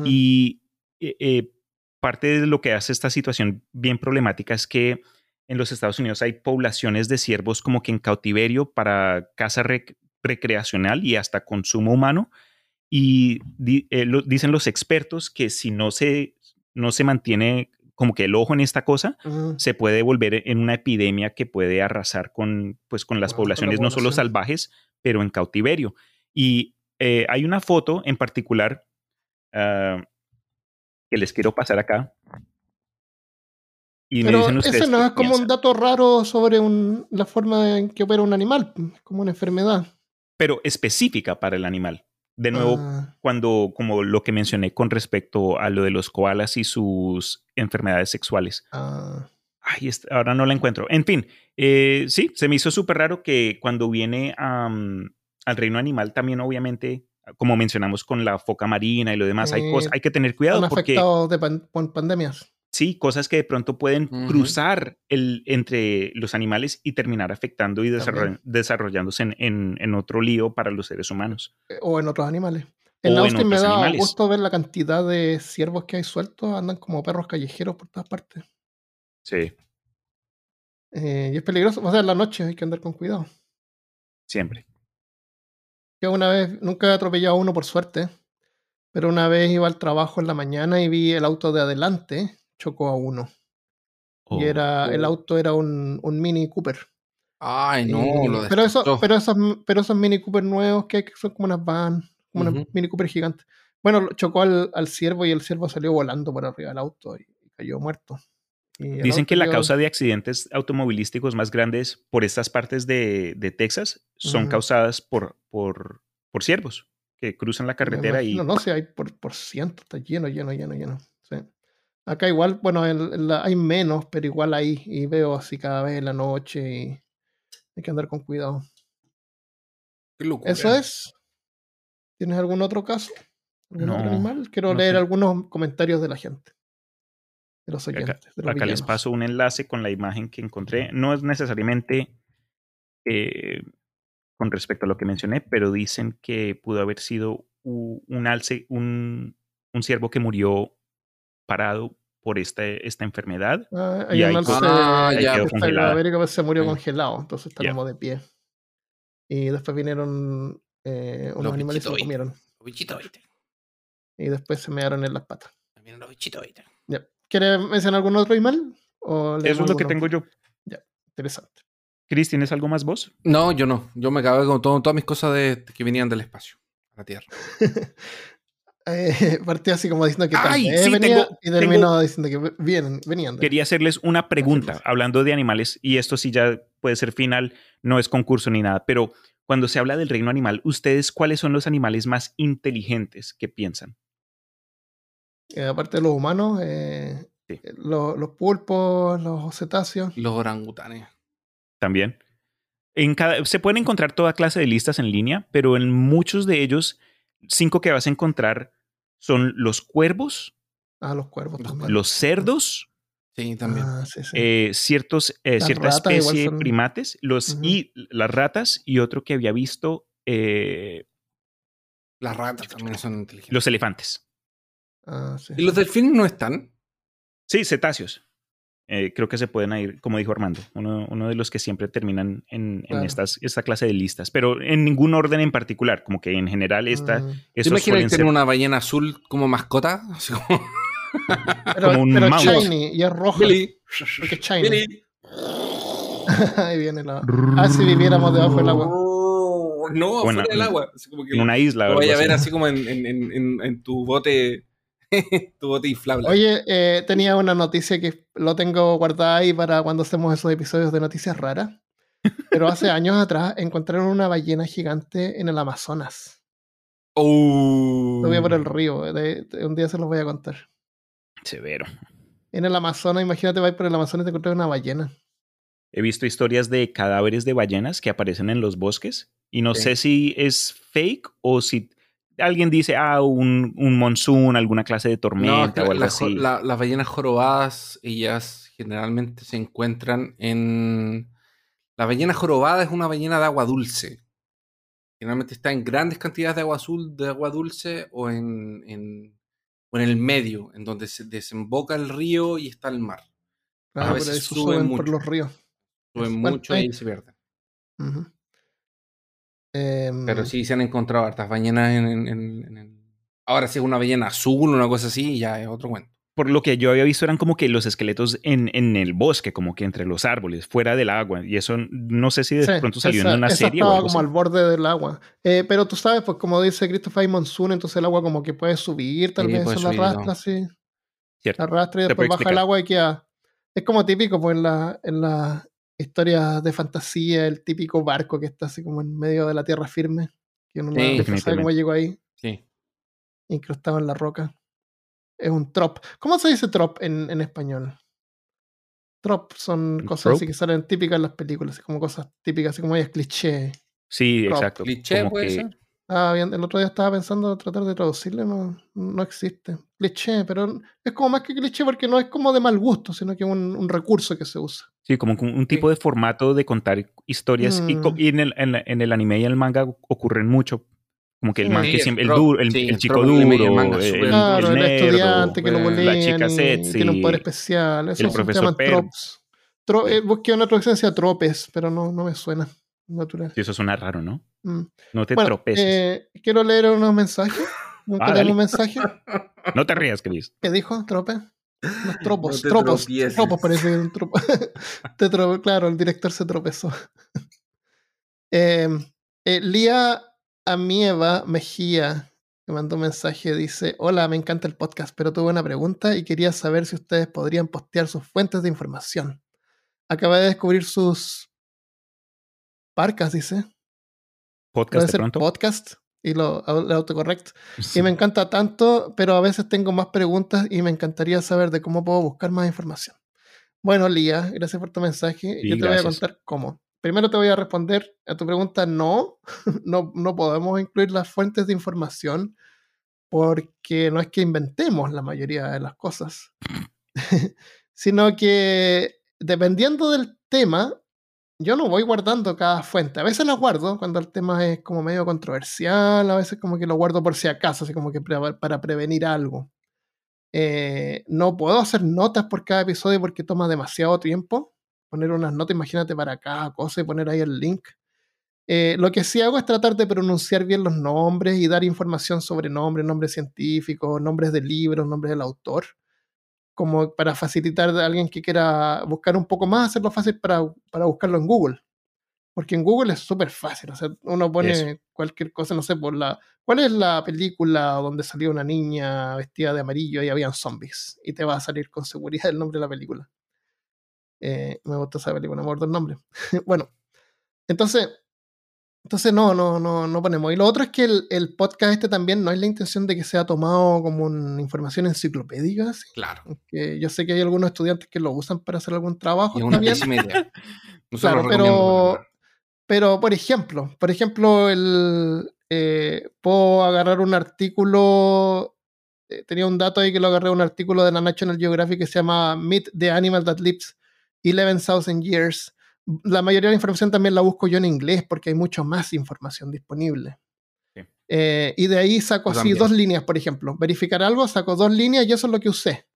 Y eh, eh, parte de lo que hace esta situación bien problemática es que en los Estados Unidos hay poblaciones de ciervos como que en cautiverio para caza rec- recreacional y hasta consumo humano. Y di- eh, lo- dicen los expertos que si no se, no se mantiene como que el ojo en esta cosa se puede volver en una epidemia que puede arrasar con, pues, con las Wow, con la poblaciones no solo salvajes, pero en cautiverio. Y eh, hay una foto en particular ah, que les quiero pasar acá. Y me Pero dicen ustedes ese no es como un dato raro sobre un- la forma en que opera un animal, como una enfermedad. Pero específica para el animal. De nuevo, Ah, cuando, como lo que mencioné con respecto a lo de los koalas y sus enfermedades sexuales. ah, Ay, ahora no la encuentro. En fin, eh, sí, se me hizo súper raro que cuando viene al reino animal también, obviamente, como mencionamos con la foca marina y lo demás, hay, cosas, hay que tener cuidado están porque afectados de pan- pandemias. Sí, cosas que de pronto pueden cruzar el, entre los animales y terminar afectando y desarroll- desarrollándose en, en- en otro lío para los seres humanos. eh, O en otros animales. En Austin me da animales. gusto ver la cantidad de ciervos que hay sueltos, andan como perros callejeros por todas partes. Sí, Eh, y es peligroso, o sea, en la noche hay que andar con cuidado. siempre. Yo una vez, nunca he atropellado a uno por suerte, pero una vez iba al trabajo en la mañana y vi el auto de adelante, chocó a uno. Oh, y era, el oh. auto era un, un Mini Cooper. Ay, no, Y- lo pero, eso, pero, esos, pero esos Mini Cooper nuevos que hay, que son como unas van, como unas Ujú. Mini Cooper gigantes. Bueno, chocó al, al ciervo y el ciervo salió volando por arriba del auto y cayó muerto. Dicen que la causa de accidentes automovilísticos más grandes por estas partes de, de Texas son causadas por, por, por ciervos que cruzan la carretera y imagino, no sé, hay por, por ciento, está lleno, lleno, lleno, lleno. Acá igual, bueno, el- el- hay menos, pero igual hay, y veo así cada vez en la noche y hay que andar con cuidado. Qué locura. Eso es. ¿Tienes algún otro caso? ¿Algún otro animal? Quiero no leer sé. algunos comentarios de la gente. De los acá, oyentes. de los acá les paso un enlace con la imagen que encontré. No es necesariamente eh, con respecto a lo que mencioné, pero dicen que pudo haber sido un alce, un, un ciervo que murió parado por esta, esta enfermedad. Ah, y ahí quedó- Ah, que ya. quedó pues, se murió Sí. congelado, entonces está Ya. como de pie. Y después vinieron eh, unos Los animales y se lo ahí. comieron. Los bichitos, ¿viste? Y después se mearon en las patas. También los bichitos, ¿viste? Ya. ¿Quieres mencionar algún otro animal? ¿O Eso es lo que tengo yo. Interesante. Chris, ¿tienes algo más vos? No, yo no. Yo me acabé con todo- todas mis cosas de, que venían del espacio, a la Tierra. Eh, partí así como diciendo que tal Ay, sí, venía tengo- y terminó diciendo que vienen, venían. de- Quería hacerles una pregunta Afirmación. hablando de animales, y esto sí ya puede ser final, no es concurso ni nada, pero cuando se habla del reino animal, ¿ustedes cuáles son los animales más inteligentes que piensan? Eh, aparte de los humanos, eh, Sí. eh, lo- los pulpos, los cetáceos. Los orangutanes. También. En cada, se pueden encontrar toda clase de listas en línea, pero en muchos de ellos, cinco que vas a encontrar son los cuervos, Ah, los cuervos Los también. los cerdos, Sí, también. Ah, sí, sí. eh, ciertos, eh, cierta especie de son- primates, los, y las ratas, y otro que había visto, eh, Las ratas también son inteligentes. los elefantes. Ah, sí, ¿Y los delfines no están? Sí, cetáceos. Eh, creo que se pueden ir, como dijo Armando, uno, uno de los que siempre terminan en, en Claro. estas, esta clase de listas, pero en ningún orden en particular, como que en general esta, Mm. ¿Te imaginas tener ser una ballena azul como mascota? Así como... Pero, como un pero mouse. shiny y es roja. Billy. Porque es shiny. Billy. Ahí viene la. Ah, si viviéramos debajo del agua. No, Bueno, afuera del agua. Así como que en una isla. lo vaya a ver así. como en, en- en- en- en tu bote tu bote inflable. Oye, eh, tenía una noticia que lo tengo guardada ahí para cuando hacemos esos episodios de noticias raras. Pero hace años atrás encontraron una ballena gigante en el Amazonas. Oh. Lo vi por el río. de- de- un día se los voy a contar. Severo. En el Amazonas, imagínate, vais por el Amazonas y te encuentras una ballena. He visto historias de cadáveres de ballenas que aparecen en los bosques y no Sí. sé si es fake o si alguien dice, ah, un, un monsoon, alguna clase de No, tormenta o algo la- así. la- las ballenas jorobadas, ellas generalmente se encuentran en... La ballena jorobada es una ballena de agua dulce. Generalmente está en grandes cantidades de agua azul, de agua dulce, o en, en- o en el medio, en donde se desemboca el río y está el mar. Ah, A veces pero eso suben suben por los ríos. Suben Bueno, mucho ahí- y se pierden. Em, Pero sí se han encontrado hartas ballenas en, en- en- Ahora es una ballena azul o una cosa así, ya es otro cuento. por lo que yo había visto eran como que los esqueletos en, en el bosque, como que entre los árboles, fuera del agua. Y eso no sé si de Sí, pronto salió esa- en una esa serie o algo como así. al borde del agua. Eh, pero tú sabes, pues como dice Christopher Monsoon, entonces el agua como que puede subir, tal Sí, vez eso la subir, ¿no? arrastra así. Cierto. La arrastra y después baja el agua y queda. Es como típico, pues en la, en la historia de fantasía, el típico barco que está así como en medio de la tierra firme, que uno no- Sí. sabe cómo llegó ahí, Sí. incrustado en la roca. Es un trop. ¿Cómo se dice trop en, en español? Trop son ¿Un cosas así que salen típicas en las películas, así como cosas típicas, así como ellas cliché. Sí, exacto. Cliché como puede que- ser. Ah, bien, el otro día estaba pensando tratar de traducirle, no, no existe. Cliché, pero es como más que cliché porque no es como de mal gusto, sino que es un, un recurso que se usa. Sí, como un un tipo de formato de contar historias. Y, Mm. y en, el, en, la- en el anime y el manga ocurren mucho. Como que el Sí. man Sí, que el siempre, el, trope, duro, el, sí, el el chico el duro, manga el, Claro, el, el nerdo, estudiante que lo la chica sexy, tiene un poder especial. Eso el se profesor llaman Pérez. tropes. Tro- eh, busqué una traducción que decía tropes, pero no, no me suena natural. Sí, eso suena raro, ¿no? Mm. No te Bueno, tropeces. eh, quiero leer unos mensajes. Nunca Ah, dale. mensajes. no te rías, Chris. ¿Qué dijo? ¿Trope? Los tropos. No tropos. tropieces. Tropos parece un tropo. Te tro- claro, el director se tropezó. Eh, eh, Lía Amieva Mejía me mandó un mensaje. Dice: Hola, me encanta el podcast, pero tuve una pregunta y quería saber si ustedes podrían postear sus fuentes de información. Acabé de descubrir sus parcas, dice. Podcast de pronto. podcast y lo, el autocorrect. Sí. Y me encanta tanto, pero a veces tengo más preguntas y me encantaría saber de cómo puedo buscar más información. Bueno, Lía, gracias por tu mensaje. Sí, Yo te voy a contar cómo. Primero te voy a responder a tu pregunta, no, no, no podemos incluir las fuentes de información porque no es que inventemos la mayoría de las cosas, sino que dependiendo del tema, yo no voy guardando cada fuente. A veces las guardo cuando el tema es como medio controversial, a veces como que lo guardo por si acaso, así como que para prevenir algo. Eh, no puedo hacer notas por cada episodio porque toma demasiado tiempo. Poner unas notas, imagínate para cada cosa y poner ahí el link. Eh, lo que sí hago es tratar de pronunciar bien los nombres y dar información sobre nombres, nombres científicos, nombres de libros, nombres del autor, como para facilitar a alguien que quiera buscar un poco más, hacerlo fácil para, para buscarlo en Google. Porque en Google es súper fácil, o sea, uno pone Eso. cualquier cosa, no sé, por la... ¿Cuál es la película donde salió una niña vestida de amarillo y habían zombies? Y te va a salir con seguridad el nombre de la película. Eh, me gustó esa película, no me acuerdo el nombre. bueno, entonces, entonces no, no, no, no ponemos. Y lo otro es que el, el podcast este también no es la intención de que sea tomado como una información enciclopédica. así, Claro. yo sé que hay algunos estudiantes que lo usan para hacer algún trabajo. Es una pésima idea. No Claro, pero- pero, por ejemplo, por ejemplo, el, eh, puedo agarrar un artículo. eh, tenía un dato ahí que lo agarré un artículo de la National Geographic que se llama Meet the Animal That Lives 11,000 Years. La mayoría de la información también la busco yo en inglés porque hay mucho más información disponible. Sí. Eh, y de ahí saco así dos líneas, por ejemplo. Verificar algo, saco dos líneas y eso es lo que usé.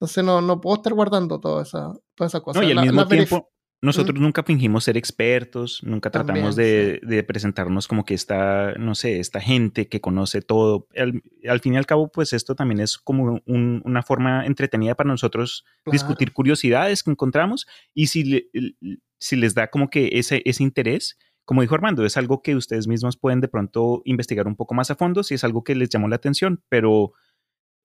Entonces no, no puedo estar guardando toda esa, toda esa cosa. No, y al La- mismo la tiempo, nosotros nunca fingimos ser expertos, nunca También, tratamos de, de presentarnos como que esta, no sé, esta gente que conoce todo. Al, al fin y al cabo, pues esto también es como un- una forma entretenida para nosotros Claro. discutir curiosidades que encontramos y si, le- si les da como que ese, ese interés, como dijo Armando, es algo que ustedes mismos pueden de pronto investigar un poco más a fondo si es algo que les llamó la atención, pero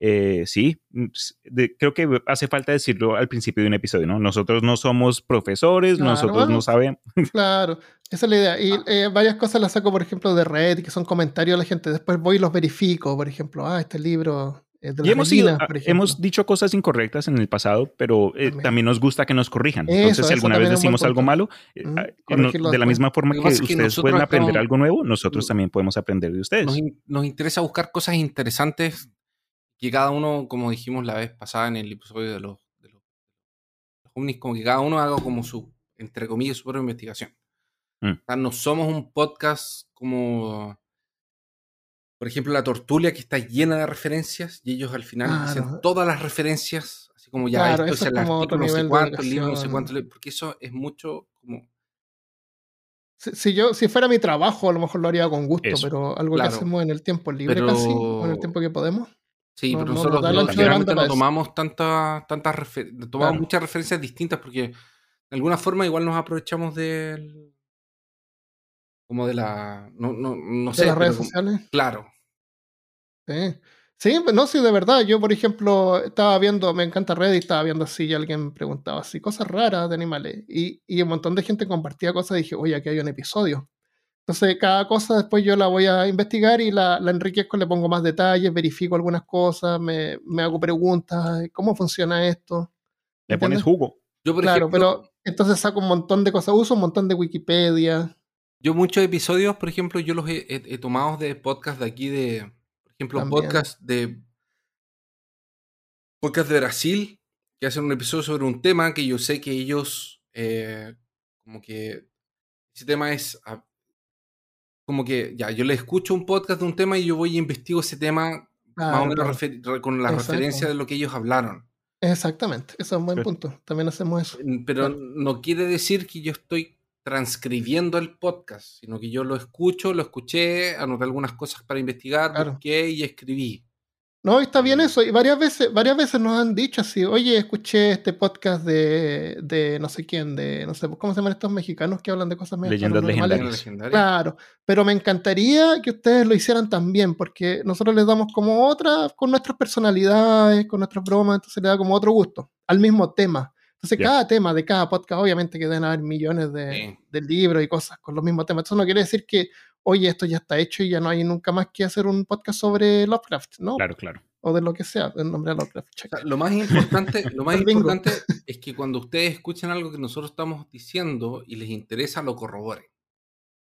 eh, sí, mm, de- creo que hace falta decirlo al principio de un episodio, ¿no? Nosotros no somos profesores, Claro, nosotros bueno. no sabemos. Claro, esa es la idea. Y eh, varias cosas las saco, por ejemplo, de red, que son comentarios de la gente. Después voy y los verifico, por ejemplo, ah, este libro Y hemos, por ejemplo. hemos dicho cosas incorrectas en el pasado, pero eh, También. también. nos gusta que nos corrijan. Eso, Entonces, si alguna vez decimos algo malo, eh, ah, no- de la misma forma que que ustedes pueden aprender estamos- algo nuevo, nosotros Mm. también podemos aprender de ustedes. Nos, in- nos interesa buscar cosas interesantes que cada uno, como dijimos la vez pasada en el episodio de los, de los, los ovnis, como que cada uno haga como su, entre comillas, su propia investigación. Mm. O sea, no somos un podcast como, por ejemplo, la tortulia que está llena de referencias y ellos al final Claro. hacen todas las referencias, así como ya Claro, esto es es el artículo, no sé cuánto, el libro, no sé cuánto, porque eso es mucho como... Si, si yo, si fuera mi trabajo, a lo mejor lo haría con gusto, Eso, pero algo claro. que hacemos en el tiempo libre Pero- casi, o en el tiempo que podemos. Sí, No- pero no nos nosotros no, banda no tomamos tantas tantas refer- tomamos Claro. muchas referencias distintas porque de alguna forma igual nos aprovechamos del como de la no, no, no de sé, las redes como- sociales. claro. Sí. Sí, pues no, sí, de verdad. Yo, por ejemplo, estaba viendo, me encanta Reddit, estaba viendo así y alguien preguntaba así, cosas raras de animales. Y, y un montón de gente compartía cosas y dije, oye, aquí hay un episodio. Entonces, cada cosa después yo la voy a investigar y la, la enriquezco, le pongo más detalles, verifico algunas cosas, me, me hago preguntas, ¿cómo funciona esto? Le pones jugo. Yo por Claro, ejemplo, pero entonces saco un montón de cosas, uso un montón de Wikipedia. Yo muchos episodios, por ejemplo, yo los he, he- he tomado de podcast de aquí de, por ejemplo, También. podcast de podcast de Brasil que hacen un episodio sobre un tema que yo sé que ellos eh, como que ese tema es ah, como que ya yo le escucho un podcast de un tema y yo voy y investigo ese tema más o menos claro. con la Exacto. referencia de lo que ellos hablaron. Exactamente, ese es un buen punto. También hacemos eso. Mm, Pero Claro. no quiere decir que yo estoy transcribiendo el podcast, sino que yo lo escucho, lo escuché, anoté algunas cosas para investigar, Claro. busqué y escribí. No, está bien eso. Y varias veces, varias veces nos han dicho así, oye, escuché este podcast de, de no sé quién, de no sé, ¿cómo se llaman estos mexicanos que hablan de cosas medio Leyendas legendarias. Legendaria. Claro, pero me encantaría que ustedes lo hicieran también, porque nosotros les damos como otra, con nuestras personalidades, con nuestras bromas, entonces le da como otro gusto al mismo tema. Entonces, cada tema de cada podcast, obviamente que deben haber millones de, Sí. de libros y cosas con los mismos temas. Eso no quiere decir que, oye, esto ya está hecho y ya no hay nunca más que hacer un podcast sobre Lovecraft, ¿no? Claro, claro. O de lo que sea, el nombre de Lovecraft. O check. sea, lo más importante, lo más importante es que cuando ustedes escuchen algo que nosotros estamos diciendo y les interesa, lo corroboren.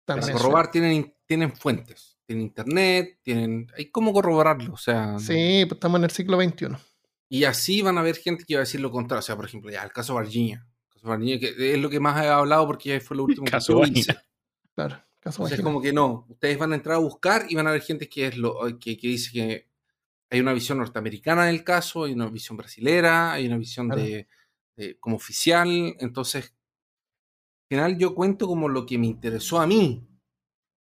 Para corroborar tienen, tienen fuentes, tienen internet, tienen. Hay cómo corroborarlo. O sea, Sí, pues estamos en el siglo XXI. Y así van a haber gente que va a decir lo contrario. O sea, por ejemplo, ya el caso Varginha. El caso Varginha, que es lo que más he hablado porque ya fue lo último Caso que hice. Claro, caso Entonces, vagina. como que no. Ustedes van a entrar a buscar y van a ver gente que es lo que, que dice que hay una visión norteamericana del caso, hay una visión brasilera, hay una visión Claro. de, de- como oficial. Entonces, al final yo cuento como lo que me interesó a mí.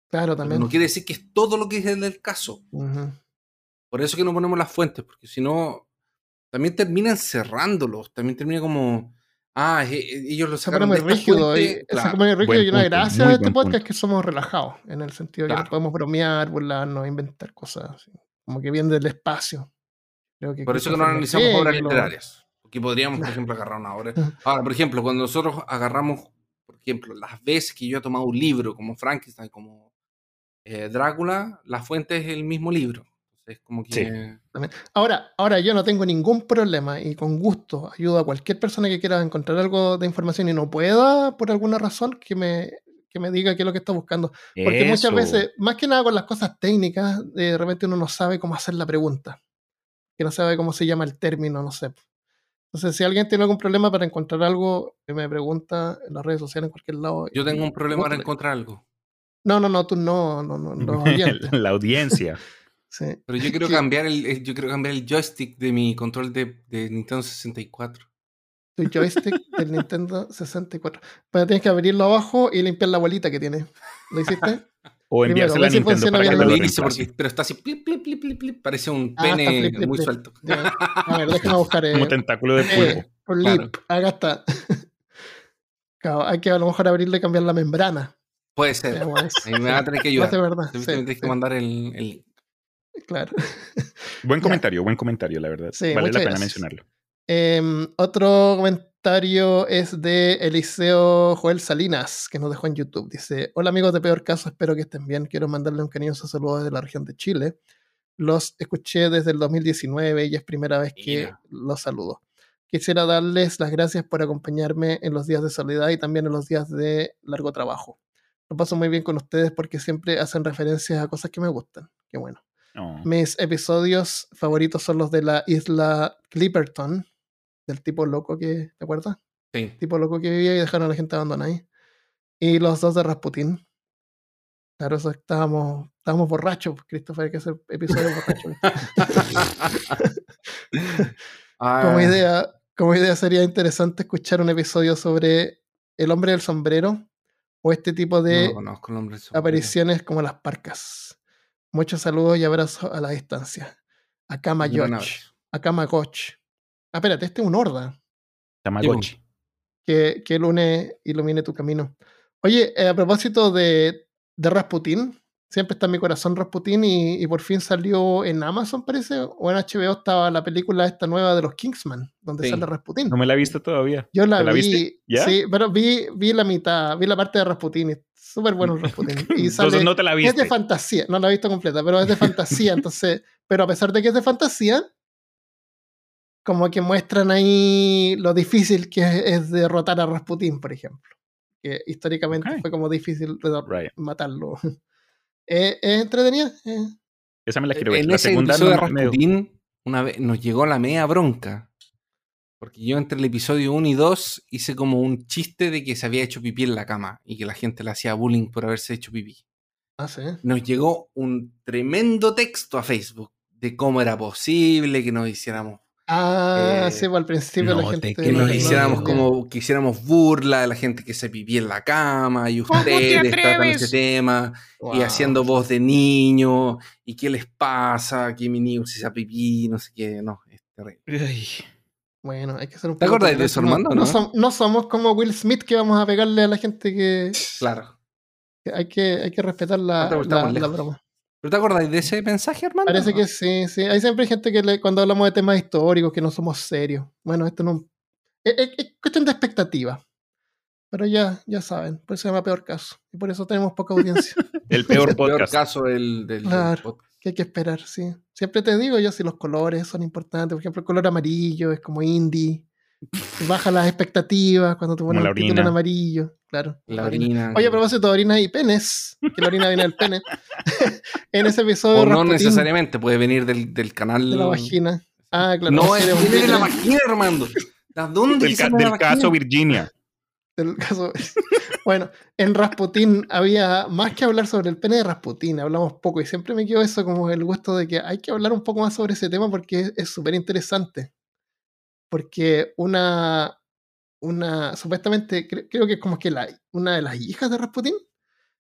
Claro, Pero también. no quiere decir que es todo lo que es del caso. Por eso que no ponemos las fuentes, porque si no, también terminan cerrándolos, también termina como, ah, e- e- ellos lo Se sacaron de rígido. fuente, y, claro. rígido y una punto, gracia de este podcast punto. es que somos relajados, en el sentido de que Claro. nos podemos bromear, burlarnos, inventar cosas, así, como que viene del espacio. Creo que Por eso que no analizamos obras que lo- literarias. Porque podríamos, por ejemplo, agarrar una obra. Ahora, por ejemplo, cuando nosotros agarramos, por ejemplo, las veces que yo he tomado un libro como Frankenstein, como eh, Drácula, la fuente es el mismo libro. Entonces, como que. Sí. Ahora, ahora yo no tengo ningún problema y con gusto ayudo a cualquier persona que quiera encontrar algo de información y no pueda, por alguna razón, que me, que me diga qué es lo que está buscando. Porque muchas veces, más que nada con las cosas técnicas, de repente uno no sabe cómo hacer la pregunta. Que no sabe cómo se llama el término, no sé. Entonces, si alguien tiene algún problema para encontrar algo, me pregunta en las redes sociales, en cualquier lado. Yo tengo un problema para encontrar algo. No, no, no, tú no, no, no, oyentes. la audiencia. Sí. Pero yo quiero cambiar el, eh, yo quiero cambiar el joystick de mi control de, de Nintendo 64. Tu joystick del Nintendo 64. Pero tienes que abrirlo abajo y limpiar la bolita que tiene. ¿Lo hiciste? O enviársela a Nintendo para que lo hice porque- pero está así, plip, plip, plip, plip, plip, parece un Ah, pene flip, flip, muy flip. suelto. Ya. A ver, déjame buscar. eh, Como tentáculo de eh, pulpo. un Claro. Acá está. Claro, hay que a lo mejor abrirle y cambiar la membrana. Puede ser. Eso. Ahí me va a tener que No, ayudar. de verdad. Sí, tienes que mandar el, el link. Claro. Buen comentario, buen comentario, la verdad. Sí, vale la pena gracias. mencionarlo. Em, otro comentario es de Eliseo Joel Salinas, que nos dejó en YouTube. Dice: Hola amigos de Peor Caso, espero que estén bien. Quiero mandarle un cariñoso saludo desde la región de Chile. Los escuché desde el 2019 y es primera vez que Mira. los saludo. Quisiera darles las gracias por acompañarme en los días de soledad y también en los días de largo trabajo. Lo paso muy bien con ustedes porque siempre hacen referencias a cosas que me gustan. Qué bueno. No. Mis episodios favoritos son los de la isla Clipperton, del tipo loco que, ¿te acuerdas? Sí. Tipo loco que vivía y dejaron a la gente abandonada ahí. Y los dos de Rasputin. Claro, eso estábamos, estábamos borrachos, Christopher, hay que hacer episodios borrachos. Ah, como idea, como idea sería interesante escuchar un episodio sobre el hombre del sombrero o este tipo de apariciones como las parcas. Muchos saludos y abrazos a la distancia. Akama Yoch. Akama Goch. Ah, espérate, este es un horda Tamagotchi. que, que ilumine, ilumine tu camino. Oye, eh, a propósito de, de Rasputin, siempre está en mi corazón Rasputin y, y por fin salió en Amazon, parece, o en HBO estaba la película esta nueva de los Kingsman, donde Sí. sale Rasputin. No me la he visto todavía. Yo la, ¿Te la vi, viste? ¿Ya? sí, pero vi, vi la mitad, vi la parte de Rasputin, y súper bueno el Rasputin. Y sale, Entonces no te la es de viste. fantasía, no la he visto completa, pero es de fantasía, entonces, pero a pesar de que es de fantasía, como que muestran ahí lo difícil que es, es derrotar a Rasputin, por ejemplo. Que históricamente Ok. fue como difícil Right. matarlo. Eh, es entretenida. eh. Esa me la quiero ver. En La ese segunda episodio no de Rasputín, una vez nos llegó la media bronca. Porque yo entre el episodio 1 y 2 hice como un chiste de que se había hecho pipí en la cama y que la gente le hacía bullying por haberse hecho pipí. Ah, sí. Nos llegó un tremendo texto a Facebook de cómo era posible que nos hiciéramos Ah, Eh, sí, pues al principio la no gente. te que no nos hiciéramos como que hiciéramos burla de la gente que se pipí en la cama y ¿Cómo te ustedes tratan atreves? ese tema y Wow. haciendo voz de niño y qué les pasa que mi niño se hace pipí no sé qué no es terrible Ay, Bueno, hay que ser un ¿Te poco acordáis de eso. Armando, No, no? som- no somos como Will Smith que vamos a pegarle a la gente que, claro que hay que hay que respetar la, No la- broma. ¿pero te acordáis de ese mensaje Armando? Parece que sí, sí. Hay siempre gente que le- cuando hablamos de temas históricos que no somos serios. Bueno, esto no es, es- es cuestión de expectativa. Pero ya, ya saben, por eso se llama peor caso. Y por eso tenemos poca audiencia. el peor el peor podcast. caso del, del- del podcast. Que hay que esperar, sí. Siempre te digo yo si los colores son importantes. Por ejemplo, el color amarillo es como indie. Baja las expectativas cuando te la un título en orina. amarillo. Claro. la la orina. orina Oye, a propósito de orina y penes, que la orina viene del pene. en ese episodio o no Rasputín necesariamente puede venir del, del canal de la vagina. Ah, claro. no es de un viene de la vagina Armando ¿de dónde Del, ca- la del caso? Virginia. Del caso. bueno, en Rasputín había más que hablar sobre el pene de Rasputín, hablamos poco y siempre me quedó eso como el gusto de que hay que hablar un poco más sobre ese tema porque es- es súper interesante. Porque una, una, supuestamente, cre- creo que es como que la, una de las hijas de Rasputín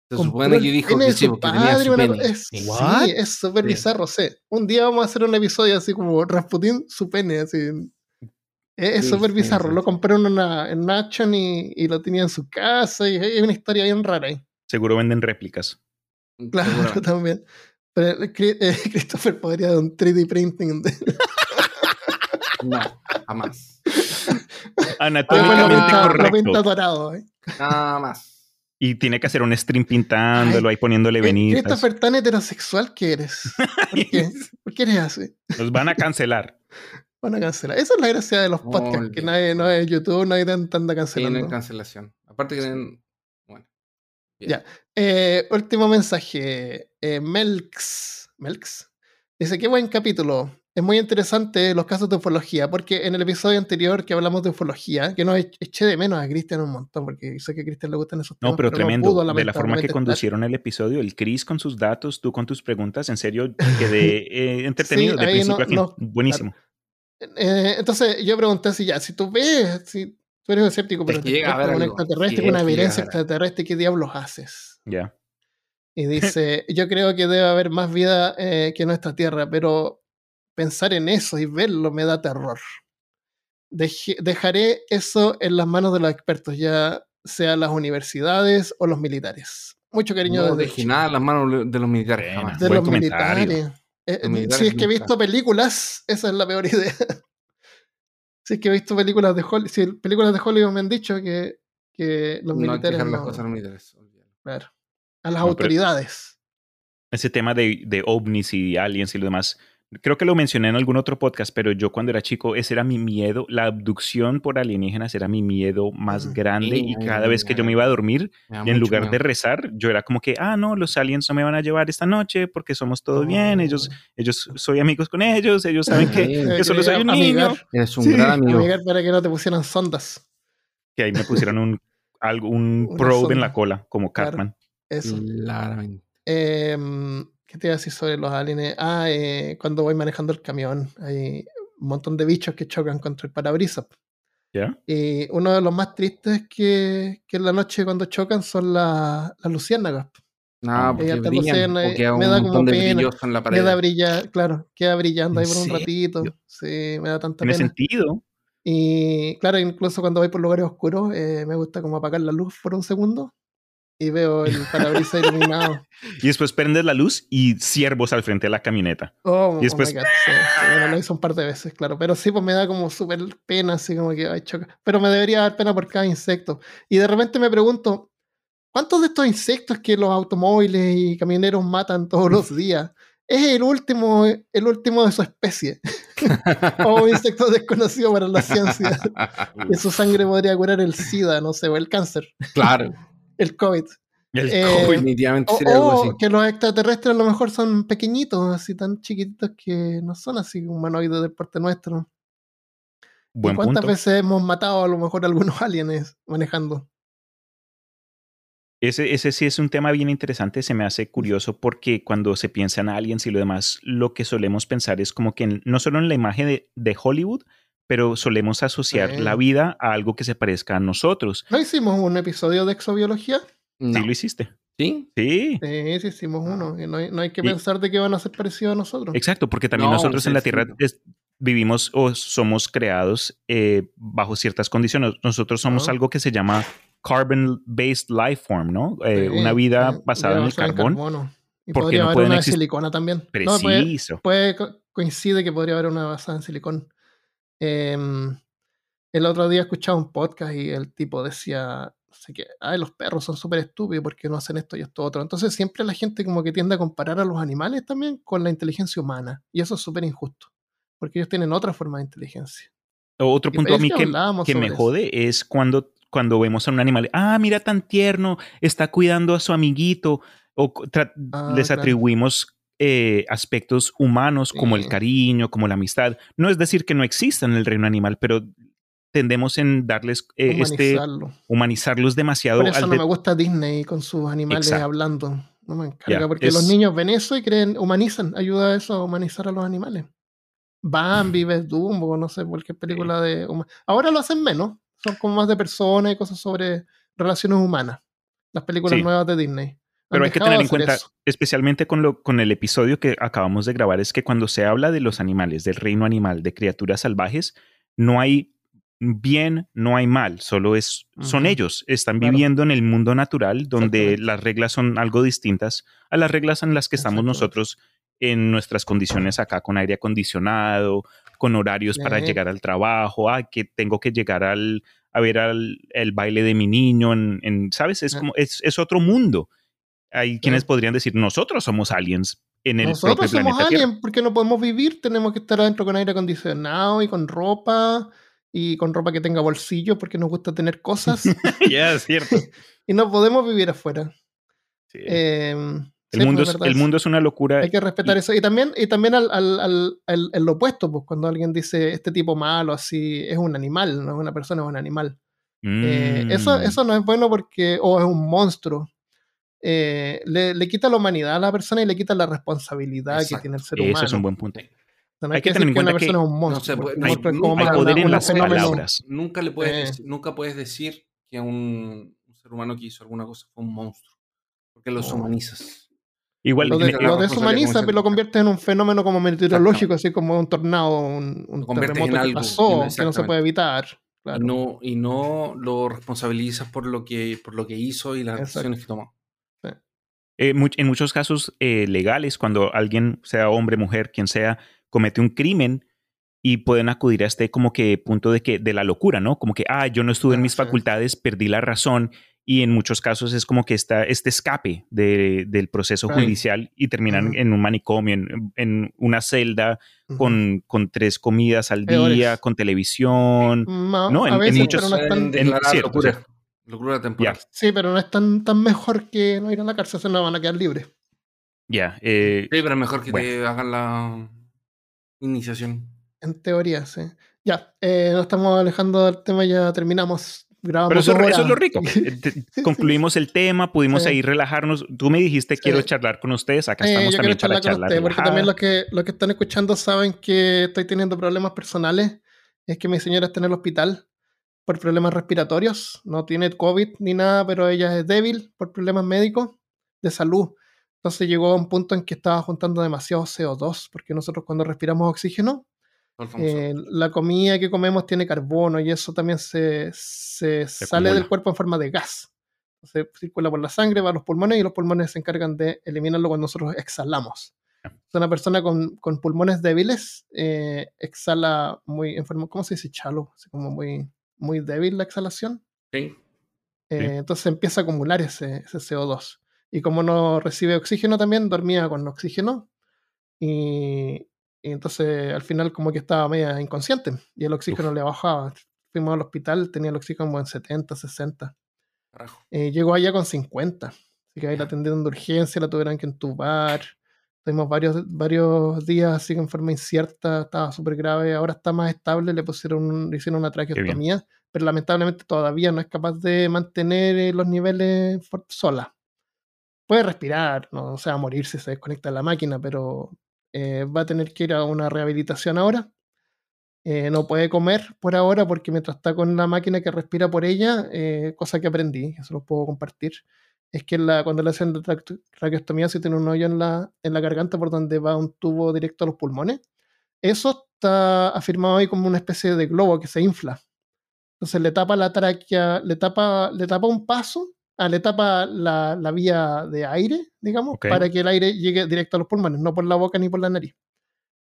se supone que el dijo que sí porque tenía padre, su pene es, sí, es súper Sí. bizarro, sí. Un día vamos a hacer un episodio así como Rasputín, su pene, así. Es súper sí, bizarro. sí, lo sí. compró en una, en action y, y lo tenía en su casa. Y es una historia bien rara ahí. Seguro venden réplicas. Claro, Seguramente. también. Pero eh, eh, Christopher podría dar un 3D printing. De... no jamás lo Anatómicamente lo correcto. pinta dorado. ¿eh? nada más Y tiene que hacer un stream pintándolo ahí poniéndole venitas. Christopher, tan heterosexual que eres. ¿Por qué? ¿Por qué eres así? Nos van a cancelar. Van a cancelar. Esa es la gracia de los podcasts, que nadie, no es YouTube, nadie te anda Sí, no cancelando. hay cancelación. Aparte que en- bueno. Bien. Ya. Eh, último mensaje. Eh, Melx. Melx. Dice, qué buen capítulo. Es muy interesante los casos de ufología, porque en el episodio anterior que hablamos de ufología, que no e- eché de menos a Cristian un montón, porque sé que a Cristian le gustan esos temas. No, pero tremendo. pudo, de la forma que estar. conducieron el episodio, el Chris con sus datos, tú con tus preguntas, en serio quedé eh, entretenido Sí, de principio no- a fin. no, Buenísimo. Eh, entonces yo pregunté si ya, si tú ves, si tú eres escéptico, pero que te llega a ver un extraterrestre, una evidencia extraterrestre, ¿qué diablos haces? Ya. Y dice, yo creo que debe haber más vida eh, que nuestra Tierra, pero pensar en eso y verlo me da terror. Deje- dejaré eso en las manos de los expertos, ya sea las universidades o los militares. Mucho cariño no desde dejé Chile. nada en las manos de los militares jamás. de Buen los comentario. militares. Eh, militares si es que he visto películas, esa es la peor idea. si es que he visto películas de Hollywood, si películas de Hollywood me han dicho que, que los no militares las cosas a los militares. olvídalo. claro, a las No, autoridades. Ese tema de, de ovnis y aliens y lo demás, creo que lo mencioné en algún otro podcast, pero yo cuando era chico, ese era mi miedo. La abducción por alienígenas era mi miedo más Ujú. grande y cada vez que yo me iba a dormir, y en lugar de rezar, yo era como que, ah, no, los aliens no me van a llevar esta noche porque somos todos bien, ellos, ellos, soy amigos con ellos, ellos saben que Eh, solo soy un amigar, niño. Eres un Sí, gran amigo. amigar para que no te pusieran sondas. Que ahí me pusieron un, algo, un probe en sonda. la cola, como Claro. Cartman. Eso. Claramente. Em, ¿Qué te iba a decir sobre los aliens? Ah, eh, cuando voy manejando el camión, hay un montón de bichos que chocan contra el parabrisas. ¿Ya? Y uno de los más tristes que, que en la noche cuando chocan son la- las luciérnagas. No, porque Ella te brillan, queda me un da como de pena, en la pared. Queda brilla, claro, queda brillando ahí ¿En por un serio? ratito. Sí, me da tanta Tiene pena. sentido. Y claro, incluso cuando voy por lugares oscuros, eh, me gusta como apagar la luz por un segundo y veo el parabrisas iluminado. Y después prendes la luz y ciervos al frente de la camioneta. Oh, Y después- oh my God, sí, sí, bueno, lo hice un par de veces, claro. Pero sí, pues me da como súper pena, así como que, ay, choca. Pero me debería dar pena por cada insecto. Y de repente me pregunto, ¿cuántos de estos insectos que los automóviles y camioneros matan todos los días es el último, el último de su especie? o un insecto desconocido para la ciencia. que su sangre podría curar el SIDA, no sé, o el cáncer, claro, el COVID. El Eh, COVID. definitivamente O, sería algo o así. que los extraterrestres a lo mejor son pequeñitos, así tan chiquititos que no son así humanoides del parte nuestro. ¿Y Buen cuántas punto. veces hemos matado a lo mejor algunos aliens manejando? Ese, ese sí es un tema bien interesante, se me hace curioso porque cuando se piensa en aliens y lo demás, lo que solemos pensar es como que en- no solo en la imagen de, de Hollywood, pero solemos asociar Sí. la vida a algo que se parezca a nosotros. ¿No hicimos un episodio de exobiología? No. Sí, lo hiciste. ¿Sí? Sí, Sí, sí hicimos uno. Y no, hay, no hay que Y- pensar de que van a ser parecidos a nosotros. exacto, porque también No, nosotros sí, en la Tierra es- vivimos o somos creados eh, bajo ciertas condiciones. Nosotros somos Ah. algo que se llama carbon-based life form, ¿no? Eh, Sí, una vida sí, basada en el carbón. carbono. Y porque podría no haber pueden una de silicona también. No, puede, Preciso. puede co- coincide que podría haber una basada en silicón. Em, el otro día escuchaba un podcast y el tipo decía, sé ay, los perros son súper estúpidos porque no hacen esto y esto otro. Entonces siempre la gente como que tiende a comparar a los animales también con la inteligencia humana. Y eso es súper injusto. Porque ellos tienen otra forma de inteligencia. Otro Y punto a mí que me eso. jode es cuando, cuando vemos a un animal, ah, mira tan tierno, está cuidando a su amiguito, o Ah, les atribuimos eh, aspectos humanos como el cariño, como la amistad. No es decir que no existan en el reino animal, pero tendemos en darles eh, este, Humanizarlo. humanizarlos demasiado. Por eso al no de- me gusta Disney con sus animales Exacto. hablando. No me encarga, porque es- los niños ven eso y creen, humanizan, ayuda a eso a humanizar a los animales. Bambi, ves Dumbo, no sé, cualquier película de... huma- Ahora lo hacen menos, son como más de personas y cosas sobre relaciones humanas. Las películas Sí. nuevas de Disney. Pero hay que tener en cuenta, eso. especialmente con, lo, con el episodio que acabamos de grabar, es que cuando se habla de los animales, del reino animal, de criaturas salvajes, no hay bien, no hay mal, solo es, son Ujú. ellos, están Claro. viviendo en el mundo natural donde las reglas son algo distintas a las reglas en las que estamos nosotros en nuestras condiciones acá con aire acondicionado, con horarios para llegar al trabajo, ah, que tengo que llegar al, a ver al, el baile de mi niño, en, en- ¿sabes? Es Sí. como, es, es otro mundo. Hay quienes podrían decir, nosotros somos aliens en el Nosotros propio somos planeta aliens porque no podemos vivir, tenemos que estar adentro con aire acondicionado y con ropa y con ropa que tenga bolsillo porque nos gusta tener cosas Ya, es cierto. y no podemos vivir afuera. Sí. Em, el, sí, mundo es, el mundo una locura. Hay que respetar y- eso. Y también, y también al, al, al, al- al opuesto, pues cuando alguien dice este tipo malo, así, es un animal, no es una persona, es un animal. Eh, eso, Mm. eso no es bueno porque, o es un monstruo. Eh, le, le quita la humanidad a la persona y le quita la responsabilidad que Exacto. tiene el ser Eso humano. es un buen punto. O sea, no hay que tener en una cuenta que persona es un No monstruo. se puede- hay- es como hay poder en las fenómeno. palabras. Nunca le puedes, Eh. decir, nunca puedes decir que un, un ser humano que hizo alguna cosa fue un monstruo. Porque los No. humanizas. Igual, Lo, de- me- lo deshumaniza, pero lo convierte en un fenómeno como meteorológico, así como un tornado, un, un en terremoto que algo, pasó, no- que no se puede evitar. Claro. Y, no, y no lo responsabilizas por lo que, por lo que hizo y las Exacto. decisiones que tomó. Eh, much- en muchos casos eh, legales, cuando alguien, sea hombre, mujer, quien sea, comete un crimen y pueden acudir a este como que punto de que de la locura, ¿no? Como que, ah, yo no estuve en mis sí. facultades, perdí la razón y en muchos casos es como que está este escape de- del proceso judicial y terminan en un manicomio, en, en una celda con, con tres comidas al Peores. día, con televisión. Ma- No, en- a en veces, muchos- es tan- Pueden declarar cierto, locura. Locura temporal. Sí, pero no es tan, tan mejor que no ir a la cárcel, se no van a quedar libres. Ya, eh, Sí, pero es mejor que te hagan la iniciación. En teoría, sí. Ya, eh, nos estamos alejando del tema, ya terminamos. Grabamos Pero eso, eso es lo rico. Eh, Concluimos el tema, pudimos Sí. ahí relajarnos. Tú me dijiste, Sí. quiero charlar con ustedes. Acá Eh, estamos también para charlar con charlar. ustedes, porque también los que, los que están escuchando saben que estoy teniendo problemas personales. Es que mi señora está en el hospital por problemas respiratorios. No tiene COVID ni nada, pero ella es débil por problemas médicos. de salud. Entonces llegó a un punto en que estaba juntando demasiado CO2, porque nosotros cuando respiramos oxígeno, eh, la comida que comemos tiene carbono y eso también se, se, sale del cuerpo en forma de gas. Se circula por la sangre, va a los pulmones y los pulmones se encargan de eliminarlo cuando nosotros exhalamos. Una persona con, con pulmones débiles eh, exhala muy en forma, ¿cómo se dice? Chalo, así como muy, muy débil la exhalación. Sí. Eh, entonces empieza a acumular ese, ese, CO2. Y como no recibe oxígeno también, dormía con oxígeno. Y, y entonces al final como que estaba media inconsciente y el oxígeno le bajaba. Fuimos al hospital, tenía el oxígeno como en 70, 60. Eh, llegó allá con 50. Así que ahí la atendieron de urgencia, la tuvieron que entubar. Tuvimos varios, varios días así que en forma incierta, estaba súper grave. Ahora está más estable, le pusieron, le hicieron una traqueostomía, pero lamentablemente todavía no es capaz de mantener eh, los niveles sola. Puede respirar, no o sea, morir si se desconecta la máquina, pero eh, va a tener que ir a una rehabilitación ahora. Eh, no puede comer por ahora porque mientras está con la máquina que respira por ella, eh, cosa que aprendí, eso lo puedo compartir, es que la, cuando le hacen la traqueostomía se tiene un hoyo en la, en la garganta por donde va un tubo directo a los pulmones. Eso está afirmado ahí como una especie de globo que se infla. Entonces le tapa la tráquea, le tapa, le tapa un paso Ah, le tapa la, la, vía de aire, digamos, para que el aire llegue directo a los pulmones, no por la boca ni por la nariz.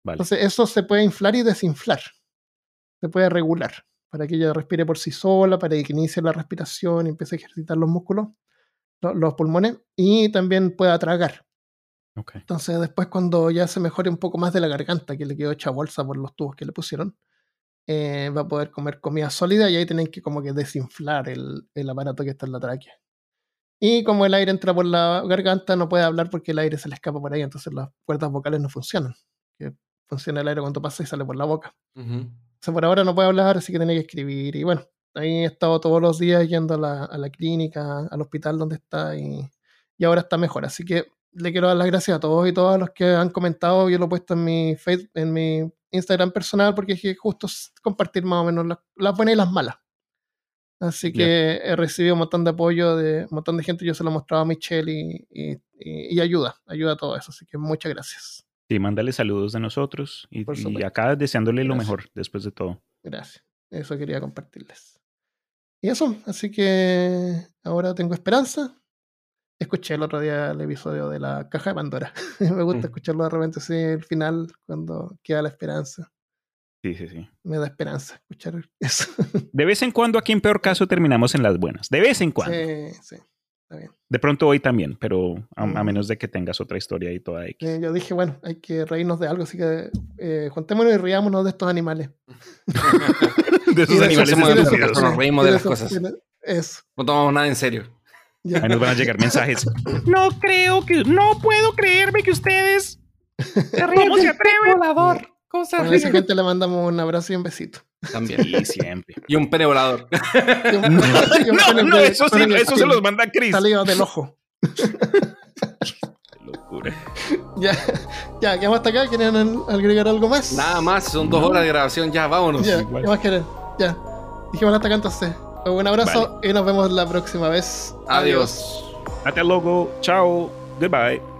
Entonces, eso se puede inflar y desinflar. Se puede regular para que ella respire por sí sola, para que inicie la respiración y empiece a ejercitar los músculos, los, pulmones, y también pueda tragar. Entonces, después, cuando ya se mejore un poco más de la garganta, que le quedó hecha bolsa por los tubos que le pusieron, eh, va a poder comer comida sólida y ahí tienen que como que desinflar el, el aparato que está en la tráquea. Y como el aire entra por la garganta, no puede hablar porque el aire se le escapa por ahí, entonces las cuerdas vocales no funcionan. Que funciona el aire cuando pasa y sale por la boca. O sea, por ahora no puede hablar, así que tiene que escribir. Y bueno, ahí he estado todos los días yendo a la, a la clínica, al hospital donde está, y, y, ahora está mejor. Así que le quiero dar las gracias a todos y todas los que han comentado. Yo lo he puesto en mi, Facebook, en mi Instagram personal porque es justo compartir más o menos las, las buenas y las malas. Así que he recibido un montón de apoyo de un montón de gente. Yo se lo he mostrado a Michelle y, y, ayuda, ayuda a todo eso. Así que muchas gracias. Sí, mándale saludos de nosotros y, y acá deseándole lo mejor después de todo. Gracias. Eso quería compartirles. Y eso, así que ahora tengo esperanza. Escuché el otro día el episodio de la caja de Pandora. Me gusta mm. escucharlo de repente así, el final, cuando queda la esperanza. Sí, sí, sí. Me da esperanza escuchar eso. De vez en cuando, aquí en peor caso, terminamos en las buenas. De vez en cuando. Sí, sí. Está bien. De pronto hoy también, pero a, mm. menos de que tengas otra historia y toda X. yo dije, bueno, hay que reírnos de algo, así que eh, juntémonos y riámonos de estos animales. de esos animales. Nos reímos de, las cosas. Eso. No tomamos nada en serio. Ahí nos van a llegar mensajes. no creo que, no puedo creerme que ustedes. ¿Cómo se atreven? Cosas a esa gente le mandamos un abrazo y un besito. También. Sí, siempre. Y un pene volador. no, no, eso, sí, eso se los manda Chris. Salido del ojo. Qué locura. Ya, ya, vamos hasta acá. ¿Quieren agregar algo más? Nada más, son dos horas de grabación. Ya, vámonos. Ya, ¿qué más quieren? Ya. Dijimos hasta acá entonces. Un abrazo y nos vemos la próxima vez. Adiós. Hasta luego. Chao. Goodbye.